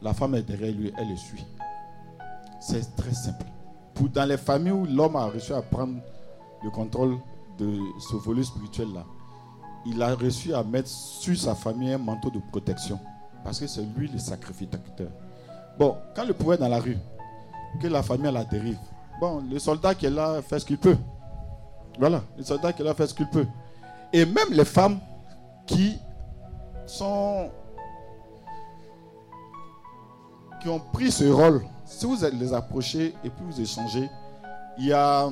la femme est derrière lui, elle le suit. C'est très simple. Pour, dans les familles où l'homme a réussi à prendre le contrôle de ce volet spirituel-là, il a réussi à mettre sur sa famille un manteau de protection. Parce que c'est lui le sacrificateur. Bon, quand le pouvoir est dans la rue, que la famille à la dérive, bon, le soldat qui est là fait ce qu'il peut. Voilà, le soldat qui est là fait ce qu'il peut. Et même les femmes qui sont qui ont pris ce rôle, si vous les approchez et puis vous échangez, il y a,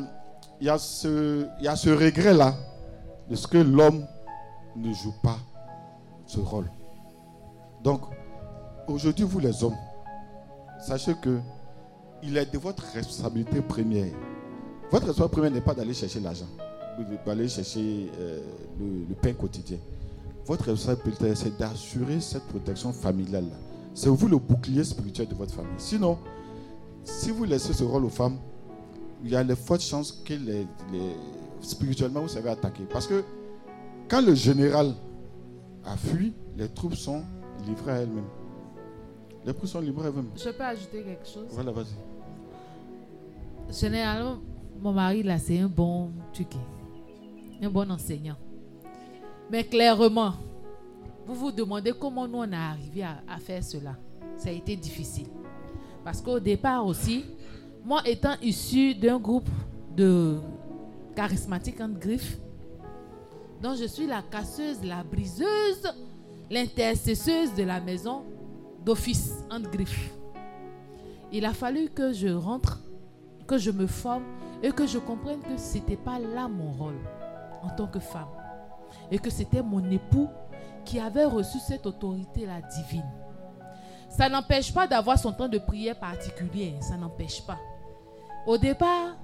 il y a ce, il y a ce regret-là de ce que l'homme ne joue pas ce rôle. Donc, aujourd'hui, vous les hommes, sachez que il est de votre responsabilité première. Votre responsabilité première n'est pas d'aller chercher l'argent, d'aller chercher euh, le, le pain quotidien. Votre responsabilité, c'est d'assurer cette protection familiale-là. C'est vous le bouclier spirituel de votre famille. Sinon, si vous laissez ce rôle aux femmes, il y a de fortes chances que les, les- spirituellement vous serez attaqué. Parce que quand le général a fui, les troupes sont livrées à elles-mêmes. Les troupes sont livrées à elles-mêmes. Je peux ajouter quelque chose? Voilà, vas-y. Généralement, mon mari, là, c'est un bon tuki, un bon enseignant. Mais clairement, vous vous demandez comment nous, on est arrivé à, à faire cela. Ça a été difficile. Parce qu'au départ aussi, moi étant issu d'un groupe de charismatiques en griffe, donc je suis la casseuse, la briseuse, l'intercesseuse de la maison d'office en griffe. Il a fallu que je rentre, que je me forme et que je comprenne que ce n'était pas là mon rôle en tant que femme. Et que c'était mon époux qui avait reçu cette autorité-là divine. Ça n'empêche pas d'avoir son temps de prière particulier, ça n'empêche pas. Au départ,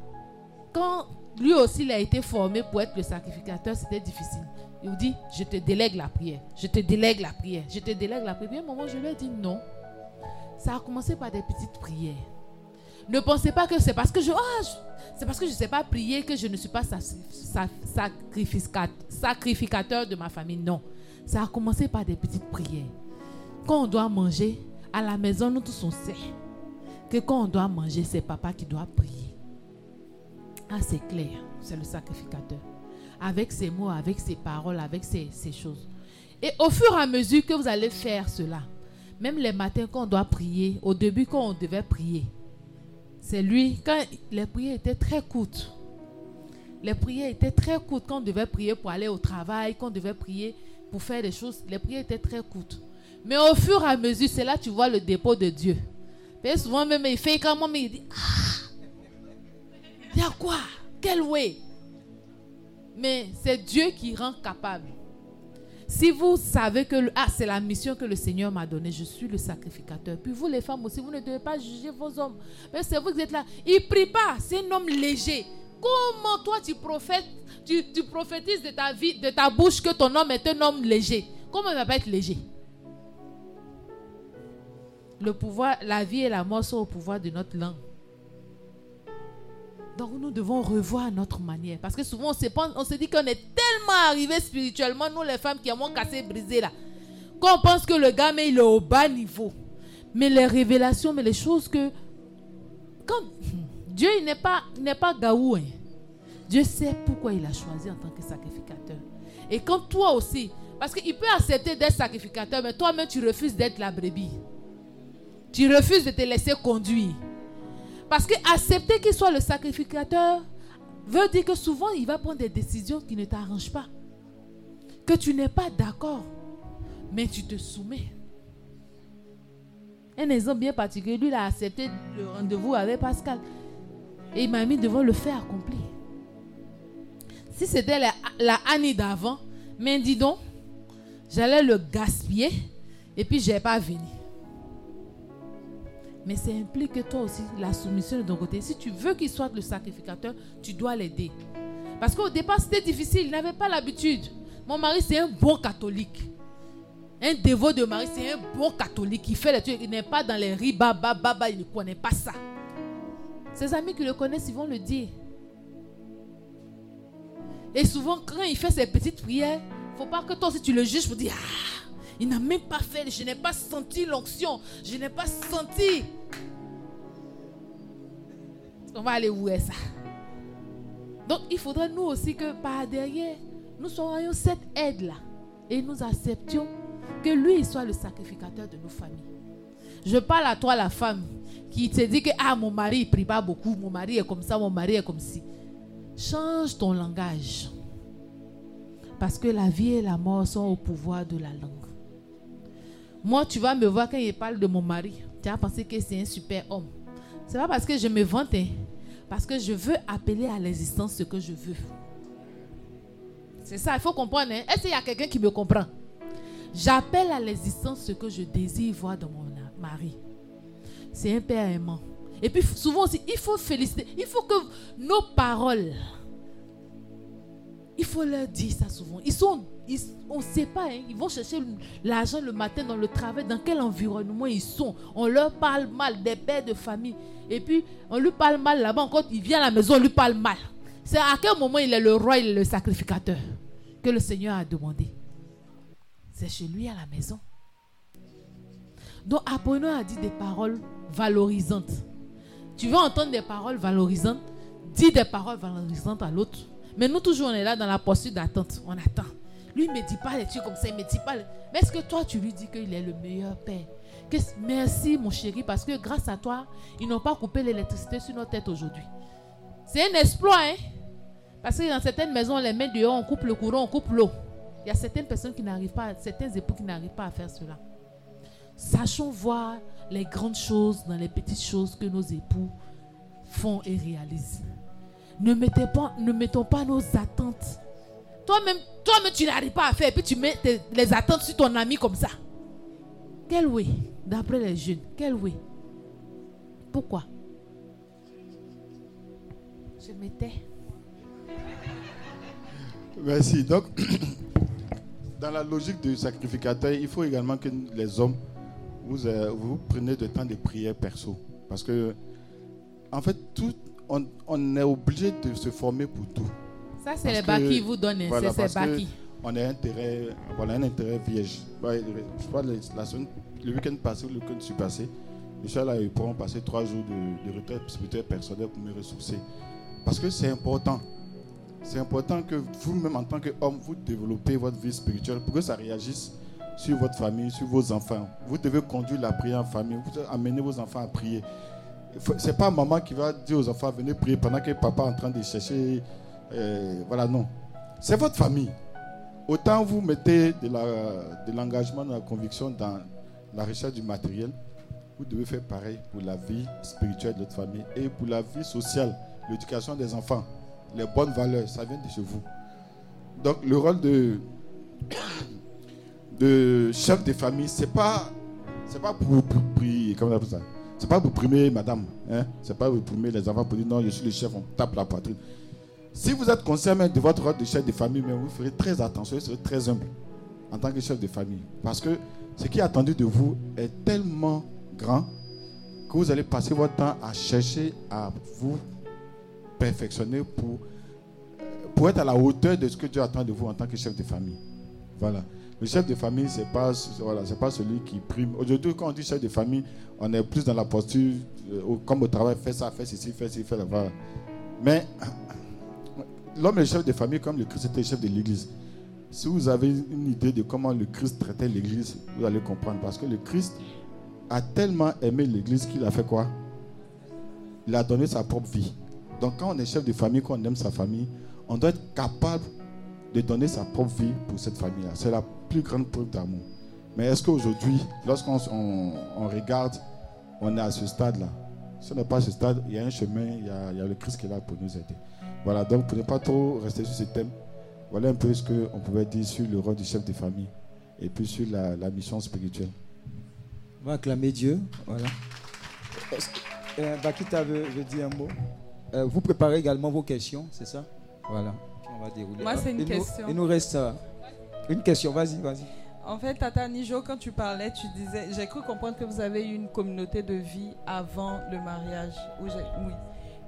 quand lui aussi il a été formé pour être le sacrificateur, c'était difficile. Il dit, je te délègue la prière, je te délègue la prière, je te délègue la prière. Puis à un moment, je lui ai dit non. Ça a commencé par des petites prières. Ne pensez pas que c'est parce que je, je- c'est parce que je ne sais pas prier que je ne suis pas sa- sa- sacrificat- sacrificateur de ma famille. Non. Ça a commencé par des petites prières. Quand on doit manger, à la maison, nous tous on sait que quand on doit manger, c'est papa qui doit prier. Ah, c'est clair, c'est le sacrificateur. Avec ses mots, avec ses paroles, avec ses, ses choses. Et au fur et à mesure que vous allez faire cela, même les matins quand on doit prier, au début quand on devait prier, c'est lui, quand les prières étaient très courtes, les prières étaient très courtes quand on devait prier pour aller au travail, quand on devait prier pour faire des choses, les prières étaient très courtes. Mais au fur et à mesure, c'est là que tu vois le dépôt de Dieu. Et souvent même, il fait quand même, il dit, ah, il y a quoi? Quel way? Mais c'est Dieu qui rend capable. Si vous savez que ah, c'est la mission que le Seigneur m'a donnée, je suis le sacrificateur. Puis vous les femmes aussi, vous ne devez pas juger vos hommes. Mais c'est vous qui êtes là. Il prie pas, c'est un homme léger. Comment toi tu, tu prophétises de ta vie, de ta bouche que ton homme est un homme léger? Comment il va pas être léger? Le pouvoir, la vie et la mort sont au pouvoir de notre langue. Donc nous devons revoir notre manière. Parce que souvent on se, on se dit qu'on est tellement arrivé spirituellement, nous les femmes qui avons cassé, brisé là, qu'on pense que le gars, mais il est au bas niveau. Mais les révélations, mais les choses que... Quand Dieu il n'est pas, n'est pas gaou. hein. Dieu sait pourquoi il a choisi en tant que sacrificateur. Et quand toi aussi, parce qu'il peut accepter d'être sacrificateur, mais toi-même tu refuses d'être la brebis. Tu refuses de te laisser conduire. Parce que accepter qu'il soit le sacrificateur veut dire que souvent il va prendre des décisions qui ne t'arrangent pas. Que tu n'es pas d'accord, mais tu te soumets. Un exemple bien particulier, lui, il a accepté le rendez-vous avec Pascal. Et il m'a mis devant le fait accompli. Si c'était la, Annie d'avant, mais dis donc, j'allais le gaspiller et puis je n'ai pas venu. Mais ça implique que toi aussi, la soumission de ton côté, si tu veux qu'il soit le sacrificateur, tu dois l'aider. Parce qu'au départ, c'était difficile, il n'avait pas l'habitude. Mon mari, c'est un bon catholique. Un dévot de mari, c'est un bon catholique. Il fait les il n'est pas dans les riba, baba, baba, il ne connaît pas ça. Ses amis qui le connaissent, ils vont le dire. Et souvent, quand il fait ses petites prières, il ne faut pas que toi aussi tu le juges pour dire Ah, il n'a même pas fait, je n'ai pas senti l'onction, je n'ai pas senti. On va aller où est ça? Donc, il faudrait nous aussi que par derrière, nous soyons cette aide-là et nous acceptions que lui soit le sacrificateur de nos familles. Je parle à toi, la femme, qui te dit que ah, mon mari ne prie pas beaucoup, mon mari est comme ça, mon mari est comme ci. Change ton langage. Parce que la vie et la mort sont au pouvoir de la langue. Moi, tu vas me voir quand il parle de mon mari. tu as pensé que c'est un super homme. C'est pas parce que je me vante, hein. parce que je veux appeler à l'existence ce que je veux. C'est ça, il faut comprendre. hein. Est-ce qu'il y a quelqu'un qui me comprend? J'appelle à l'existence ce que je désire voir dans mon mari. C'est un père aimant. Et puis souvent aussi, il faut féliciter. Il faut que nos paroles, il faut leur dire ça souvent. Ils sont, on ne sait pas, hein, ils vont chercher l'argent le matin dans le travail, dans quel environnement ils sont? On leur parle mal, des pères de famille. Et puis, on lui parle mal là-bas, encore, il vient à la maison, on lui parle mal. C'est à quel moment il est le roi, il le sacrificateur que le Seigneur a demandé? C'est chez lui à la maison. Donc apprenons à dire des paroles valorisantes. Tu veux entendre des paroles valorisantes? Dis des paroles valorisantes à l'autre. Mais nous toujours on est là dans la posture d'attente. On attend. Lui il me dit pas les trucs comme ça, il me dit pas. Mais est-ce que toi tu lui dis qu'il est le meilleur père? Merci mon chéri parce que grâce à toi, ils n'ont pas coupé l'électricité sur nos têtes aujourd'hui. C'est un exploit, hein? Parce que dans certaines maisons, on les met dehors, on coupe le courant, on coupe l'eau. Il y a certaines personnes qui n'arrivent pas, certains époux qui n'arrivent pas à faire cela. Sachons voir les grandes choses dans les petites choses que nos époux font et réalisent. Ne, pas, ne mettons pas nos attentes. Toi-même, toi-même tu n'arrives pas à faire et puis tu mets les attentes sur ton ami comme ça. Quel oui D'après les jeunes, quel oui Pourquoi? Je m'étais. Merci. Donc, dans la logique du sacrificateur, il faut également que les hommes, vous, euh, vous preniez de temps de prière perso. Parce que, en fait, tout, on est obligé de se former pour tout. Ça, c'est les bas qui vous donnent. voilà, c'est ces. On a intérêt, voilà, un intérêt vierge. Ouais, Je crois la semaine, le week-end passé, ou le week-end suis passé, je suis allé pour passer trois jours de, de retraite spirituelle personnelle pour me ressourcer. Parce que c'est important. C'est important que vous-même, en tant qu'homme, vous développez votre vie spirituelle pour que ça réagisse sur votre famille, sur vos enfants. Vous devez conduire la prière en famille. Vous devez amener vos enfants à prier. C'est pas maman qui va dire aux enfants venez prier pendant que papa est en train de chercher. Euh, voilà, non. C'est votre famille. Autant vous mettez de l'engagement, de la conviction dans la recherche du matériel, vous devez faire pareil pour la vie spirituelle de votre famille et pour la vie sociale, l'éducation des enfants, les bonnes valeurs, ça vient de chez vous. Donc le rôle de, chef de famille, c'est pas pas pour, pour prier, comment on appelle ça? C'est pas pour primer madame, hein? C'est pas pour primer les enfants pour dire non, je suis le chef, on tape la poitrine. Si vous êtes même de votre rôle de chef de famille, mais vous ferez très attention, vous serez très humble en tant que chef de famille. Parce que ce qui est attendu de vous est tellement grand que vous allez passer votre temps à chercher à vous perfectionner pour, pour être à la hauteur de ce que Dieu attend de vous en tant que chef de famille. Voilà. Le chef de famille, ce n'est pas, voilà, pas celui qui prime. Aujourd'hui, quand on dit chef de famille, on est plus dans la posture, euh, comme au travail, fais ça, fais ceci, fais ceci, fais là. Voilà. Mais l'homme est chef de famille comme le Christ était chef de l'église. Si vous avez une idée de comment le Christ traitait l'église, vous allez comprendre. Parce que le Christ a tellement aimé l'église qu'il a fait quoi? Il a donné sa propre vie. Donc quand on est chef de famille, quand on aime sa famille, on doit être capable de donner sa propre vie pour cette famille-là. C'est la plus grande preuve d'amour. Mais est-ce qu'aujourd'hui, lorsqu'on on- on regarde, on est à ce stade-là on n'est pas ce stade, il y a un chemin, il y a le Christ qui est là pour nous aider. Voilà, donc pour ne pas trop rester sur ce thème, voilà un peu ce qu'on pouvait dire sur le rôle du chef de famille et puis sur la, la mission spirituelle. On va acclamer Dieu. Voilà. Euh, Bakita veut, veut dire un mot. Euh, vous préparez également vos questions, c'est ça? Voilà. Puis on va dérouler. Moi, c'est une Il nous- question. il nous reste euh, une question. Vas-y, vas-y. En fait, Tata Nijo, quand tu parlais, tu disais, j'ai cru comprendre que vous avez eu une communauté de vie avant le mariage. Oui.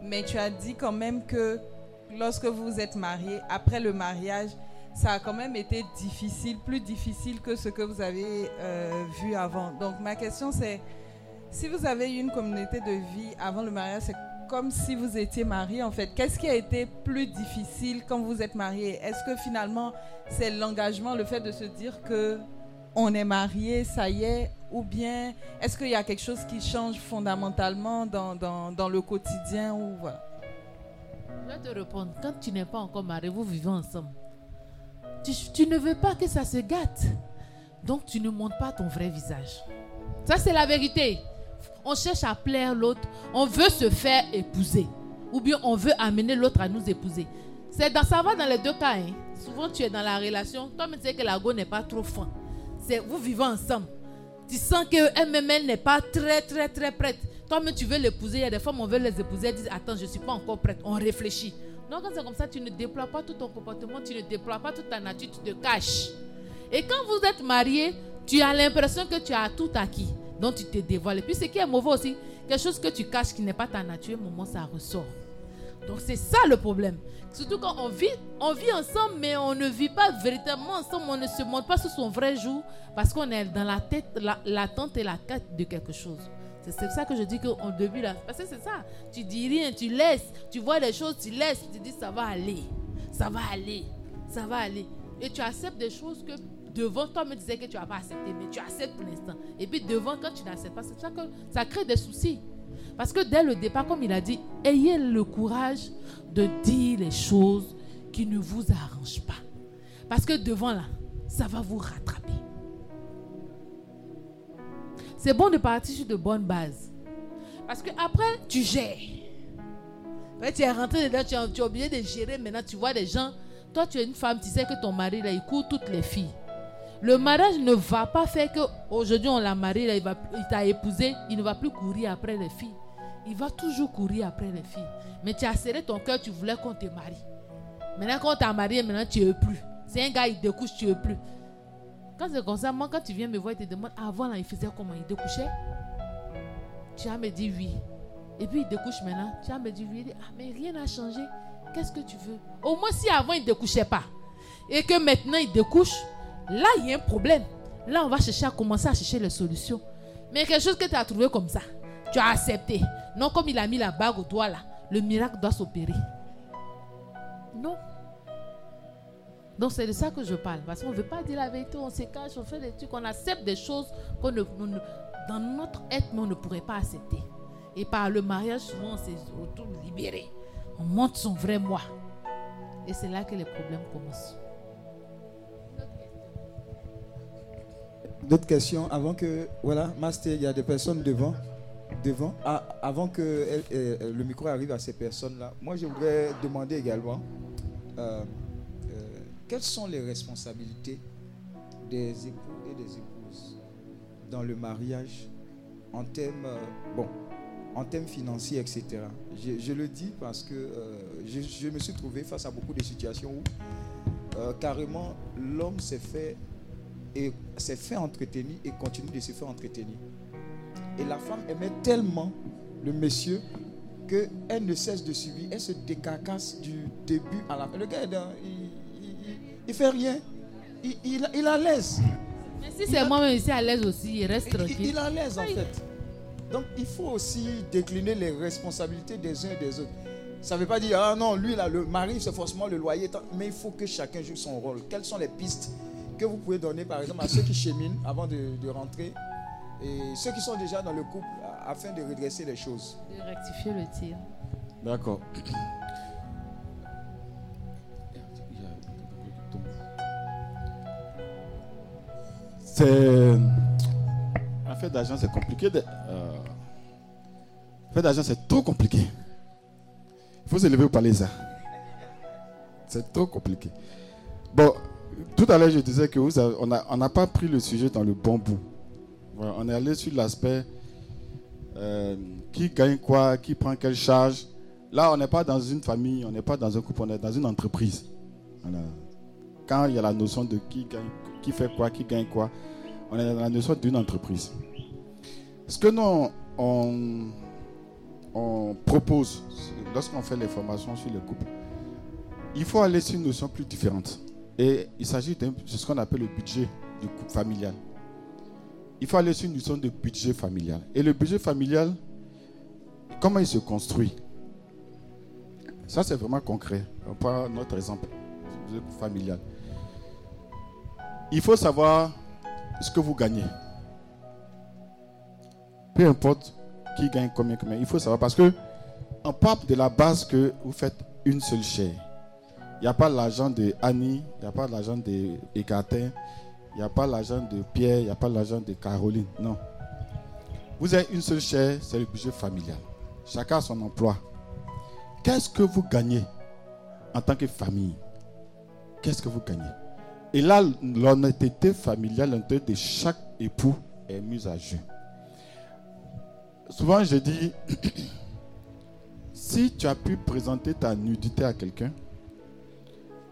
Mais tu as dit quand même que lorsque vous êtes mariés, après le mariage, ça a quand même été difficile, plus difficile que ce que vous avez euh, vu avant. Donc ma question c'est, si vous avez eu une communauté de vie avant le mariage, c'est comme si vous étiez mariés en fait. Qu'est-ce qui a été plus difficile quand vous êtes mariés Est-ce que finalement c'est l'engagement, le fait de se dire que on est marié, ça y est, ou bien est-ce qu'il y a quelque chose qui change fondamentalement dans, dans, dans le quotidien ou voilà? Je vais te répondre. Quand tu n'es pas encore marié, vous vivez ensemble. Tu, ne veux pas que ça se gâte. Donc tu ne montres pas ton vrai visage. Ça, c'est la vérité. on cherche à plaire l'autre, on veut se faire épouser. Ou bien on veut amener l'autre à nous épouser. C'est dans, ça va dans les deux cas. hein. Souvent tu es dans la relation, toi tu sais que la go n'est pas trop fin. C'est vous vivez ensemble. Tu sens qu'elle même elle n'est pas très très très prête. Toi-même tu veux l'épouser. Il y a des femmes on veut les épouser. Elles disent attends je suis pas encore prête. On réfléchit. Donc quand c'est comme ça, tu ne déploies pas tout ton comportement, tu ne déploies pas toute ta nature, tu te caches. Et quand vous êtes marié, tu as l'impression que tu as tout acquis. Donc tu te dévoiles. Et puis ce qui est mauvais aussi, quelque chose que tu caches qui n'est pas ta nature, au moment ça ressort. Donc c'est ça le problème. Surtout quand on vit, on vit ensemble, mais on ne vit pas véritablement ensemble, on ne se montre pas sous son vrai jour parce qu'on est dans la tête, la- l'attente et la quête de quelque chose. C'est ça que je dis qu'au début, là, parce que c'est ça. Tu dis rien, tu laisses, tu vois des choses, tu laisses, tu dis ça va aller, ça va aller, ça va aller. Et tu acceptes des choses que devant toi me disais que tu n'as pas accepté, mais tu acceptes pour l'instant. Et puis devant, quand tu n'acceptes pas, c'est pour ça que ça crée des soucis. Parce que dès le départ, comme il a dit, ayez le courage de dire les choses qui ne vous arrangent pas. Parce que devant là, ça va vous rattraper. C'est bon de partir sur de bonnes bases. Parce que après, tu gères. Tu es rentré dedans, tu es, es obligé de gérer. Maintenant, tu vois des gens. Toi, tu es une femme, tu sais que ton mari, il court toutes les filles. Le mariage ne va pas faire que aujourd'hui on l'a marié, il, il t'a épousé, il ne va plus courir après les filles. Il va toujours courir après les filles. Mais tu as serré ton cœur, tu voulais qu'on te marie. Maintenant, quand on t'a marié, maintenant tu veux plus. C'est un gars, il découche, tu veux plus. Quand c'est comme ça, moi, quand tu viens me voir, il te demande avant, là, il faisait comment? Il découchait? Tu vas me dire oui. Et puis il découche maintenant. Tu vas me dire oui. Il dit, ah, mais rien n'a changé. Qu'est-ce que tu veux? Au moins, si avant, il ne découchait pas et que maintenant, il découche, là, il y a un problème. Là, on va chercher à commencer à chercher les solutions. Mais quelque chose que tu as trouvé comme ça, tu as accepté. Non, comme il a mis la bague au doigt là, le miracle doit s'opérer. Donc c'est de ça que je parle. Parce qu'on ne veut pas dire la vérité, on se cache, on fait des trucs, on accepte des choses qu'on ne, dans notre être, on ne pourrait pas accepter. Et par le mariage, souvent, on s'est autour libéré. On montre son vrai moi. Et c'est là que les problèmes commencent. D'autres questions avant que. Voilà, Master, il y a des personnes devant. devant. Ah, avant que elle- euh, le micro arrive à ces personnes-là, moi je voudrais demander également euh, euh, quelles sont les responsabilités des époux et des épouses dans le mariage en termes, euh, bon, en financiers, etc. Je, le dis parce que euh, je, me suis trouvé face à beaucoup de situations où euh, carrément l'homme s'est fait et s'est fait entretenir et continue de se faire entretenir. Et la femme aimait tellement le monsieur qu'elle ne cesse de subir. Elle se décarcasse du début à la fin. Le gars, il, il, fait rien. Il, il, il a l'aise. Mais si c'est moi-même ici à l'aise aussi, il reste Il, tranquille. il a l'aise en fait. Donc il faut aussi décliner les responsabilités des uns et des autres. Ça ne veut pas dire, ah non, lui, là, le mari, c'est forcément le loyer. tant- Mais il faut que chacun joue son rôle. Quelles sont les pistes que vous pouvez donner, par exemple, à ceux qui cheminent avant de, de rentrer et ceux qui sont déjà dans le couple afin de redresser les choses? De rectifier le tir. D'accord. C'est. Un fait d'argent, c'est compliqué. De... euh, d'argent, c'est trop compliqué. Il faut se lever pour parler. C'est trop compliqué. Bon, tout à l'heure, je disais que vous avez- on n'a pas pris le sujet dans le bon bout. On est allé sur l'aspect euh, qui gagne quoi, qui prend quelle charge. Là, on n'est pas dans une famille, on n'est pas dans un couple, on est dans une entreprise. Quand il y a la notion de qui gagne, qui fait quoi, qui gagne quoi, on est dans la notion d'une entreprise. Ce que nous, on, propose lorsqu'on fait les formations sur le couple, il faut aller sur une notion plus différente. Et il s'agit de ce qu'on appelle le budget du couple familial. Il faut aller sur une notion de budget familial. Et le budget familial, comment il se construit? Ça, c'est vraiment concret. On prend notre exemple, familial. Il faut savoir ce que vous gagnez. Peu importe qui gagne combien, combien, il faut savoir parce que on part de la base que vous faites une seule chair. Il n'y a pas l'argent de Annie, il n'y a pas l'argent de il n'y a pas l'argent de Pierre, il n'y a pas l'argent de Caroline. Non. Vous avez une seule chair, c'est le budget familial. Chacun a son emploi. Qu'est-ce que vous gagnez en tant que famille? Qu'est-ce que vous gagnez? Et là, l'honnêteté familiale, l'honnêteté de chaque époux est mise à jeu. Souvent, je dis, si tu as pu présenter ta nudité à quelqu'un,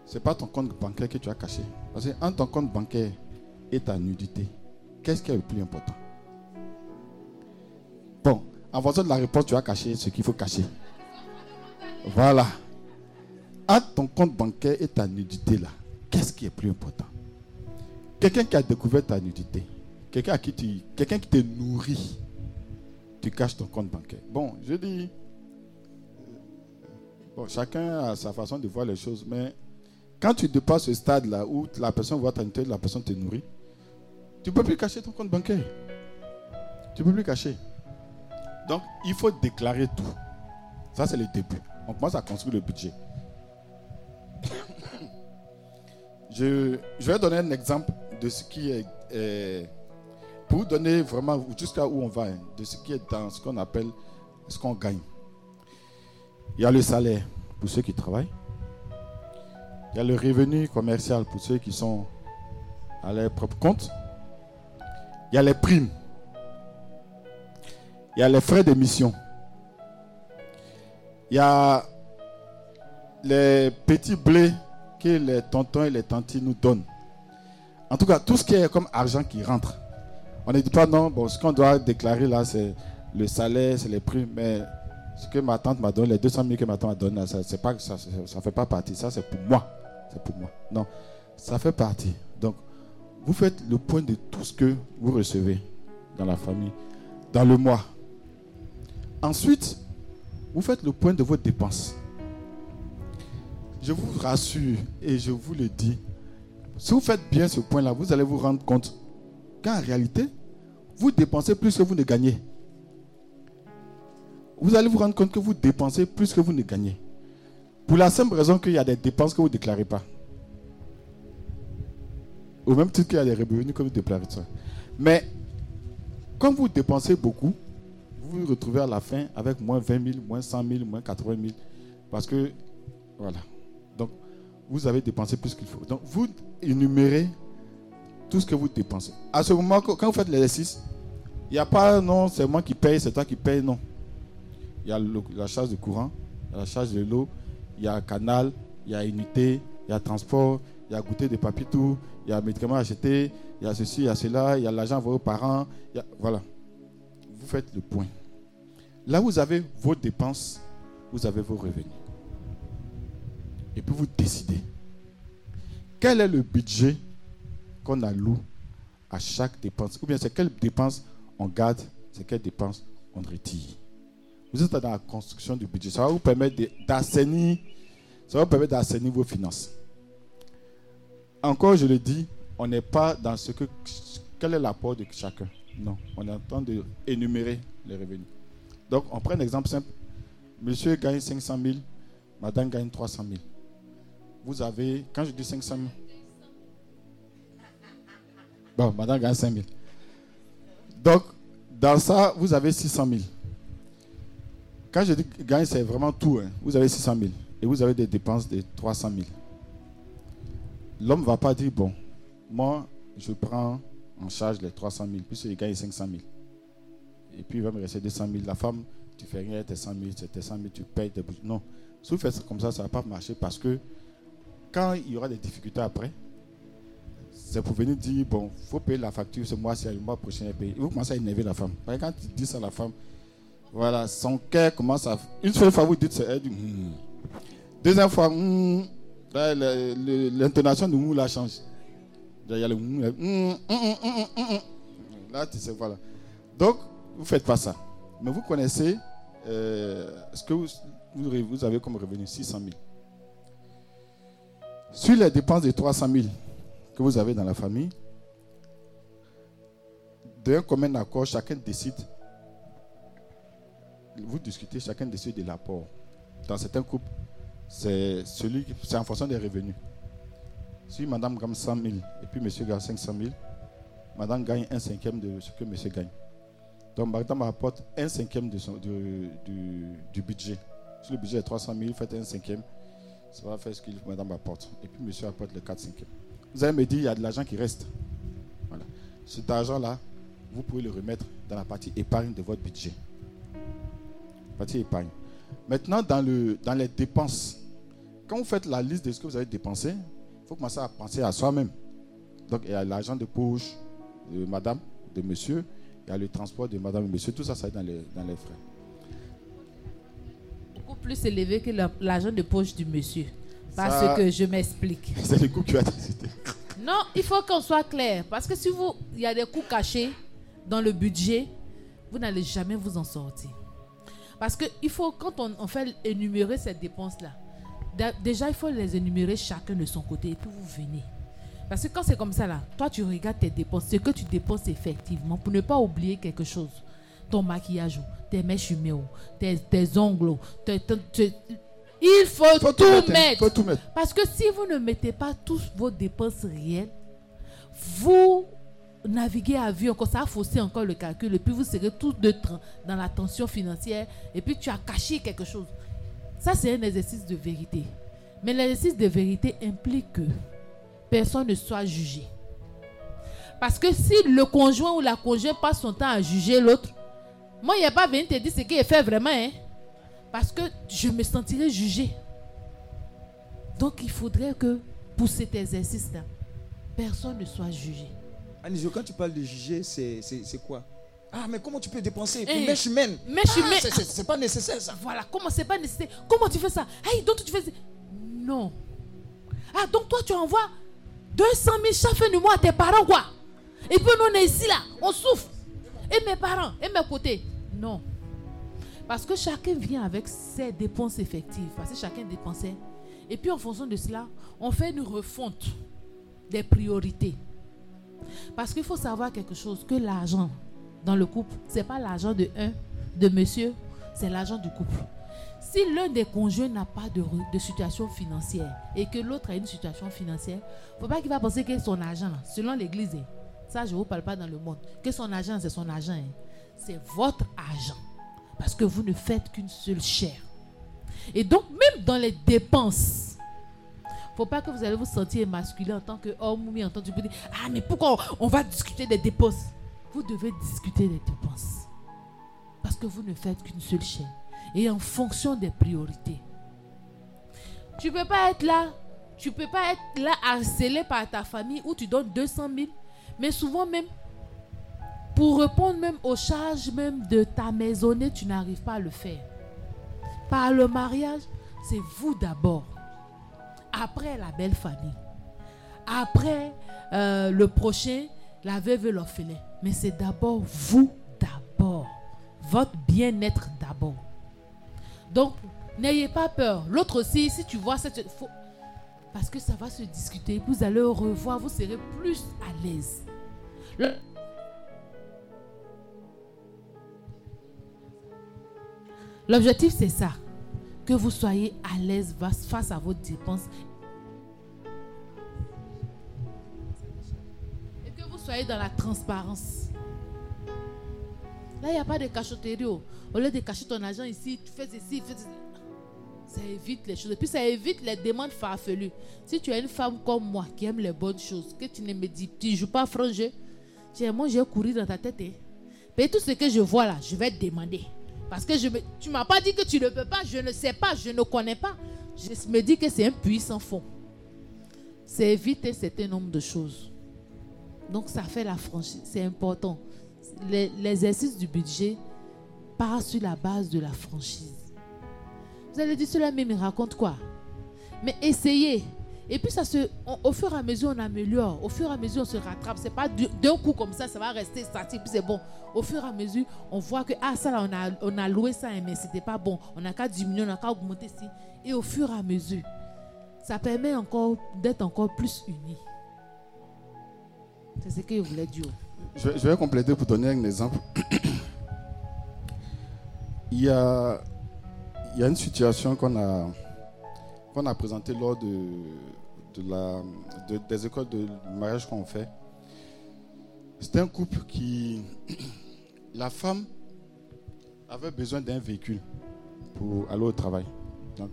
ce n'est pas ton compte bancaire que tu as caché. Parce que entre ton compte bancaire et ta nudité, qu'est-ce qui est le plus important? Bon, en fonction de la réponse, tu as caché ce qu'il faut cacher. Voilà. Entre ton compte bancaire et ta nudité, là, qu'est-ce qui est plus important? Quelqu'un qui a découvert ta nudité, quelqu'un qui, te nourrit, tu caches ton compte bancaire. Bon, je dis, bon, chacun a sa façon de voir les choses, mais quand tu dépasses ce stade-là où la personne voit ta nudité, la personne te nourrit, tu ne peux plus cacher ton compte bancaire. Tu ne peux plus cacher. Donc, il faut déclarer tout. Ça, c'est le début. On commence à construire le budget. Je, vais donner un exemple de ce qui est, est pour vous donner vraiment jusqu'à où on va, hein, de ce qui est dans ce qu'on appelle ce qu'on gagne. Il y a le salaire pour ceux qui travaillent. Il y a le revenu commercial pour ceux qui sont à leur propre compte. Il y a les primes. Il y a les frais d'émission. Il y a les petits blés que les tontons et les tantis nous donnent. En tout cas, tout ce qui est comme argent qui rentre. On ne dit pas non, bon, ce qu'on doit déclarer là, c'est le salaire, c'est les primes, mais ce que ma tante m'a donné, les 200 000 que ma tante m'a donné, ça ne fait pas partie. Ça, c'est pour moi. C'est pour moi. Non, ça fait partie. Donc, vous faites le point de tout ce que vous recevez dans la famille, dans le mois. Ensuite, vous faites le point de vos dépenses. Je vous rassure et je vous le dis, si vous faites bien ce point-là, vous allez vous rendre compte qu'en réalité, vous dépensez plus que vous ne gagnez. Vous allez vous rendre compte que vous dépensez plus que vous ne gagnez. Pour la simple raison qu'il y a des dépenses que vous ne déclarez pas. Au même titre qu'il y a des revenus que vous déclarez ça. Mais quand vous dépensez beaucoup, vous vous retrouvez à la fin avec moins 20 000, moins 100 000, moins 80 000. Parce que, voilà. Vous avez dépensé plus qu'il faut. Donc, vous énumérez tout ce que vous dépensez. À ce moment, quand vous faites l'exercice, il n'y a pas, non, c'est moi qui paye, c'est toi qui paye, non. Il y a la charge de courant, il y a la charge de l'eau, il y a canal, il y a unité, il y a transport, il y a goûter de papier tout, il y a médicaments achetés, il y a ceci, il y a cela, il y a l'argent envoyé aux parents. voilà. Vous faites le point. Là, vous avez vos dépenses, vous avez vos revenus. Et puis vous décidez. Quel est le budget qu'on alloue à chaque dépense? Ou bien c'est quelle dépense on garde, c'est quelle dépense on retire? Vous êtes dans la construction du budget. Ça va vous permettre d'assainir, ça va vous permettre d'assainir vos finances. Encore, je le dis, on n'est pas dans ce que. Quel est l'apport de chacun? Non, on est en train d'énumérer les revenus. Donc, on prend un exemple simple. Monsieur gagne 500 000, madame gagne 300 000. Vous avez, quand je dis 500 000, bon, madame gagne 5 000. Donc, dans ça, vous avez 600 000. Quand je dis gagne, c'est vraiment tout. hein. Vous avez 600 000 et vous avez des dépenses de 300 000. L'homme ne va pas dire, bon, moi, je prends en charge les 300 000, puisqu'il gagne 500 000. Et puis, il va me rester 200 000. La femme, tu fais rien, tes 100 000, c'est tes 100 000, tu payes tes bougies. Non. Si vous faites comme ça, ça ne va pas marcher parce que quand il y aura des difficultés après, c'est pour venir dire, bon, il faut payer la facture ce mois-ci, le mois prochain. Vous commencez à énerver la femme. Quand tu dis ça à la femme, voilà, son cœur commence à. Une seule fois, vous dites ça, elle dit, Hmm. Deuxième fois, Hmm. Là, l'intonation du mou là change. Là, Il y a le mou, là, Hmm, hmm, hmm, hmm, hmm, hmm. Là, tu sais, voilà. Donc, vous ne faites pas ça. Mais vous connaissez euh, ce que vous, vous avez comme revenu 600 000. Sur les dépenses de 300 000 que vous avez dans la famille, d'un commun accord, chacun décide. Vous discutez, chacun décide de l'apport. Dans certains couples, c'est en fonction des revenus. Si madame gagne 100 000 et puis monsieur gagne 500 000, madame gagne un cinquième de ce que monsieur gagne. Donc madame apporte un cinquième du, du budget. Si le budget est 300 000, faites un cinquième. Ça va faire ce que madame apporte. Et puis monsieur apporte le 4 cinquièmes. Vous allez me dire, il y a de l'argent qui reste. Voilà. Cet argent-là, vous pouvez le remettre dans la partie épargne de votre budget. Partie épargne. Maintenant, dans, le, dans les dépenses, quand vous faites la liste de ce que vous avez dépensé, il faut commencer à penser à soi-même. Donc, il y a l'argent de poche de madame, de monsieur, il y a le transport de madame et monsieur, tout ça, ça est dans les, dans les frais. Plus élevé que la- l'argent de poche du monsieur. Parce Ça- que je m'explique. C'est le coût qui a décidé. Non, il faut qu'on soit clair. Parce que si vous, il y a des coûts cachés dans le budget, vous n'allez jamais vous en sortir. Parce que il faut, quand on, on fait énumérer ces dépenses-là, déjà, il faut les énumérer chacun de son côté et puis vous venez. Parce que quand c'est comme ça, là, toi, tu regardes tes dépenses, ce que tu dépenses effectivement, pour ne pas oublier quelque chose. Ton maquillage, tes mèches humées, tes, tes ongles, tes- tes- tes- il faut, tout, tout mettre, mettre. Faut tout mettre. Parce que si vous ne mettez pas tous vos dépenses réelles, vous naviguez à vue encore, ça a faussé encore le calcul, et puis vous serez tous deux dans la tension financière, et puis tu as caché quelque chose. Ça, c'est un exercice de vérité. Mais l'exercice de vérité implique que personne ne soit jugé. Parce que si le conjoint ou la conjointe passe son temps à juger l'autre, moi, il n'y a pas venu te dire ce qu'il fait vraiment. Hein? Parce que je me sentirais jugé. Donc, il faudrait que pour cet exercice-là, personne ne soit jugé. Anisio, quand tu parles de juger, c'est quoi? Ah, mais comment tu peux dépenser? Eh, Mèche humaine. mèche Ah, humaine. C'est pas nécessaire ça. Voilà, comment c'est pas nécessaire? Comment tu fais ça? Hey, donc tu fais ça? Non. Ah, donc toi, tu envoies 200 000 chaque fin du mois à tes parents, quoi? Et puis nous, on est ici, là, on souffre. Et mes parents, et mes côtés Non. Parce que chacun vient avec ses dépenses effectives. Parce que chacun dépensait. Et puis en fonction de cela, on fait une refonte des priorités. Parce qu'il faut savoir quelque chose, que l'argent dans le couple, ce n'est pas l'argent de un, de monsieur, c'est l'argent du couple. Si l'un des conjoints n'a pas de, de situation financière et que l'autre a une situation financière, il ne faut pas qu'il va penser que son argent, selon l'église, ça je ne vous parle pas dans le monde, que son argent c'est son argent, hein. C'est votre argent. Parce que vous ne faites qu'une seule chair. Et donc, même dans les dépenses, faut pas que vous allez vous sentir masculin en tant qu'homme ou en tant que... Ah, mais pourquoi on va discuter des dépenses? Vous devez discuter des dépenses. Parce que vous ne faites qu'une seule chaîne. Et en fonction des priorités. Tu peux pas être là. Tu peux pas être là harcelé par ta famille où tu donnes 200 000. Mais souvent même, pour répondre même aux charges même de ta maisonnée, tu n'arrives pas à le faire. Par le mariage, c'est vous d'abord. Après la belle famille. Après euh, le prochain, la veuve et l'orphelin. Mais c'est d'abord vous d'abord. Votre bien-être d'abord. Donc, n'ayez pas peur. L'autre aussi, si tu vois cette... Parce que ça va se discuter. Vous allez revoir. Vous serez plus à l'aise. L'objectif, c'est ça. Que vous soyez à l'aise face à vos dépenses. Et que vous soyez dans la transparence. Là, il n'y a pas de cachotterie. oh. Au lieu de cacher ton argent ici, tu fais ceci, fais ceci. Ça évite les choses. Et puis, ça évite les demandes farfelues. Si tu es une femme comme moi qui aime les bonnes choses, que tu ne me dis, tu ne joues pas franc jeu, moi, j'ai couru dans ta tête. hein. Mais tout ce que je vois là, je vais te demander. Parce que je me, tu ne m'as pas dit que tu ne peux pas, je ne sais pas, je ne connais pas. Je me dis que c'est un puits sans fond. C'est éviter certain nombre de choses. Donc ça fait la franchise, c'est important. L'exercice du budget part sur la base de la franchise. Vous allez dire, cela mais me raconte quoi? Mais essayez. Et puis ça se, au fur et à mesure, on améliore. Au fur et à mesure, on se rattrape. C'est pas du- d'un coup comme ça, ça va rester statique, puis c'est bon. Au fur et à mesure, on voit que, ah, ça là, on a, on a loué ça, hein, mais c'était pas bon. On n'a qu'à diminuer, on n'a qu'à augmenter ici. Et au fur et à mesure, ça permet encore d'être encore plus unis. C'est ce que je voulais dire. Je, vais compléter pour donner un exemple. Il y a, il y a une situation qu'on a, qu'on a présentée lors de, de la, de- des écoles de mariage qu'on fait. C'était un couple qui. la femme avait besoin d'un véhicule pour aller au travail. Donc,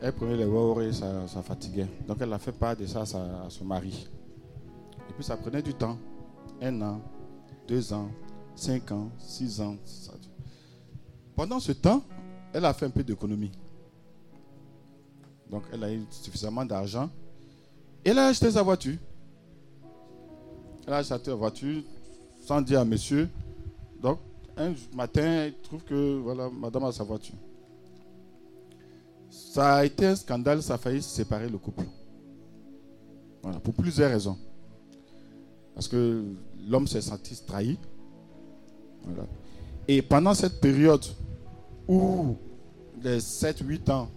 elle prenait les voies et ça, ça fatiguait. Donc, elle a fait part de ça à, son mari. Et puis, ça prenait du temps. Un an, deux ans, cinq ans, six ans. Pendant ce temps, elle a fait un peu d'économie. Donc, elle a eu suffisamment d'argent. Elle a acheté sa voiture. Elle a acheté la voiture sans dire à monsieur. Donc, un matin, elle trouve que voilà, madame a sa voiture. Ça a été un scandale, ça a failli séparer le couple. Voilà, pour plusieurs raisons. Parce que l'homme s'est senti trahi. Voilà. Et pendant cette période où les 7-8 ans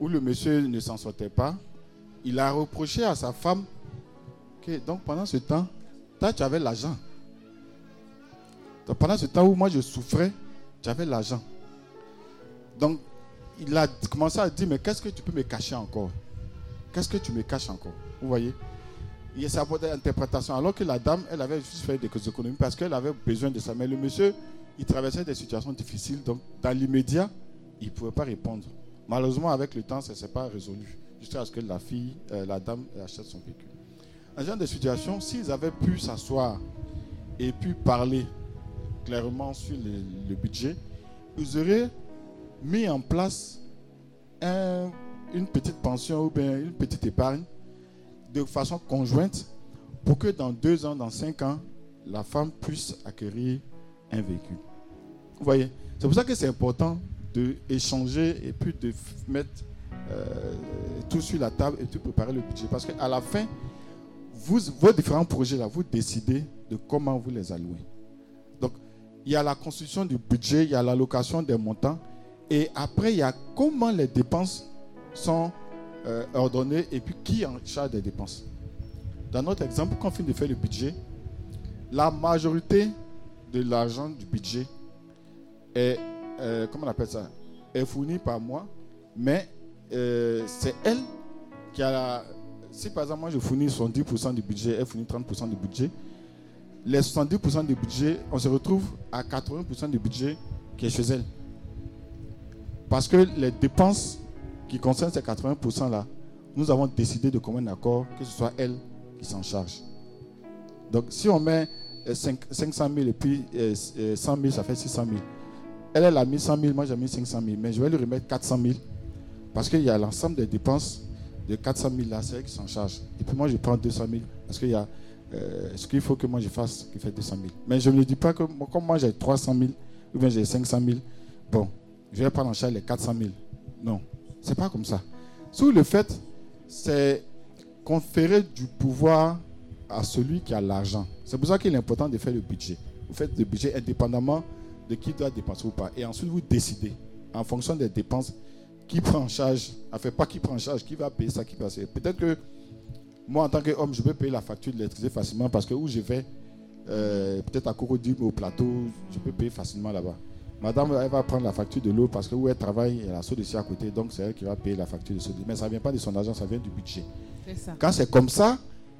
où le monsieur ne s'en sortait pas, il a reproché à sa femme que donc pendant ce temps, toi tu avais l'argent. Pendant ce temps où moi je souffrais, tu avais l'argent. Donc il a commencé à dire mais qu'est-ce que tu peux me cacher encore? Qu'est-ce que tu me caches encore? Vous voyez? Il y a sa interprétation. Alors que la dame, elle avait juste fait des économies parce qu'elle avait besoin de ça. Mais le monsieur, il traversait des situations difficiles. Donc dans l'immédiat, il ne pouvait pas répondre. Malheureusement, avec le temps, ça ne s'est pas résolu. Jusqu'à ce que la fille, euh, la dame achète son véhicule. Ce genre de situation, s'ils avaient pu s'asseoir et pu parler clairement sur le, budget, ils auraient mis en place un- une petite pension ou bien une petite épargne de façon conjointe pour que dans deux ans, dans cinq ans, la femme puisse acquérir un véhicule. Vous voyez C'est pour ça que c'est important d'échanger et puis de mettre euh, tout sur la table et de préparer le budget. Parce qu'à la fin, vos différents projets, là, vous décidez de comment vous les allouez. Donc, il y a la construction du budget, il y a l'allocation des montants, et après, il y a comment les dépenses sont euh, ordonnées et puis qui est en charge des dépenses. Dans notre exemple, quand on finit de faire le budget, la majorité de l'argent du budget est, euh, comment on appelle ça, est fournie par moi, mais euh, c'est elle qui a la... Si par exemple, moi je fournis 70% du budget, elle fournit 30% du budget, les 70% du budget, on se retrouve à 80% du budget qui est chez elle. Parce que les dépenses qui concernent ces 80% là, nous avons décidé de commun accord que ce soit elle qui s'en charge. Donc si on met euh, cinq- 500 000 et puis euh, euh, 100 000, ça fait 600 000. Elle, elle a mis 100 000, moi j'ai mis 500 000. Mais je vais lui remettre 400 000 parce qu'il y a l'ensemble des dépenses de 400 000 là, c'est elle qui s'en charge. Et puis moi je prends 200 000 parce qu'il y a euh, ce qu'il faut que moi je fasse qui fait 200 000. Mais je ne dis pas que moi, comme moi j'ai 300 000 ou bien j'ai 500 000, bon, je vais prendre en charge les 400 000. Non, c'est pas comme ça. Sous le fait, c'est conférer du pouvoir à celui qui a l'argent. C'est pour ça qu'il est important de faire le budget. Vous faites le budget indépendamment de qui doit dépenser ou pas. Et ensuite, vous décidez, en fonction des dépenses, qui prend en charge, enfin pas qui prend en charge, qui va payer ça, qui va payer. Peut-être que moi, en tant qu'homme, je peux payer la facture de l'électricité facilement parce que où je vais, euh, peut-être à Cocody au plateau, je peux payer facilement là-bas. Madame, elle va prendre la facture de l'eau parce que où elle travaille, elle a saut ici à côté, donc c'est elle qui va payer la facture de ce Mais ça ne vient pas de son argent, ça vient du budget. Ça. Quand c'est comme ça,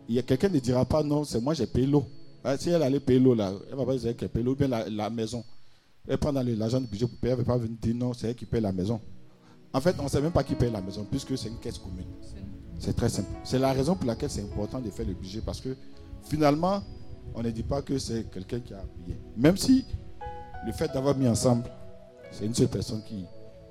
il y a quelqu'un ne dira pas non, c'est moi j'ai payé l'eau. Ah, Si elle allait payer l'eau là, elle va pas dire qu'elle paye l'eau, bien la, la maison. Elle prend l'argent du budget pour payer, elle ne pas venir dire non, c'est elle qui paye la maison. En fait, on ne sait même pas qui paye la maison, puisque c'est une caisse commune. C'est très simple. C'est la raison pour laquelle c'est important de faire le budget, parce que finalement, on ne dit pas que c'est quelqu'un qui a payé. Même si le fait d'avoir mis ensemble, c'est une seule personne qui,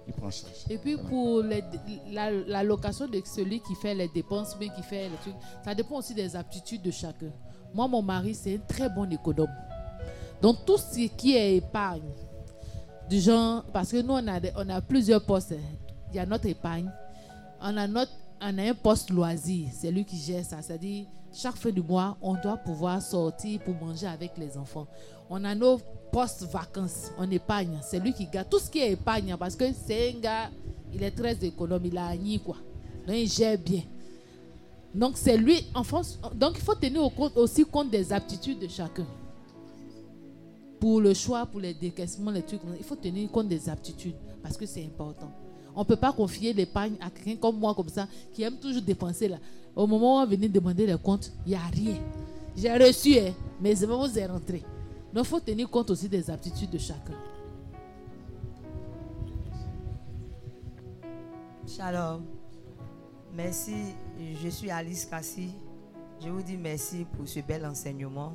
qui prend en charge. Et puis Voilà. pour les- la, la location de celui qui fait les dépenses, mais qui fait les trucs, ça dépend aussi des aptitudes de chacun. Moi, mon mari, c'est un très bon économe. Donc tout ce qui est épargne, du genre, parce que nous, on a, plusieurs postes. Il y a notre épargne, on a, notre, on a un poste loisir, c'est lui qui gère ça. C'est-à-dire, chaque fin du mois, on doit pouvoir sortir pour manger avec les enfants. On a nos postes vacances, on épargne, c'est lui qui garde tout ce qui est épargne, parce que c'est un gars, il est très économe, il a agni quoi. Donc il gère bien. Donc c'est lui, en France, donc il faut tenir compte- aussi compte des aptitudes de chacun. Pour le choix, pour les décaissements, les trucs, il faut tenir compte des aptitudes parce que c'est important. On ne peut pas confier l'épargne à quelqu'un comme moi, comme ça, qui aime toujours dépenser là. Au moment où on venir demander les comptes, il n'y a rien. J'ai reçu, hein, mais je vais vous y rentrer. Donc, il faut tenir compte aussi des aptitudes de chacun. Shalom. Merci. Je suis Alice Kassi. Je vous dis merci pour ce bel enseignement.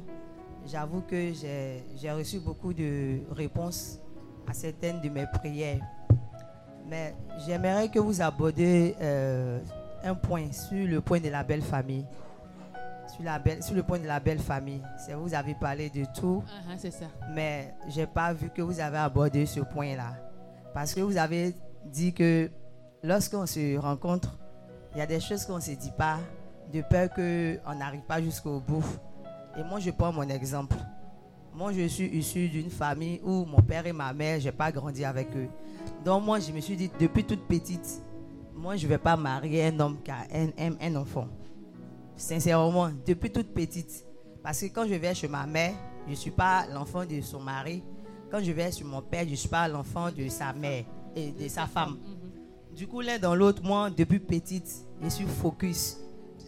J'avoue que j'ai reçu beaucoup de réponses à certaines de mes prières. Mais j'aimerais que vous abordiez euh, un point sur le point de la belle famille. Sur, la belle, sur le point de la belle famille. Vous avez parlé de tout. Ah, ah, c'est ça. Mais j'ai pas vu que vous avez abordé ce point-là. Parce que vous avez dit que lorsqu'on se rencontre, il y a des choses qu'on ne se dit pas de peur qu'on n'arrive pas jusqu'au bout. Et moi, je prends mon exemple. Moi, je suis issu d'une famille où mon père et ma mère, je n'ai pas grandi avec eux. Donc, moi, je me suis dit, depuis toute petite, moi, je ne vais pas marier un homme qui a un enfant. Sincèrement, depuis toute petite. Parce que quand je vais chez ma mère, je ne suis pas l'enfant de son mari. Quand je vais chez mon père, je ne suis pas l'enfant de sa mère et de sa femme. Du coup, l'un dans l'autre, moi, depuis petite, je suis focus.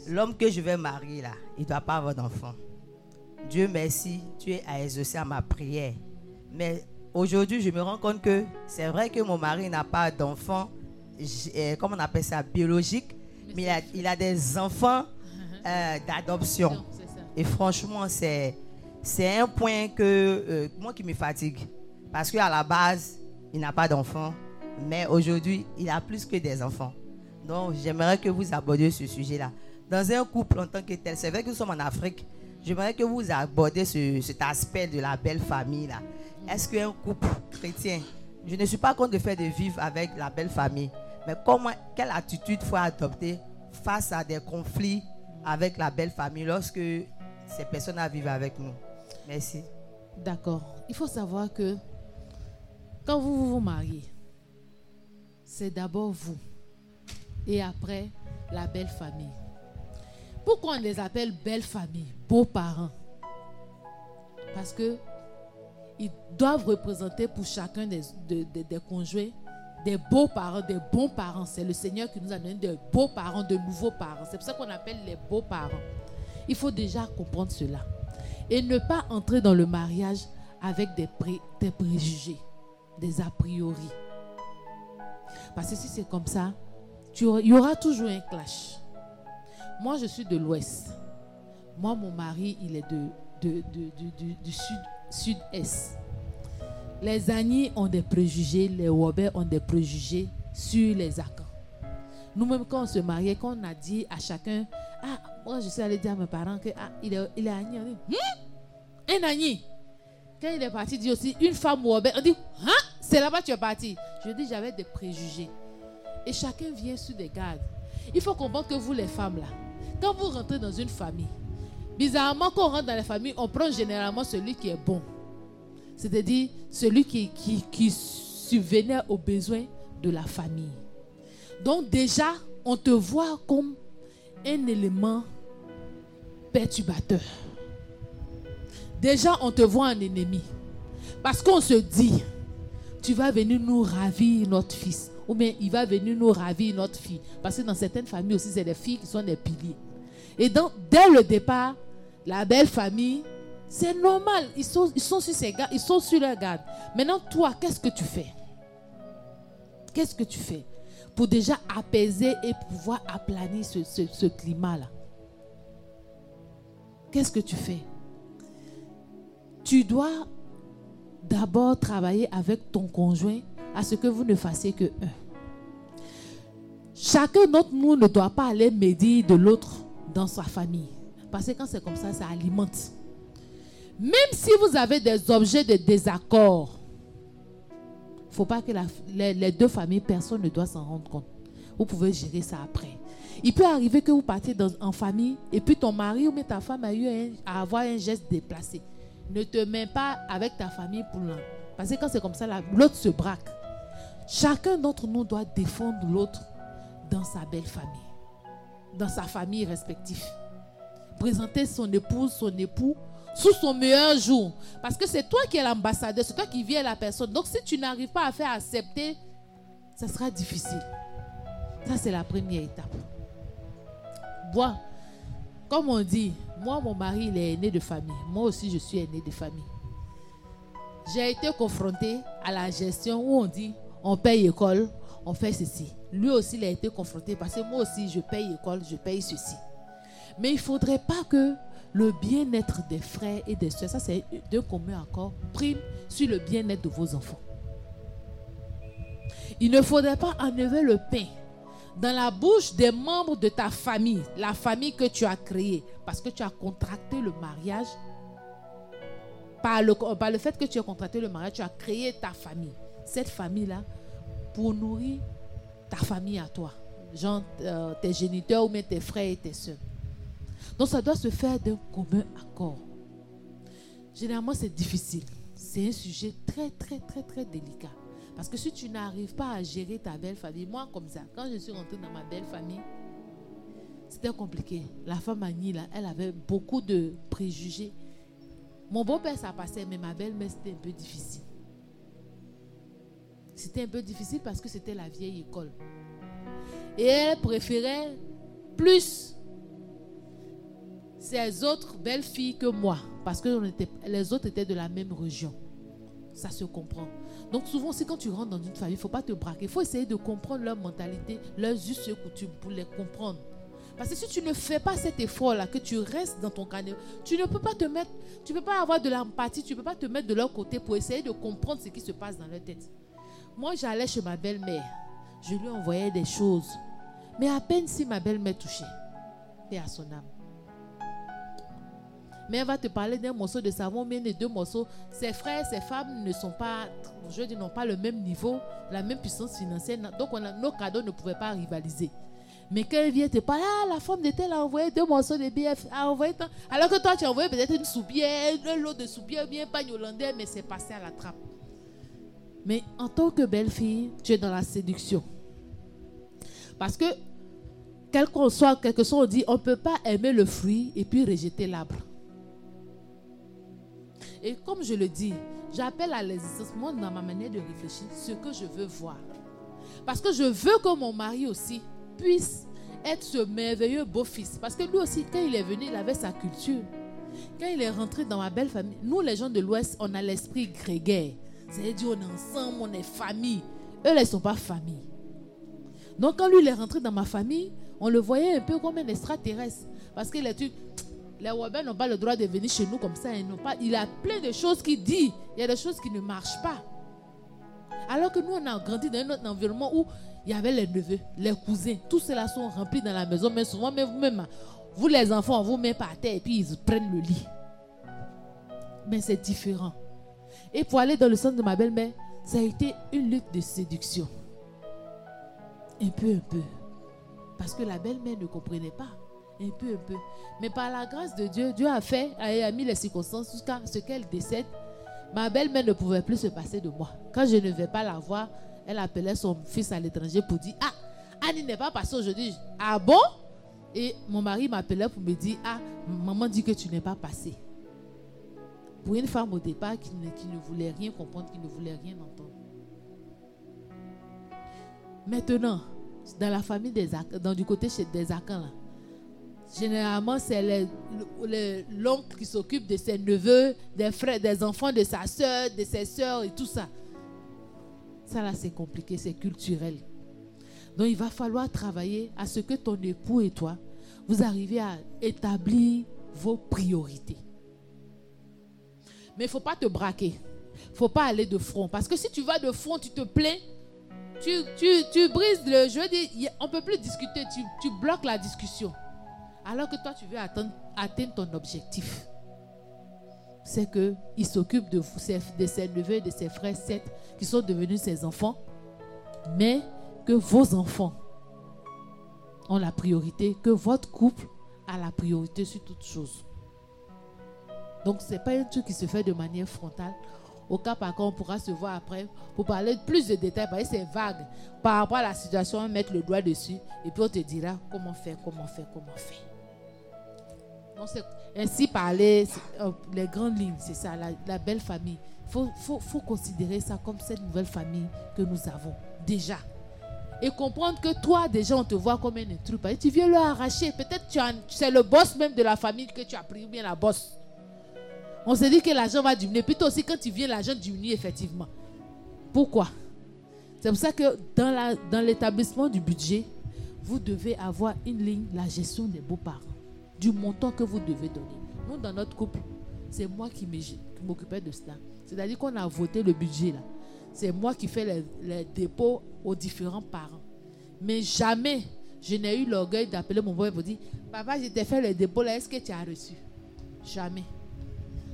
L'homme que je vais marier, là, il ne doit pas avoir d'enfant. Dieu merci, tu es à exaucer à ma prière. Mais aujourd'hui, je me rends compte que c'est vrai que mon mari n'a pas d'enfant, euh, comment on appelle ça, biologique, mais il a, il a des enfants euh, d'adoption. Et franchement, c'est, c'est un point que euh, moi qui me fatigue. Parce qu'à la base, il n'a pas d'enfant, mais aujourd'hui, il a plus que des enfants. Donc, j'aimerais que vous abordiez ce sujet-là. Dans un couple en tant que tel, c'est vrai que nous sommes en Afrique, j'aimerais que vous abordiez ce- cet aspect de la belle famille-là. Est-ce qu'un couple chrétien, je ne suis pas contre le fait de vivre avec la belle famille, mais comment, quelle attitude faut adopter face à des conflits avec la belle famille lorsque ces personnes vivent avec nous? Merci. D'accord. Il faut savoir que quand vous, vous mariez, c'est d'abord vous et après la belle famille. Pourquoi on les appelle belle famille, beaux-parents? Parce que ils doivent représenter pour chacun des, de- de- des conjoints des beaux parents, des bons parents. C'est le Seigneur qui nous a donné des beaux parents, de nouveaux parents. C'est pour ça qu'on appelle les beaux parents. Il faut déjà comprendre cela. Et ne pas entrer dans le mariage avec des, pré- des préjugés, des a priori. Parce que si c'est comme ça, il y aura toujours un clash. Moi, je suis de l'ouest. Moi, mon mari, il est de, du- sud, sud-est. Les Agnis ont des préjugés, les Wobers ont des préjugés sur les Akans. Nous-mêmes, quand on se mariait, quand on a dit à chacun, ah, moi, je suis allé dire à mes parents que, ah, il est, il est Agni. On dit, Hum? Un Agni. Quand il est parti dire aussi, une femme Wober, on dit, hein, c'est là-bas que tu es parti. Je dis, j'avais des préjugés. Et chacun vient sur des gardes. Il faut comprendre que vous, les femmes, là, quand vous rentrez dans une famille, bizarrement, quand on rentre dans la famille, on prend généralement celui qui est bon. C'est-à-dire celui qui, qui, subvenait aux besoins de la famille. Donc déjà, on te voit comme un élément perturbateur. Déjà, on te voit un ennemi. Parce qu'on se dit, tu vas venir nous ravir notre fils. Ou bien il va venir nous ravir notre fille. Parce que dans certaines familles aussi, c'est des filles qui sont des piliers. Et donc, dès le départ, la belle famille, c'est normal. Ils sont, ils sont sur ses gardes, ils sont sur leur garde. Maintenant, toi, qu'est-ce que tu fais? Qu'est-ce que tu fais pour déjà apaiser et pouvoir aplanir ce, ce- climat-là? Qu'est-ce que tu fais? Tu dois d'abord travailler avec ton conjoint à ce que vous ne fassiez que un. Chacun d'entre nous ne doit pas aller médire de l'autre dans sa famille. Parce que quand c'est comme ça, ça alimente. Même si vous avez des objets de désaccord, il ne faut pas que les, deux familles, personne ne doit s'en rendre compte. Vous pouvez gérer ça après. Il peut arriver que vous partiez en famille et puis ton mari ou ta femme a eu à avoir un geste déplacé. Ne te mets pas avec ta famille pour l'un. Parce que quand c'est comme ça, la- l'autre se braque. Chacun d'entre nous doit défendre l'autre dans sa belle famille, dans sa famille respective. Présenter son épouse, son époux sous son meilleur jour. Parce que c'est toi qui es l'ambassadeur, c'est toi qui viens la personne. Donc si tu n'arrives pas à faire accepter, ça sera difficile. Ça, c'est la première étape. Moi, comme on dit, moi, mon mari, il est aîné de famille. Moi aussi, je suis aîné de famille. J'ai été confrontée à la gestion où on dit, on paye école, on fait ceci. Lui aussi, il a été confronté parce que moi aussi, je paye école, je paye ceci. Mais il ne faudrait pas que le bien-être des frères et des soeurs, ça c'est d'un commun accord, prime sur le bien-être de vos enfants. Il ne faudrait pas enlever le pain dans la bouche des membres de ta famille, la famille que tu as créée, parce que tu as contracté le mariage. Par le, par le fait que tu as contracté le mariage, tu as créé ta famille. Cette famille-là, pour nourrir ta famille à toi, genre euh, tes géniteurs ou même tes frères et tes soeurs. Donc ça doit se faire d'un commun accord. Généralement, c'est difficile. C'est un sujet très, très, très, très délicat. Parce que si tu n'arrives pas à gérer ta belle famille, moi comme ça, quand je suis rentrée dans ma belle famille, c'était compliqué. La femme Annie, là, elle avait beaucoup de préjugés. Mon beau-père, ça passait, mais ma belle-mère, c'était un peu difficile. C'était un peu difficile parce que c'était la vieille école. Et elle préférait plus ses autres belles filles que moi, parce que les autres étaient de la même région. Ça se comprend. Donc souvent, aussi quand tu rentres dans une famille, il ne faut pas te braquer. Il faut essayer de comprendre leur mentalité, leurs us et coutumes pour les comprendre. Parce que si tu ne fais pas cet effort-là, que tu restes dans ton canot, tu ne peux pas te mettre, tu ne peux pas avoir de l'empathie, tu ne peux pas te mettre de leur côté pour essayer de comprendre ce qui se passe dans leur tête. Moi, j'allais chez ma belle-mère, je lui envoyais des choses. Mais à peine si ma belle-mère touchait, et à son âme. Mais elle va te parler d'un morceau de savon, mais de deux morceaux. Ses frères, ses femmes ne sont pas, je dis, n'ont pas le même niveau, la même puissance financière. Donc, nos cadeaux ne pouvaient pas rivaliser. Mais quand elle vient te parler, ah, la femme de tel a envoyé deux morceaux de BF, a envoyé. Alors que toi, tu as envoyé peut-être une soupière, un lot de soupière, bien pagne hollandais, mais c'est passé à la trappe. Mais en tant que belle fille, tu es dans la séduction. Parce que, quel qu'on soit, quelque chose, on dit, on ne peut pas aimer le fruit et puis rejeter l'arbre. Et comme je le dis, j'appelle à l'existence, moi, dans ma manière de réfléchir, ce que je veux voir. Parce que je veux que mon mari aussi puisse être ce merveilleux beau-fils. Parce que lui aussi, quand il est venu, il avait sa culture. Quand il est rentré dans ma belle famille, nous, les gens de l'Ouest, on a l'esprit grégaire. C'est-à-dire, on est ensemble, on est famille. Eux, là, ils ne sont pas famille. Donc, quand lui, il est rentré dans ma famille, on le voyait un peu comme un extraterrestre. Parce qu'il est les Wabens n'ont pas le droit de venir chez nous comme ça. Ils pas, il a plein de choses qu'il dit. Il y a des choses qui ne marchent pas. Alors que nous, on a grandi dans un autre environnement où il y avait les neveux, les cousins. Tous ceux-là sont remplis dans la maison. Mais souvent, même vous-même, vous les enfants, on vous met par terre et puis ils prennent le lit. Mais c'est différent. Et pour aller dans le centre de ma belle-mère, ça a été une lutte de séduction. Un peu, un peu. Parce que la belle-mère ne comprenait pas. Un peu, un peu. Mais par la grâce de Dieu, Dieu a fait, a mis les circonstances jusqu'à ce qu'elle décède. Ma belle-mère ne pouvait plus se passer de moi. Quand je ne vais pas la voir, elle appelait son fils à l'étranger pour dire Ah, Annie n'est pas passée aujourd'hui. Ah bon? Et mon mari m'appelait pour me dire Ah, maman dit que tu n'es pas passée. Pour une femme au départ qui ne, voulait rien comprendre, qui ne voulait rien entendre. Maintenant, dans la famille des dans du côté des Akans, généralement, c'est l'oncle qui s'occupe de ses neveux, des frères, des enfants de sa soeur, de ses soeurs et tout ça. Ça là, c'est compliqué, c'est culturel. Donc, il va falloir travailler à ce que ton époux et toi, vous arriviez à établir vos priorités. Mais il ne faut pas te braquer. Il ne faut pas aller de front. Parce que si tu vas de front, tu te plains, tu, tu, brises le jeu. On ne peut plus discuter. Tu, tu bloques la discussion. Alors que toi, tu veux atteindre, atteindre ton objectif. C'est qu'il s'occupe de, de ses neveux, de ses frères, sept, qui sont devenus ses enfants. Mais que vos enfants ont la priorité, que votre couple a la priorité sur toute chose. Donc, ce n'est pas un truc qui se fait de manière frontale. Au cas par cas, on pourra se voir après pour parler de plus de détails. Parce que c'est vague. Par rapport à la situation, mettre le doigt dessus et puis on te dira comment faire, comment faire, comment faire. Donc, c'est ainsi parler, euh, les grandes lignes, c'est ça, la, belle famille. Il faut, faut, faut considérer ça comme cette nouvelle famille que nous avons déjà. et comprendre que toi, déjà, on te voit comme un intrus. Tu viens le arracher. Peut-être as- c'est le boss même de la famille que tu as pris, ou bien la boss. On se dit que l'argent va diminuer. Plutôt aussi, quand tu viens, l'argent diminue effectivement. Pourquoi? C'est pour ça que dans l'établissement du budget, vous devez avoir une ligne, la gestion des beaux-parents, du montant que vous devez donner. Nous, dans notre couple, c'est moi qui m'occupais de cela. C'est-à-dire qu'on a voté le budget. C'est moi qui fais les, dépôts aux différents parents. Mais jamais je n'ai eu l'orgueil d'appeler mon père pour dire Papa, je t'ai fait le dépôt là, est-ce que tu as reçu Jamais.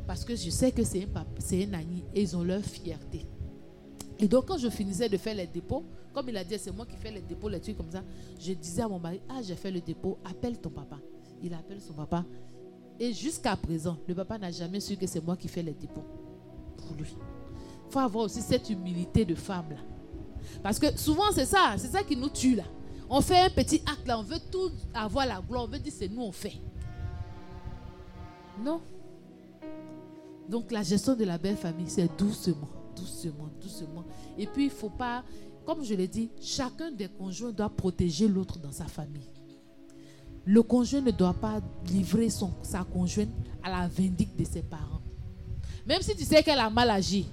Parce que je sais que c'est un, papa- c'est un ami et ils ont leur fierté. Et donc, quand je finissais de faire les dépôts, comme il a dit, c'est moi qui fais les dépôts, les trucs comme ça, je disais à mon mari Ah, j'ai fait le dépôt, appelle ton papa. Il appelle son papa. Et jusqu'à présent, le papa n'a jamais su que c'est moi qui fais les dépôts pour lui. Il faut avoir aussi cette humilité de femme là. Parce que souvent, c'est ça, c'est ça qui nous tue là. On fait un petit acte là, on veut tout avoir la gloire, on veut dire c'est nous on fait. Non. Donc la gestion de la belle famille, c'est doucement, doucement, doucement. Et puis il faut pas, comme je l'ai dit, chacun des conjoints doit protéger l'autre dans sa famille. Le conjoint ne doit pas livrer son, sa conjointe à la vindicte de ses parents. Même si tu sais qu'elle a mal agi,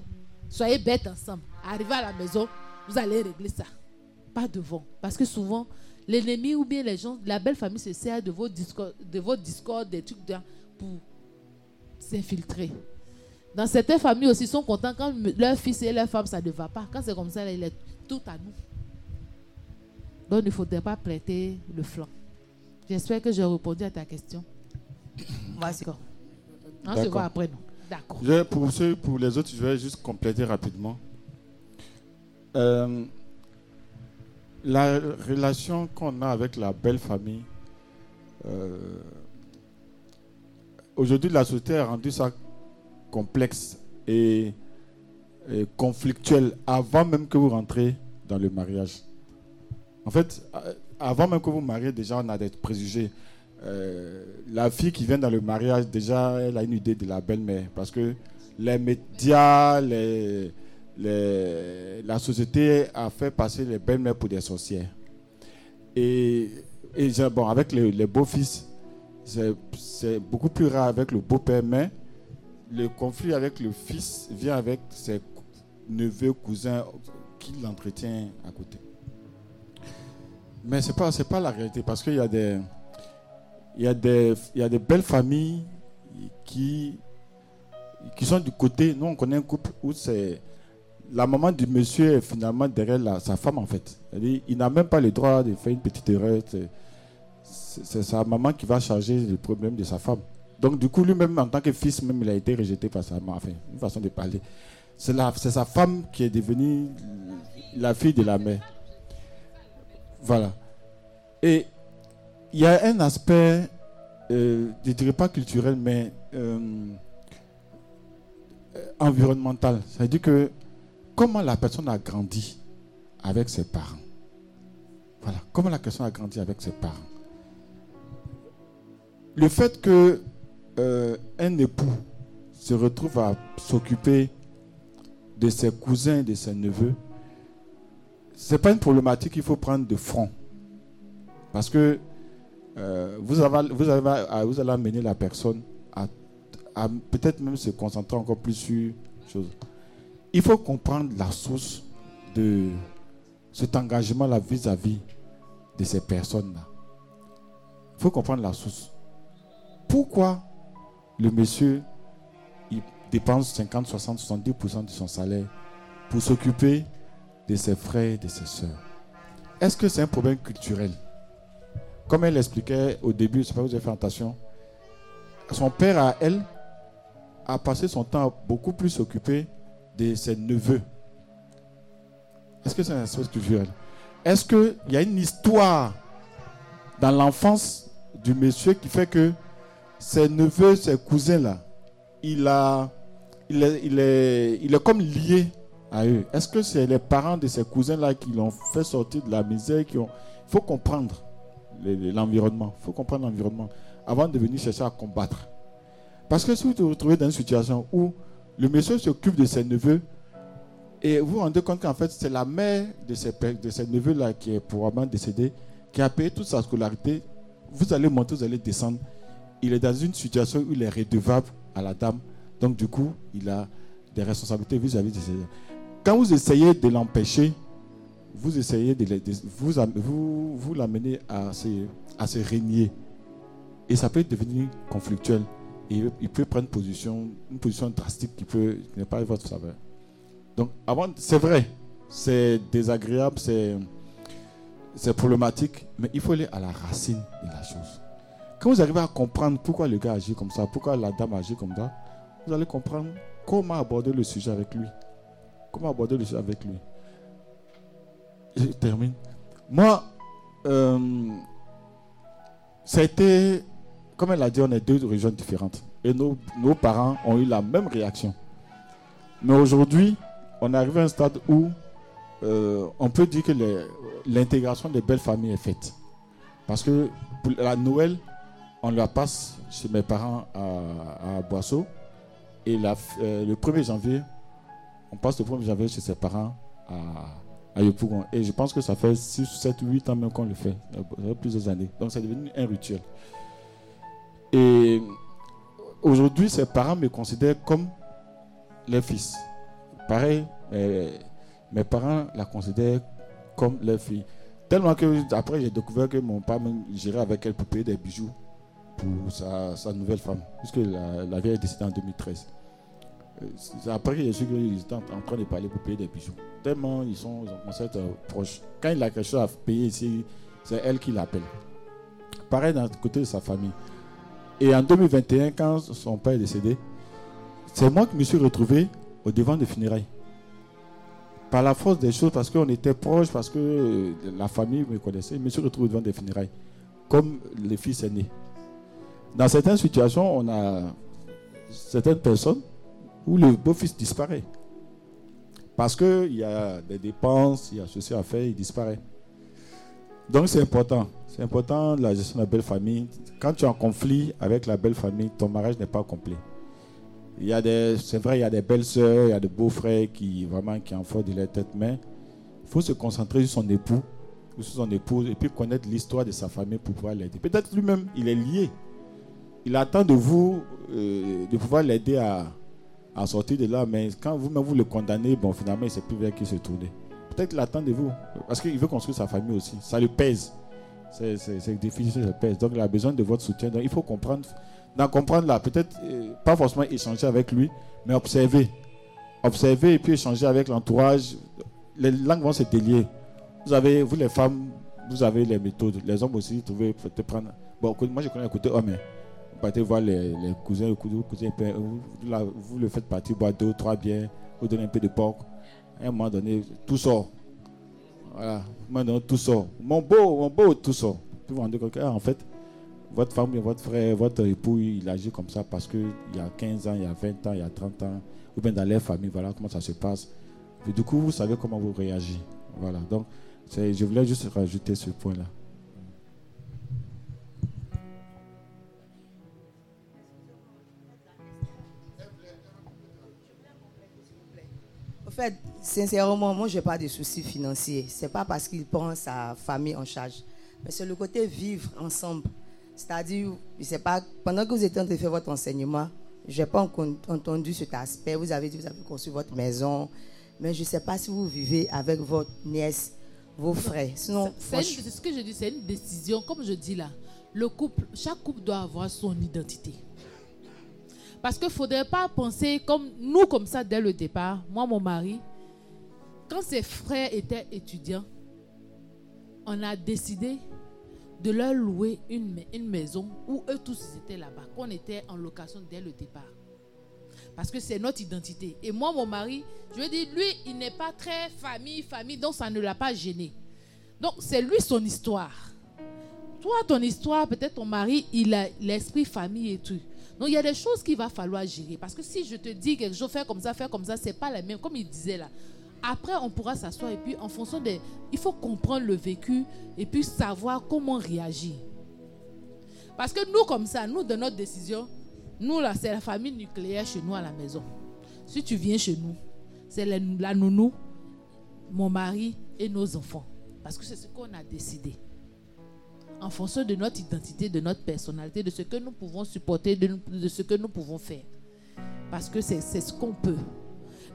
soyez bêtes ensemble. Arrivez à la maison, vous allez régler ça. Pas devant. Parce que souvent, l'ennemi ou bien les gens, la belle famille se sert de vos discours, de vos des trucs pour s'infiltrer. Dans certaines familles aussi, ils sont contents quand leur fils et leur femme, ça ne va pas. Quand c'est comme ça, il est tout à nous. Donc, il ne faudrait pas prêter le flanc. J'espère que j'ai répondu à ta question. D'accord. On se voit après, non D'accord. Pour, ceux, pour les autres, je vais juste compléter rapidement. Euh, la relation qu'on a avec la belle famille, euh, aujourd'hui, la société a rendu ça complexe et, conflictuel avant même que vous rentrez dans le mariage. En fait, euh, avant même que vous mariez, déjà, on a des préjugés. Euh, la fille qui vient dans le mariage, déjà, elle a une idée de la belle-mère. Parce que les médias, la société a fait passer les belles-mères pour des sorcières. Et, et bon, avec les, beaux-fils, c'est beaucoup plus rare avec le beau-père, mais le conflit avec le fils vient avec ses neveux, cousins qui l'entretient à côté. Mais ce n'est pas, la réalité parce qu'il y a des, belles familles qui, sont du côté. Nous, on connaît un couple où c'est la maman du monsieur est finalement derrière sa femme en fait. Il n'a même pas le droit de faire une petite erreur. C'est- sa maman qui va charger le problème de sa femme. Donc du coup, lui-même, en tant que fils, même, il a été rejeté par sa maman. Enfin, une façon de parler. C'est sa femme qui est devenue la fille de la mère. Voilà. Et il y a un aspect, euh, je ne dirais pas culturel, mais euh, environnemental. C'est-à-dire que comment la personne a grandi avec ses parents. Voilà. Comment la personne a grandi avec ses parents. Le fait que euh, un époux se retrouve à s'occuper de ses cousins de ses neveux, c'est pas une problématique qu'il faut prendre de front. Parce que euh, vous, avez, vous, allez amener la personne à, à peut-être même se concentrer encore plus sur chose. Il faut comprendre la source de cet engagement-là vis-à-vis de ces personnes-là. Il faut comprendre la source. Pourquoi le monsieur dépense 50, 60, 70% de son salaire pour s'occuper de ses frères et de ses soeurs Est-ce que c'est un problème culturel? Comme elle l'expliquait au début, je ne sais pas si vous avez fait attention, son père à elle a passé son temps beaucoup plus s'occuper de ses neveux. Est-ce que c'est un aspect culturel Est-ce qu'il y a une histoire dans l'enfance du monsieur qui fait que ses neveux, ses cousins là, il, a, il, est, il, est, il est comme lié à eux. Est-ce que c'est les parents de ces cousins là qui l'ont fait sortir de la misère. Il faut comprendre le- le- l'environnement. Il faut comprendre l'environnement avant de venir chercher à combattre. Parce que si vous vous retrouvez dans une situation où le monsieur s'occupe de ses neveux Et vous vous rendez compte qu'en fait, c'est la mère de pères- de ces neveux-là qui est probablement décédée, qui a payé toute sa scolarité. Vous allez monter, vous allez descendre. Il est dans une situation où il est redevable à la dame. Donc, du coup, il a des responsabilités vis-à-vis de ses. Quand vous essayez de l'empêcher, vous essayez de, vous, vous, vous l'amener à se, à se régner. Et ça peut devenir conflictuel. Et il- peut prendre position, une position drastique qui peut n'est pas à votre faveur. Donc, avant, c'est vrai, c'est désagréable, c'est, c'est problématique, mais il faut aller à la racine de la chose. Quand vous arrivez à comprendre pourquoi le gars agit comme ça, pourquoi la dame agit comme ça, vous allez comprendre comment aborder le sujet avec lui. Comment aborder le sujet avec lui. Je termine. Moi, euh, a été, comme elle a dit, on est deux régions différentes. Et nos, parents ont eu la même réaction. Mais aujourd'hui, on est arrivé à un stade où euh, on peut dire que l'intégration des belles familles est faite. Parce que pour la Noël, on la passe chez mes parents à, Boisseau. Et euh, le 1er janvier, on passe le 1er janvier chez ses parents à, Yopougon. Et je pense que ça fait 6, 7, 8 ans même qu'on le fait. Ça fait plusieurs années. Donc c'est devenu un rituel. Et aujourd'hui, ses parents me considèrent comme leur fils. Pareil, euh, mes parents la considèrent comme leur fille. Tellement que après j'ai découvert que mon père même gérait avec elle pour payer des bijoux pour sa, nouvelle femme, puisque la, vieille est décédée en 2013. Euh, c'est après que j'ai su qu'ils étaient en, train de parler pour payer des bijoux. Tellement ils, sont, ils ont commencé à être euh, proches. Quand il a quelque chose à payer ici, c'est elle qui l'appelle. Pareil d'un côté de sa famille. Et en 2021, quand son père est décédé, c'est moi qui me suis retrouvé au devant des funérailles. Par la force des choses, parce qu'on était proches, parce que euh, la famille me connaissait, je me suis retrouvé devant des funérailles, comme le fils aîné. Dans certaines situations, on a certaines personnes où le beau-fils disparaît. Parce qu'il y a des dépenses, il y a ceci à faire, il disparaît. Donc c'est important. C'est important la gestion de la belle famille. Quand tu es en conflit avec la belle famille, ton mariage n'est pas complet. Il y a des, c'est vrai, il y a des belles sœurs, il y a des beaux frères qui vraiment qui en font de leur tête, mais il faut se concentrer sur son époux ou sur son épouse et puis connaître l'histoire de sa famille pour pouvoir l'aider. Peut-être lui-même, il est lié. Il attend de vous euh, de pouvoir l'aider à, sortir de là, mais quand vous-même vous le condamnez, bon, finalement, il ne sait plus vers qui se tourner. Peut-être qu'il attend de vous, parce qu'il veut construire sa famille aussi. Ça le pèse. C'est, difficile, ça le pèse. Donc, il a besoin de votre soutien. Donc, il faut comprendre. Dans comprendre là, peut-être euh, pas forcément échanger avec lui, mais observer. Observer et puis échanger avec l'entourage. Les langues vont se délier. Vous avez, vous les femmes, vous avez les méthodes. Les hommes aussi, pouvez peut-être prendre. Bon, moi je connais le côté homme. hein. Partez voir les, cousins, cousins, vous, le faites partir boire deux ou trois bières, vous donnez un peu de porc. À un moment donné, tout sort. Voilà. Donné, tout sort. Mon beau, mon beau, tout sort. Vous vous rendez compte ah, en fait, votre femme, votre frère, votre époux, il agit comme ça parce qu'il y a 15 ans, il y a 20 ans, il y a 30 ans, ou bien dans leur famille, voilà comment ça se passe. Du coup, vous savez comment vous réagissez. Voilà. Donc, je voulais juste rajouter ce point-là. Fait, sincèrement, moi, je n'ai pas de soucis financiers. Ce n'est pas parce qu'il prend sa famille en charge. Mais c'est le côté vivre ensemble. C'est-à-dire, je sais pas, pendant que vous étiez en train de faire votre enseignement, je n'ai pas entendu cet aspect. Vous avez dit que vous avez construit votre maison. Mais je ne sais pas si vous vivez avec votre nièce, vos frères. Sinon, c'est ce que je dis, c'est une décision. Comme je dis là, le couple, chaque couple doit avoir son identité. Parce qu'il ne faudrait pas penser comme nous, comme ça, dès le départ. Moi, mon mari, quand ses frères étaient étudiants, on a décidé de leur louer une, une maison où eux tous étaient là-bas, qu'on était en location dès le départ. Parce que c'est notre identité. Et moi, mon mari, je veux dire, lui, il n'est pas très famille, famille, donc ça ne l'a pas gêné. Donc, c'est lui son histoire. Toi, ton histoire, peut-être ton mari, il a l'esprit famille et tout. Donc, il y a des choses qu'il va falloir gérer. Parce que si je te dis quelque chose, faire comme ça, faire comme ça, c'est pas la même. Comme il disait là. Après, on pourra s'asseoir et puis, en fonction des. Il faut comprendre le vécu et puis savoir comment réagir. Parce que nous, comme ça, nous, de notre décision, nous, là, c'est la famille nucléaire chez nous à la maison. Si tu viens chez nous, c'est la, la nounou, mon mari et nos enfants. Parce que c'est ce qu'on a décidé. En fonction de notre identité, de notre personnalité, de ce que nous pouvons supporter, de, ce que nous pouvons faire. Parce que c'est ce qu'on peut.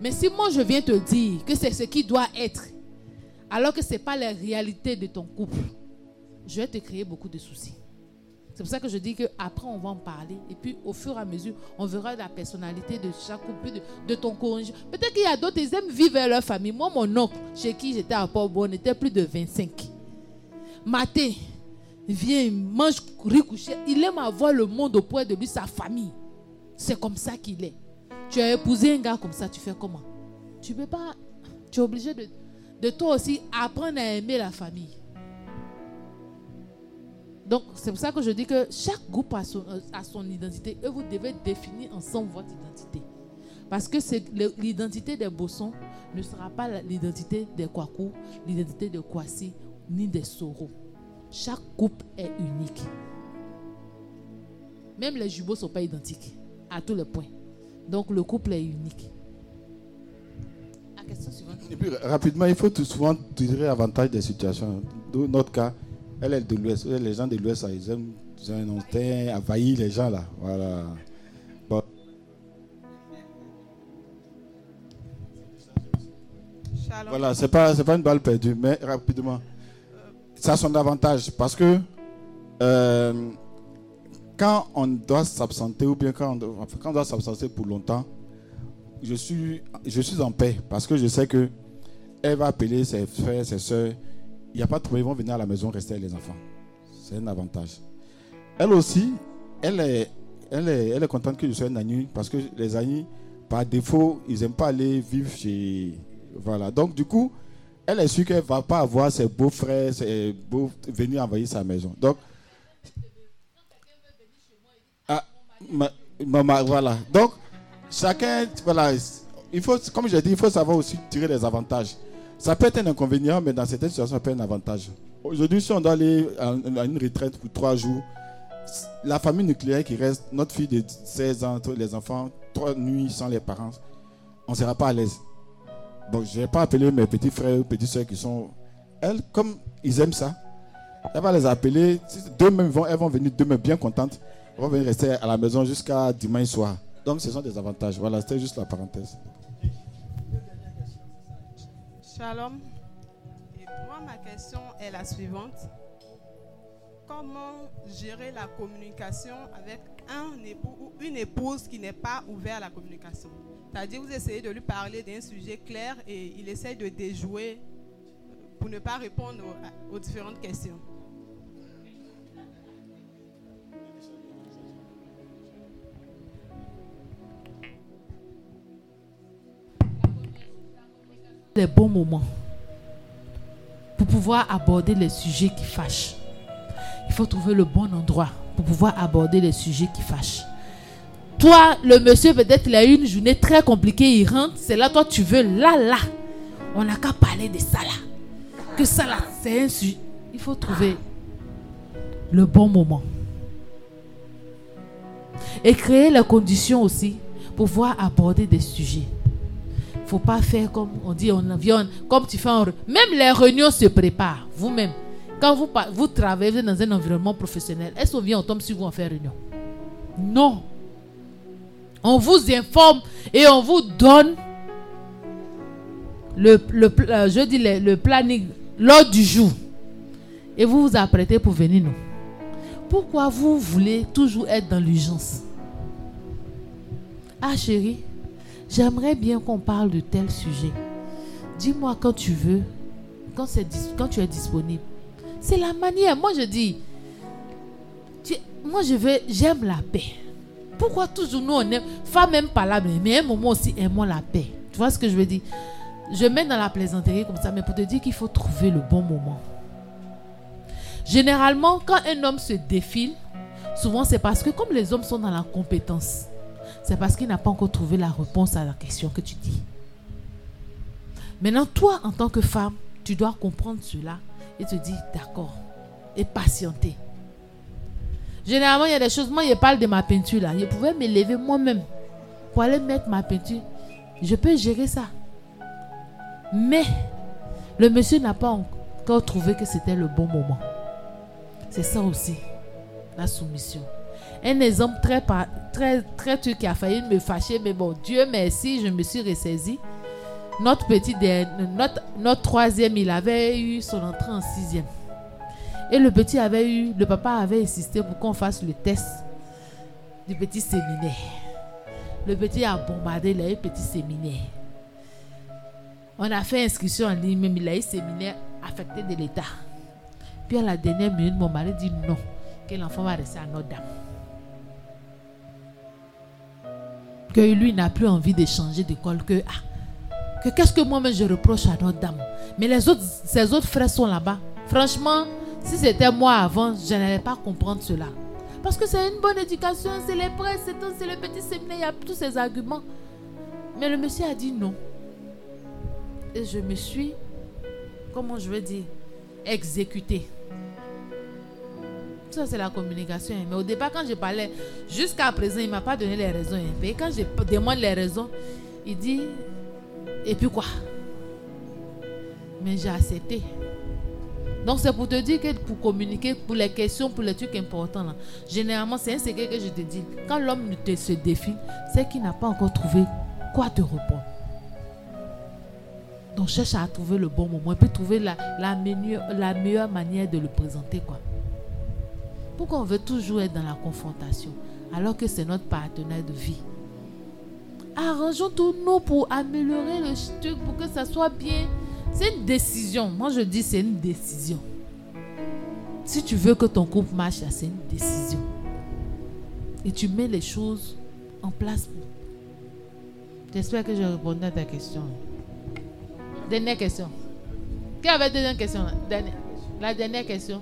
Mais si moi je viens te dire que c'est ce qui doit être, alors que ce n'est pas la réalité de ton couple, je vais te créer beaucoup de soucis. C'est pour ça que je dis qu'après, on va en parler. Et puis, au fur et à mesure, on verra la personnalité de chaque couple, de, ton conjoint. Peut-être qu'il y a d'autres, ils aiment vivre leur famille. Moi, mon oncle, chez qui j'étais à Port-Bon, on était plus de 25. Matin, il vient, il mange, riz couché. Il aime avoir le monde au point de lui, sa famille. C'est comme ça qu'il est. Tu as épousé un gars comme ça, tu fais comment? Tu peux pas. Tu es obligé de, de toi aussi apprendre à aimer la famille. Donc, c'est pour ça que je dis que chaque groupe a son, a son identité et vous devez définir ensemble votre identité. Parce que l'identité des Bossons ne sera pas l'identité des Kwaku, l'identité de Kwasi, ni des Soro. Chaque couple est unique. Même les jumeaux ne sont pas identiques à tous les points. Donc, le couple est unique. La question suivante. Et puis, rapidement, il faut tout souvent tirer avantage des situations. Dans notre cas, elle est de l'Ouest. Les gens de l'Ouest, ils aiment, ils ont un envahir les gens là. Voilà. Bon. Voilà, c'est pas, c'est pas une balle perdue, mais rapidement. Ça a son avantage parce que euh, quand on doit s'absenter ou bien quand on doit, s'absenter pour longtemps, je suis, je suis en paix parce que je sais que elle va appeler ses frères, ses soeurs. Il n'y a pas de problème, ils vont venir à la maison rester avec les enfants. C'est un avantage. Elle aussi, elle est, elle est, elle est contente que je sois un agneau parce que les agneaux, par défaut, ils n'aiment pas aller vivre chez. Voilà. Donc, du coup, elle est sûre qu'elle ne va pas avoir ses beaux-frères, ses beaux venir envahir sa maison. Donc, ah, voilà. Donc, chacun, voilà, il faut, comme je dit, il faut savoir aussi tirer les avantages. Ça peut être un inconvénient, mais dans certaines situations, ça peut être un avantage. Aujourd'hui, si on doit aller à une retraite pour trois jours, la famille nucléaire qui reste, notre fille de 16 ans, les enfants, trois nuits sans les parents, on ne sera pas à l'aise. Donc, je ne vais pas appeler mes petits frères ou petites soeurs qui sont. Elles, comme ils aiment ça, elle va les appeler. Ils vont, elles vont venir demain bien contentes. Elles vont venir rester à la maison jusqu'à dimanche soir. Donc, ce sont des avantages. Voilà, c'était juste la parenthèse. Shalom. Et moi, ma question est la suivante. Comment gérer la communication avec un époux ou une épouse qui n'est pas ouvert à la communication? C'est-à-dire, vous essayez de lui parler d'un sujet clair et il essaye de déjouer euh, pour ne pas répondre aux, différentes questions. les bons moments pour pouvoir aborder les sujets qui fâchent. Il faut trouver le bon endroit pour pouvoir aborder les sujets qui fâchent. Toi, le monsieur, peut-être il a eu une journée très compliquée, il rentre, c'est là, toi, tu veux, là, là. On n'a qu'à parler de ça, là. Que ça, là, c'est un sujet. Il faut trouver le bon moment. Et créer les conditions aussi pour pouvoir aborder des sujets faut pas faire comme on dit on vient comme tu fais en même les réunions se préparent vous-même quand vous travaillez dans un environnement professionnel est-ce qu'on vient on tombe sur vous en faire réunion? Non on vous informe et on vous donne le, le euh, je planning l'ordre du jour et vous vous apprêtez pour venir nous pourquoi vous voulez toujours être dans l'urgence? Ah chérie J'aimerais bien qu'on parle de tel sujet. Dis-moi quand tu veux, quand, tu es disponible. C'est la manière. Moi, je dis, moi, je veux, j'aime la paix. Pourquoi toujours nous, on aime, femme aime pas la mais un moment aussi, aimons la paix. Tu vois ce que je veux dire? Je mets dans la plaisanterie comme ça, mais pour te dire qu'il faut trouver le bon moment. Généralement, quand un homme se défile, souvent c'est parce que comme les hommes sont dans la compétence, c'est parce qu'il n'a pas encore trouvé la réponse à la question que tu dis. Maintenant, toi, en tant que femme, tu dois comprendre cela et te dire d'accord et patienter. Généralement, il y a des choses, moi, je parle de ma peinture là. Je pouvais me lever moi-même pour aller mettre ma peinture. Je peux gérer ça. Mais le monsieur n'a pas encore trouvé que c'était le bon moment. C'est ça aussi, la soumission. Un exemple très, très, très truc qui a failli me fâcher, mais bon, Dieu merci, je me suis ressaisie. Notre petit, notre, notre troisième, il avait eu son entrée en sixième. Et le petit avait eu, le papa avait insisté pour qu'on fasse le test du petit séminaire. Le petit a bombardé, eu petit séminaire. On a fait inscription en ligne, même il a eu séminaire affecté de l'État. Puis à la dernière minute, mon mari dit non, que l'enfant va rester à Notre-Dame. Que lui n'a plus envie de changer d'école, que ah, que qu'est-ce que moi-même je reproche à Notre-Dame. Mais les ses autres frères sont là-bas. Franchement, si c'était moi avant, je n'allais pas comprendre cela. Parce que c'est une bonne éducation, c'est les prêtres, c'est le petit séminaire, il y a tous ces arguments. Mais le monsieur a dit non. Et je me suis, comment je veux dire, exécuté. Ça, c'est la communication. hein. Mais au départ, quand je parlais, jusqu'à présent, il ne m'a pas donné les raisons. hein. Et quand je demande les raisons, il dit, et puis quoi? Mais j'ai accepté. Donc, c'est pour te dire que pour communiquer, pour les questions, pour les trucs importants, généralement, c'est un secret que je te dis. Quand l'homme te se défie, c'est qu'il n'a pas encore trouvé quoi te répondre. Donc, cherche à trouver le bon moment et puis trouver la, la, meilleure, la meilleure manière de le présenter. Quoi. Pourquoi on veut toujours être dans la confrontation alors que c'est notre partenaire de vie? Arrangeons tous nous pour améliorer le truc, pour que ça soit bien. C'est une décision. Moi, je dis c'est une décision. Si tu veux que ton couple marche, c'est une décision. Et tu mets les choses en place. J'espère que j'ai répondu à ta question. Dernière question. Qui avait deuxième question. La dernière question.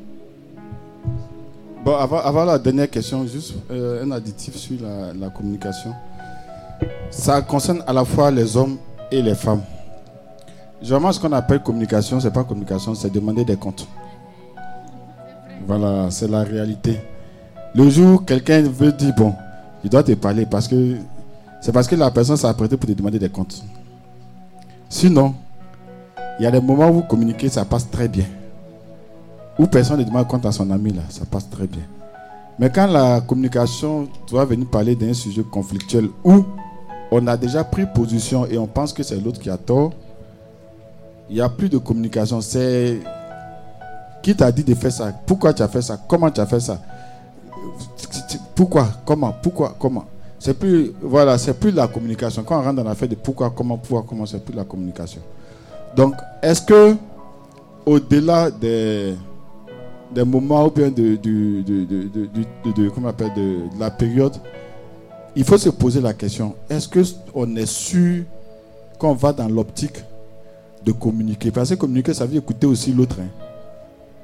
Bon, avant, la dernière question, juste euh, un additif sur la communication. Ça concerne à la fois les hommes et les femmes. Généralement, ce qu'on appelle communication, c'est pas communication, c'est demander des comptes. Voilà, c'est la réalité. Le jour où quelqu'un veut dire, bon, il doit te parler parce que c'est parce que la personne s'est apprêtée pour te demander des comptes. Sinon, il y a des moments où vous communiquez, ça passe très bien. Où personne ne demande compte à son ami, là, ça passe très bien. Mais quand la communication doit venir parler d'un sujet conflictuel où on a déjà pris position et on pense que c'est l'autre qui a tort, il n'y a plus de communication. C'est qui t'a dit de faire ça? Pourquoi tu as fait ça? Comment tu as fait ça? Pourquoi? Comment? Pourquoi? Comment? C'est plus voilà, c'est plus la communication. Quand on rentre dans l'affaire de pourquoi, comment, pourquoi, comment, c'est plus la communication. Donc, est-ce que au-delà des, des moments ou bien de, de, comment on de, la période, il faut se poser la question est-ce qu'on est sûr qu'on va dans l'optique de communiquer Parce que communiquer, ça veut écouter aussi l'autre. hein.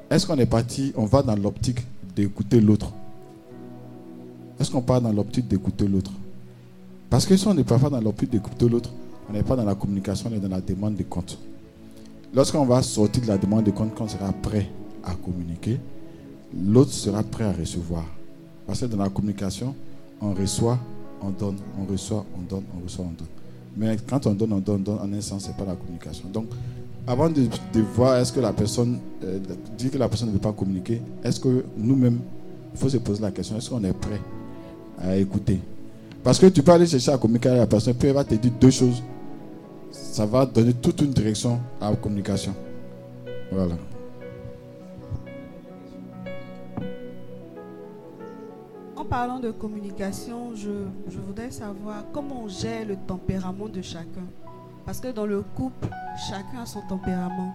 Est-ce qu'on est parti, on va dans l'optique d'écouter l'autre? Est-ce qu'on part dans l'optique d'écouter l'autre? Parce que si on n'est pas dans l'optique d'écouter l'autre, on n'est pas dans la communication, on est dans la demande de compte. Lorsqu'on va sortir de la demande de compte, qu'on sera prêt à communiquer, l'autre sera prêt à recevoir. Parce que dans la communication, on reçoit, on donne, on reçoit, on donne, on reçoit, on donne. Mais quand on donne, on donne, on donne, en un sens, ce n'est pas la communication. Donc, avant de, voir est-ce que la personne euh, dit que la personne ne veut pas communiquer, est-ce que nous-mêmes, il faut se poser la question, est-ce qu'on est prêt à écouter? Parce que tu peux aller chercher à communiquer avec la personne, puis elle va te dire deux choses. Ça va donner toute une direction à la communication. Voilà. En parlant de communication, je, voudrais savoir comment on gère le tempérament de chacun. Parce que dans le couple, chacun a son tempérament.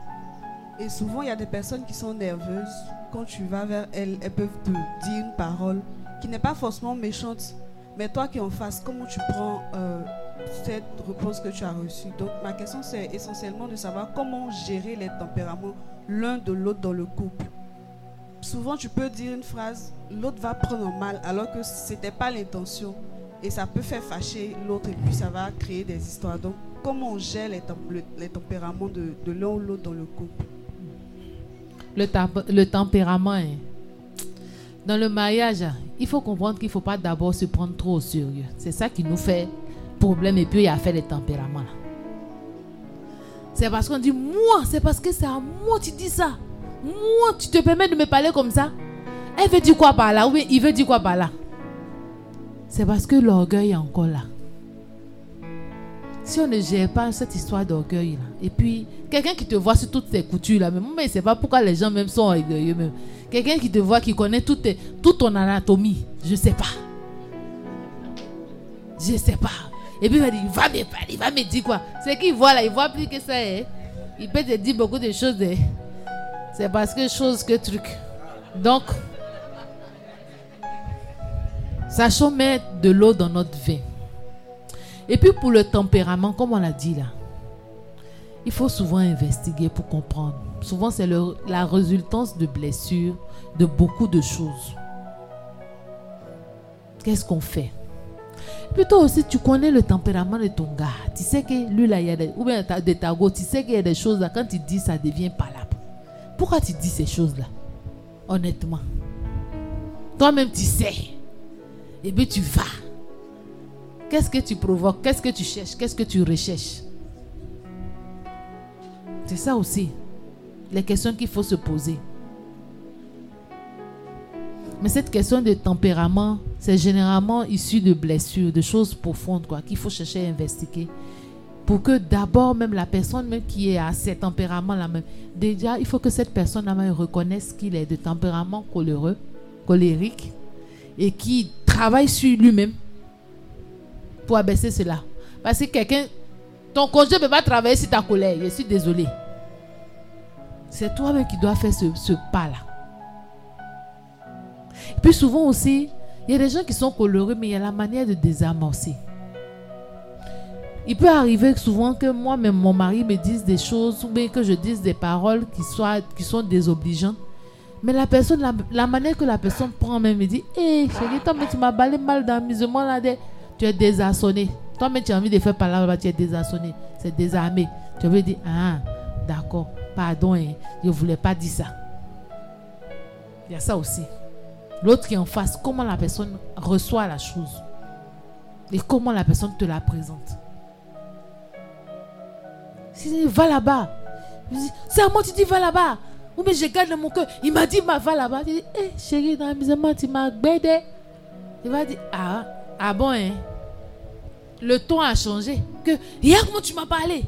Et souvent, il y a des personnes qui sont nerveuses. Quand tu vas vers elles, elles peuvent te dire une parole qui n'est pas forcément méchante. Mais toi qui es en face, comment tu prends euh, cette réponse que tu as reçue? Donc, ma question, c'est essentiellement de savoir comment gérer les tempéraments l'un de l'autre dans le couple souvent tu peux dire une phrase, l'autre va prendre mal alors que ce n'était pas l'intention. Et ça peut faire fâcher l'autre et puis ça va créer des histoires. Donc, comment on gère les, tem- le- les tempéraments de, l'un ou l'autre dans le couple? Le, tempérament. hein. Dans le mariage, il faut comprendre qu'il ne faut pas d'abord se prendre trop au sérieux. C'est ça qui nous fait problème et puis il y a fait les tempéraments. C'est parce qu'on dit moi, c'est parce que c'est à moi tu dis ça. Moi, tu te permets de me parler comme ça? Elle veut dire quoi par là? Ou bien il veut dire quoi par là? C'est parce que l'orgueil est encore là. Si on ne gère pas cette histoire d'orgueil là, et puis quelqu'un qui te voit sur toutes tes coutures là, même, mais sait pas pourquoi les gens même sont orgueilleux même. Quelqu'un qui te voit, qui connaît toute, toute ton anatomie, je ne sais pas. Je ne sais pas. Et puis il va dire, il va me parler, il va me dire quoi? C'est qu'il voit là, il voit plus que ça. hein. Il peut te dire beaucoup de choses. hein. C'est parce que chose que truc. Donc, sachons mettre de l'eau dans notre vin. Et puis pour le tempérament, comme on l'a dit là, il faut souvent investiguer pour comprendre. Souvent, c'est la résultance de blessures, de beaucoup de choses. Qu'est-ce qu'on fait? Plutôt aussi, tu connais le tempérament de ton gars. Tu sais que lui, là, il y a des... Ou bien de ta tu sais qu'il y a des choses là, quand tu dis, ça devient palable. Pourquoi tu dis ces choses-là? Honnêtement. Toi-même, tu sais. Et puis tu vas. Qu'est-ce que tu provoques? Qu'est-ce que tu cherches? Qu'est-ce que tu recherches? C'est ça aussi. Les questions qu'il faut se poser. Mais cette question de tempérament, c'est généralement issu de blessures, de choses profondes, quoi, qu'il faut chercher à investiguer. Pour que d'abord, même la personne même qui est à ce tempérament-là, même, déjà, il faut que cette personne-là reconnaisse qu'il est de tempérament coléreux, colérique, et qui travaille sur lui-même pour abaisser cela. Parce que quelqu'un, ton conjoint ne peut pas travailler sur ta colère. Je suis désolé. C'est toi-même qui dois faire ce, ce pas-là. Et puis souvent aussi, il y a des gens qui sont colorés, mais il y a la manière de désamorcer. Il peut arriver souvent que moi-même, mon mari me dise des choses ou bien que je dise des paroles qui, soient, qui sont désobligeantes. Mais la personne, la, manière que la personne prend même me dit Hé chérie, toi, mais tu m'as balé mal dans l'amusement là. de- Tu es désarçonné. Toi, mais tu as envie de faire par là, tu es désarçonné. C'est désarmé. Tu veux dire Ah, d'accord, pardon, hein, je ne voulais pas dire ça. Il y a ça aussi. L'autre qui est en face, comment la personne reçoit la chose. Et comment la personne te la présente. Va là-bas. C'est à moi, tu dis, va là-bas. Ou mais je garde dans mon cœur. Il m'a dit, va là-bas. Tu dis, hé, chérie, dans l'amusement, tu m'as gbédé. Il va dire, ah, ah bon, hein. Le ton a changé. Que, hier, comment tu m'as parlé?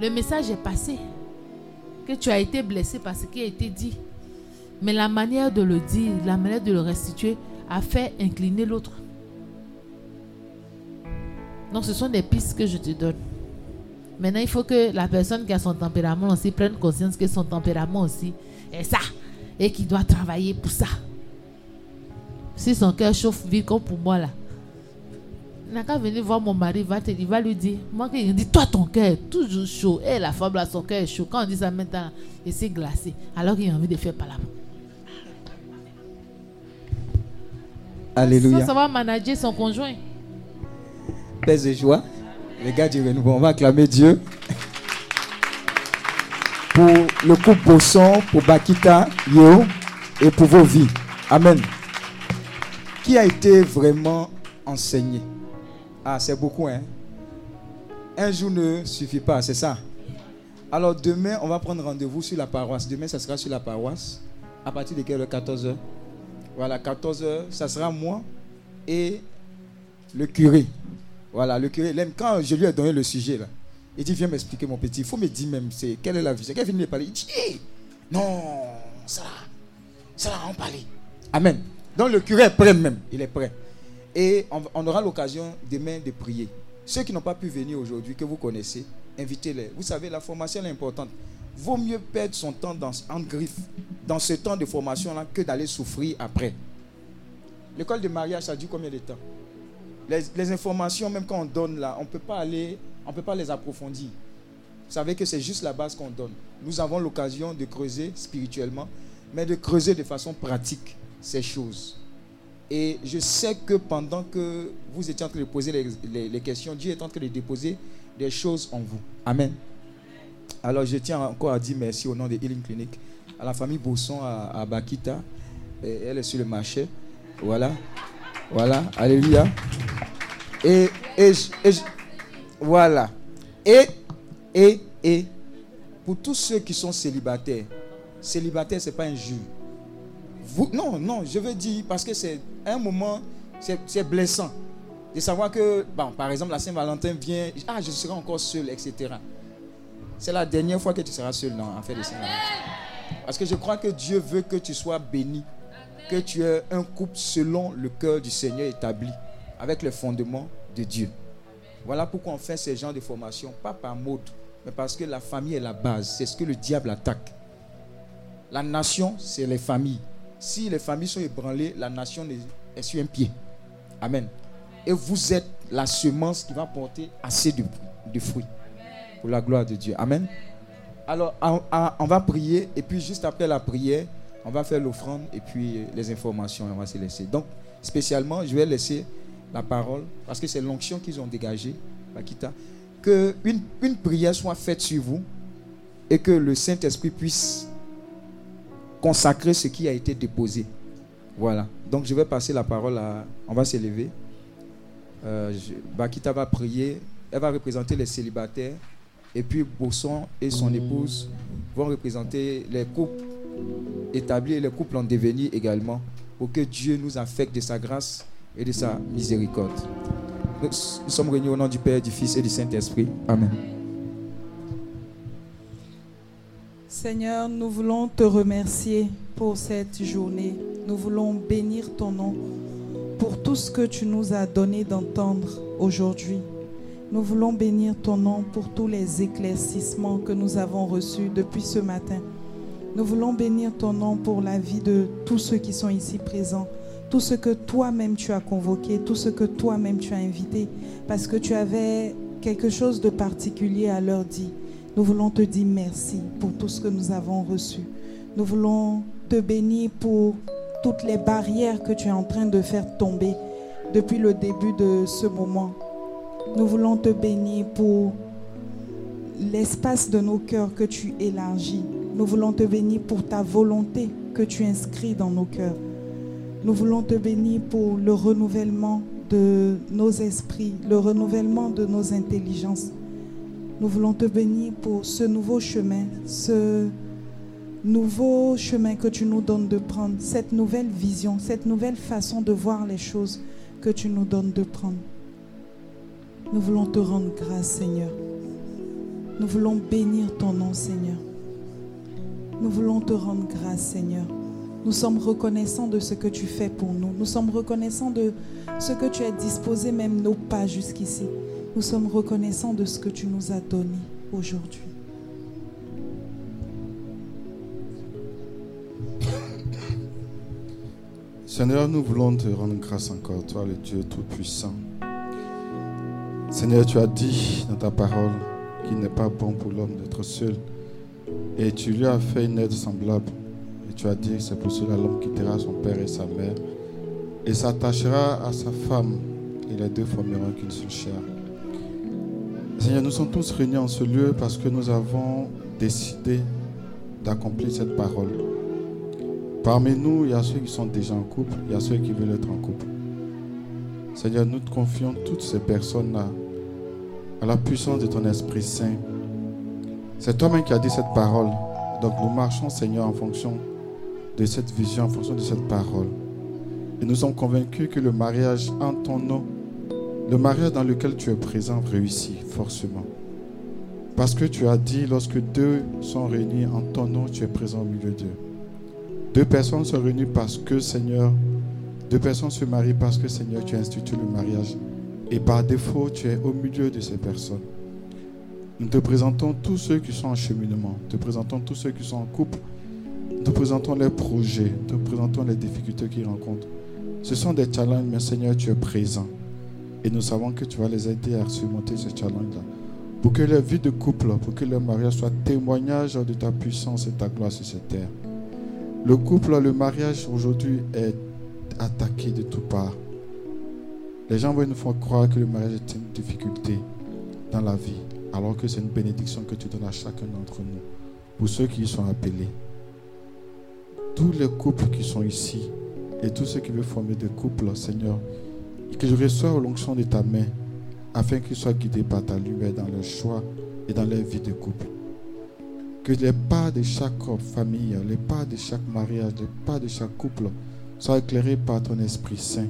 Le message est passé. Que tu as été blessé parce qu'il a été dit. Mais la manière de le dire, la manière de le restituer a fait incliner l'autre. Donc ce sont des pistes que je te donne. Maintenant, il faut que la personne qui a son tempérament aussi prenne conscience que son tempérament aussi est ça. Et qu'il doit travailler pour ça. Si son cœur chauffe vite comme pour moi là. Il n'a qu'à venir voir mon mari, il va, te- il va lui dire, moi il dit, toi ton cœur est toujours chaud. Et la femme là, son cœur est chaud. Quand on dit ça maintenant, il s'est glacé. Alors qu'il a envie de faire par là. Alléluia. Ça, ça va manager son conjoint. Paix et joie. Les gars du renouveau, on va acclamer Dieu. Pour le couple Bosson, pour Bakita, Yo, et pour vos vies. Amen. Qui a été vraiment enseigné? Ah, c'est beaucoup, hein Un jour ne suffit pas, c'est ça Alors demain, on va prendre rendez-vous sur la paroisse. Demain, ça sera sur la paroisse. À partir de quelle heure? 14h. Voilà, 14h, ça sera moi et le curé. Voilà, le curé, quand je lui ai donné le sujet, là, il dit Viens m'expliquer, mon petit. Il faut me dire même c'est, quelle est la vision? Quand il finit de parler, il dit Non, ça là, ça là, on parlait. Amen. Donc le curé est prêt même, il est prêt. Et on, on aura l'occasion demain de prier. Ceux qui n'ont pas pu venir aujourd'hui, que vous connaissez, invitez-les. Vous savez, la formation est importante. Vaut mieux perdre son temps dans, en griffe dans ce temps de formation-là que d'aller souffrir après. L'école de mariage, ça dure combien de temps? Les, informations, même quand on donne là, on peut pas aller, on peut pas les approfondir. Vous savez que c'est juste la base qu'on donne. Nous avons l'occasion de creuser spirituellement, mais de creuser de façon pratique ces choses. Et je sais que pendant que vous étiez en train de poser les, les- questions, Dieu est en train de déposer des choses en vous. Amen. Alors je tiens encore à dire merci au nom de Healing Clinic, à la famille Bosson, à, Bakita. Elle est sur le marché. Voilà. Voilà. Alléluia. Et, et, et voilà. Et Et, et, pour tous ceux qui sont célibataires, célibataire, ce n'est pas un jeu. Non, non, je veux dire, parce que c'est un moment, c'est blessant. De savoir que, par exemple, la Saint-Valentin vient, ah, je serai encore seul, etc. C'est la dernière fois que tu seras seul dans en fait de Saint-Valentin. Parce que je crois que Dieu veut que tu sois béni, que tu aies un couple selon le cœur du Seigneur établi, avec les fondements de Dieu. Voilà pourquoi on fait ce genre de formation, pas par mode, mais parce que la famille est la base. C'est ce que le diable attaque. La nation, c'est les familles. Si les familles sont ébranlées, la nation est sur un pied. Amen. Et vous êtes la semence qui va porter assez de, de fruits. Pour la gloire de Dieu. Amen. Alors, on va prier. Et puis, juste après la prière, on va faire l'offrande et puis les informations. On va se laisser. Donc, spécialement, je vais laisser la parole parce que c'est l'onction qu'ils ont dégagée, Bakita. Que une, prière soit faite sur vous et que le Saint-Esprit puisse consacrer ce qui a été déposé. Voilà. Donc je vais passer la parole à. On va s'élever. Euh, je- Bakita va prier. Elle va représenter les célibataires. Et puis Bosson et son épouse vont représenter les couples établis et les couples en devenir également. Pour que Dieu nous affecte de sa grâce et de sa miséricorde. Nous, nous sommes réunis au nom du Père, du Fils et du Saint-Esprit. Amen. Seigneur, nous voulons te remercier pour cette journée. Nous voulons bénir ton nom pour tout ce que tu nous as donné d'entendre aujourd'hui. Nous voulons bénir ton nom pour tous les éclaircissements que nous avons reçus depuis ce matin. Nous voulons bénir ton nom pour la vie de tous ceux qui sont ici présents, tout ce que toi-même tu as convoqué, tout ce que toi-même tu as invité, parce que tu avais quelque chose de particulier à leur dire. Nous voulons te dire merci pour tout ce que nous avons reçu. Nous voulons te bénir pour toutes les barrières que tu es en train de faire tomber depuis le début de ce moment. Nous voulons te bénir pour l'espace de nos cœurs que tu élargis. Nous voulons te bénir pour ta volonté que tu inscris dans nos cœurs. Nous voulons te bénir pour le renouvellement de nos esprits, le renouvellement de nos intelligences. Nous voulons te bénir pour ce nouveau chemin, ce nouveau chemin que tu nous donnes de prendre, cette nouvelle vision, cette nouvelle façon de voir les choses que tu nous donnes de prendre. Nous voulons te rendre grâce, Seigneur. Nous voulons bénir ton nom, Seigneur. Nous voulons te rendre grâce, Seigneur. Nous sommes reconnaissants de ce que tu fais pour nous. Nous sommes reconnaissants de ce que tu as disposé, même nos pas jusqu'ici. Nous sommes reconnaissants de ce que tu nous as donné aujourd'hui. Seigneur, nous voulons te rendre grâce encore, toi le Dieu Tout-Puissant. Seigneur, tu as dit dans ta parole qu'il n'est pas bon pour l'homme d'être seul. Et tu lui as fait une aide semblable. Et tu as dit, c'est pour cela l'homme quittera son père et sa mère et s'attachera à sa femme et les deux formeront qu'une seule chair. Seigneur, nous sommes tous réunis en ce lieu parce que nous avons décidé d'accomplir cette parole. Parmi nous, il y a ceux qui sont déjà en couple, il y a ceux qui veulent être en couple. Seigneur, nous te confions toutes ces personnes-là à la puissance de ton Esprit Saint. C'est toi-même qui as dit cette parole. Donc nous marchons, Seigneur, en fonction de cette vision, en fonction de cette parole. Et nous sommes convaincus que le mariage en ton nom, le mariage dans lequel tu es présent, réussit forcément. Parce que tu as dit, lorsque deux sont réunis en ton nom, tu es présent au milieu d'eux. Deux personnes sont réunies parce que, Seigneur, deux personnes se marient parce que, Seigneur, tu as institué le mariage. Et par défaut, tu es au milieu de ces personnes. Nous te présentons tous ceux qui sont en cheminement. Nous te présentons tous ceux qui sont en couple. Nous te présentons les projets. Nous te présentons les difficultés qu'ils rencontrent. Ce sont des challenges, mais Seigneur, tu es présent. Et nous savons que tu vas les aider à surmonter ces challenges-là. Pour que leur vie de couple, pour que leur mariage soit témoignage de ta puissance et ta gloire sur cette terre. Le couple, le mariage aujourd'hui est attaqué de toutes parts. Les gens veulent nous faire croire que le mariage est une difficulté dans la vie, alors que c'est une bénédiction que tu donnes à chacun d'entre nous, pour ceux qui y sont appelés. Tous les couples qui sont ici et tous ceux qui veulent former des couples, Seigneur, que je reçoive l'onction de ta main afin qu'ils soient guidés par ta lumière dans leur choix et dans leur vie de couple. Que les pas de chaque famille, les pas de chaque mariage, les pas de chaque couple soient éclairés par ton Esprit Saint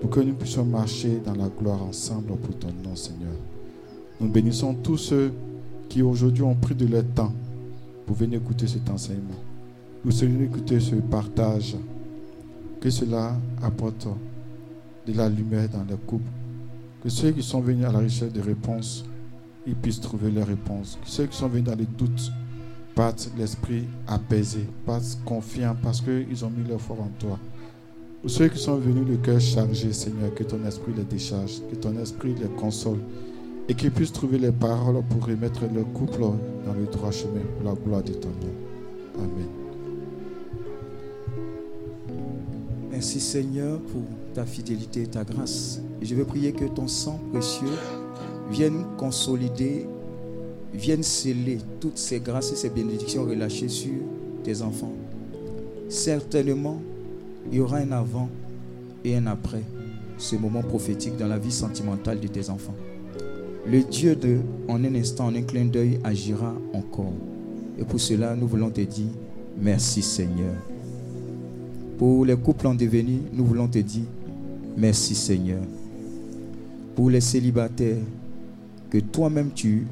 pour que nous puissions marcher dans la gloire ensemble pour ton nom, Seigneur. Nous bénissons tous ceux qui aujourd'hui ont pris de leur temps pour venir écouter cet enseignement. Nous venir écouter ce partage. Que cela apporte de la lumière dans le couple. Que ceux qui sont venus à la recherche de réponses, ils puissent trouver leurs réponses. Que ceux qui sont venus dans les doutes partent l'esprit apaisé, partent confiants parce qu'ils ont mis leur foi en toi. Ou ceux qui sont venus le cœur chargé, Seigneur, que ton esprit les décharge, que ton esprit les console et qu'ils puissent trouver les paroles pour remettre leur couple dans le droit chemin la gloire de ton nom. Amen. Merci Seigneur pour ta fidélité et ta grâce. Et je veux prier que ton sang précieux vienne consolider, vienne sceller toutes ces grâces et ces bénédictions relâchées sur tes enfants. Certainement, il y aura un avant et un après ce moment prophétique dans la vie sentimentale de tes enfants. Le Dieu de, en un instant, en un clin d'œil, agira encore. Et pour cela, nous voulons te dire merci Seigneur. Pour les couples en devenir, nous voulons te dire merci Seigneur. Pour les célibataires, que toi-même tu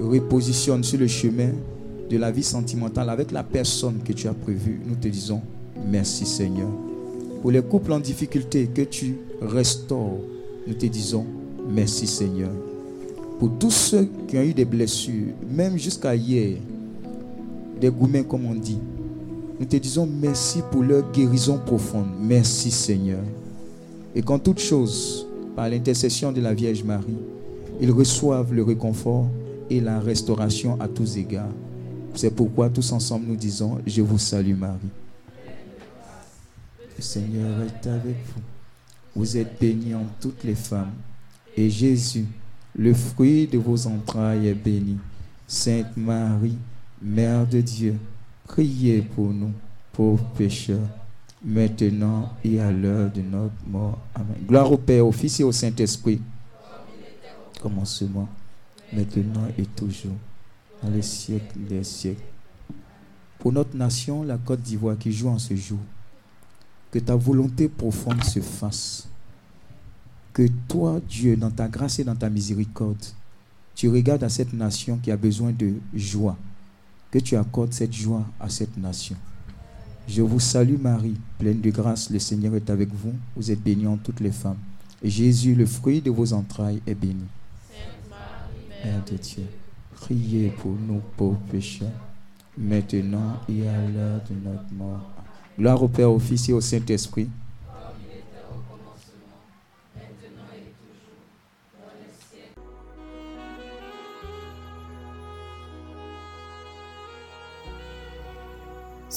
repositionnes sur le chemin de la vie sentimentale avec la personne que tu as prévue, nous te disons merci Seigneur. Pour les couples en difficulté, que tu restaures, nous te disons merci Seigneur. Pour tous ceux qui ont eu des blessures, même jusqu'à hier, des gourmets comme on dit, nous te disons merci pour leur guérison profonde. Merci Seigneur. Et qu'en toute chose, par l'intercession de la Vierge Marie, ils reçoivent le réconfort et la restauration à tous égards. C'est pourquoi tous ensemble nous disons, je vous salue Marie. Le Seigneur est avec vous. Vous êtes bénie en toutes les femmes. Et Jésus, le fruit de vos entrailles est béni. Sainte Marie, Mère de Dieu, priez pour nous, pauvres pécheurs, maintenant et à l'heure de notre mort. Amen. Gloire au Père, au Fils et au Saint-Esprit. Commencement, maintenant et toujours, dans les siècles des siècles. Pour notre nation, la Côte d'Ivoire qui joue en ce jour, que ta volonté profonde se fasse. Que toi, Dieu, dans ta grâce et dans ta miséricorde, tu regardes à cette nation qui a besoin de joie. Que tu accordes cette joie à cette nation. Je vous salue Marie, pleine de grâce, le Seigneur est avec vous. Vous êtes bénie en toutes les femmes. Et Jésus, le fruit de vos entrailles, est béni. Mère de Dieu, priez pour nous pauvres pécheurs, maintenant et à l'heure de notre mort. Gloire au Père, au Fils et au Saint-Esprit.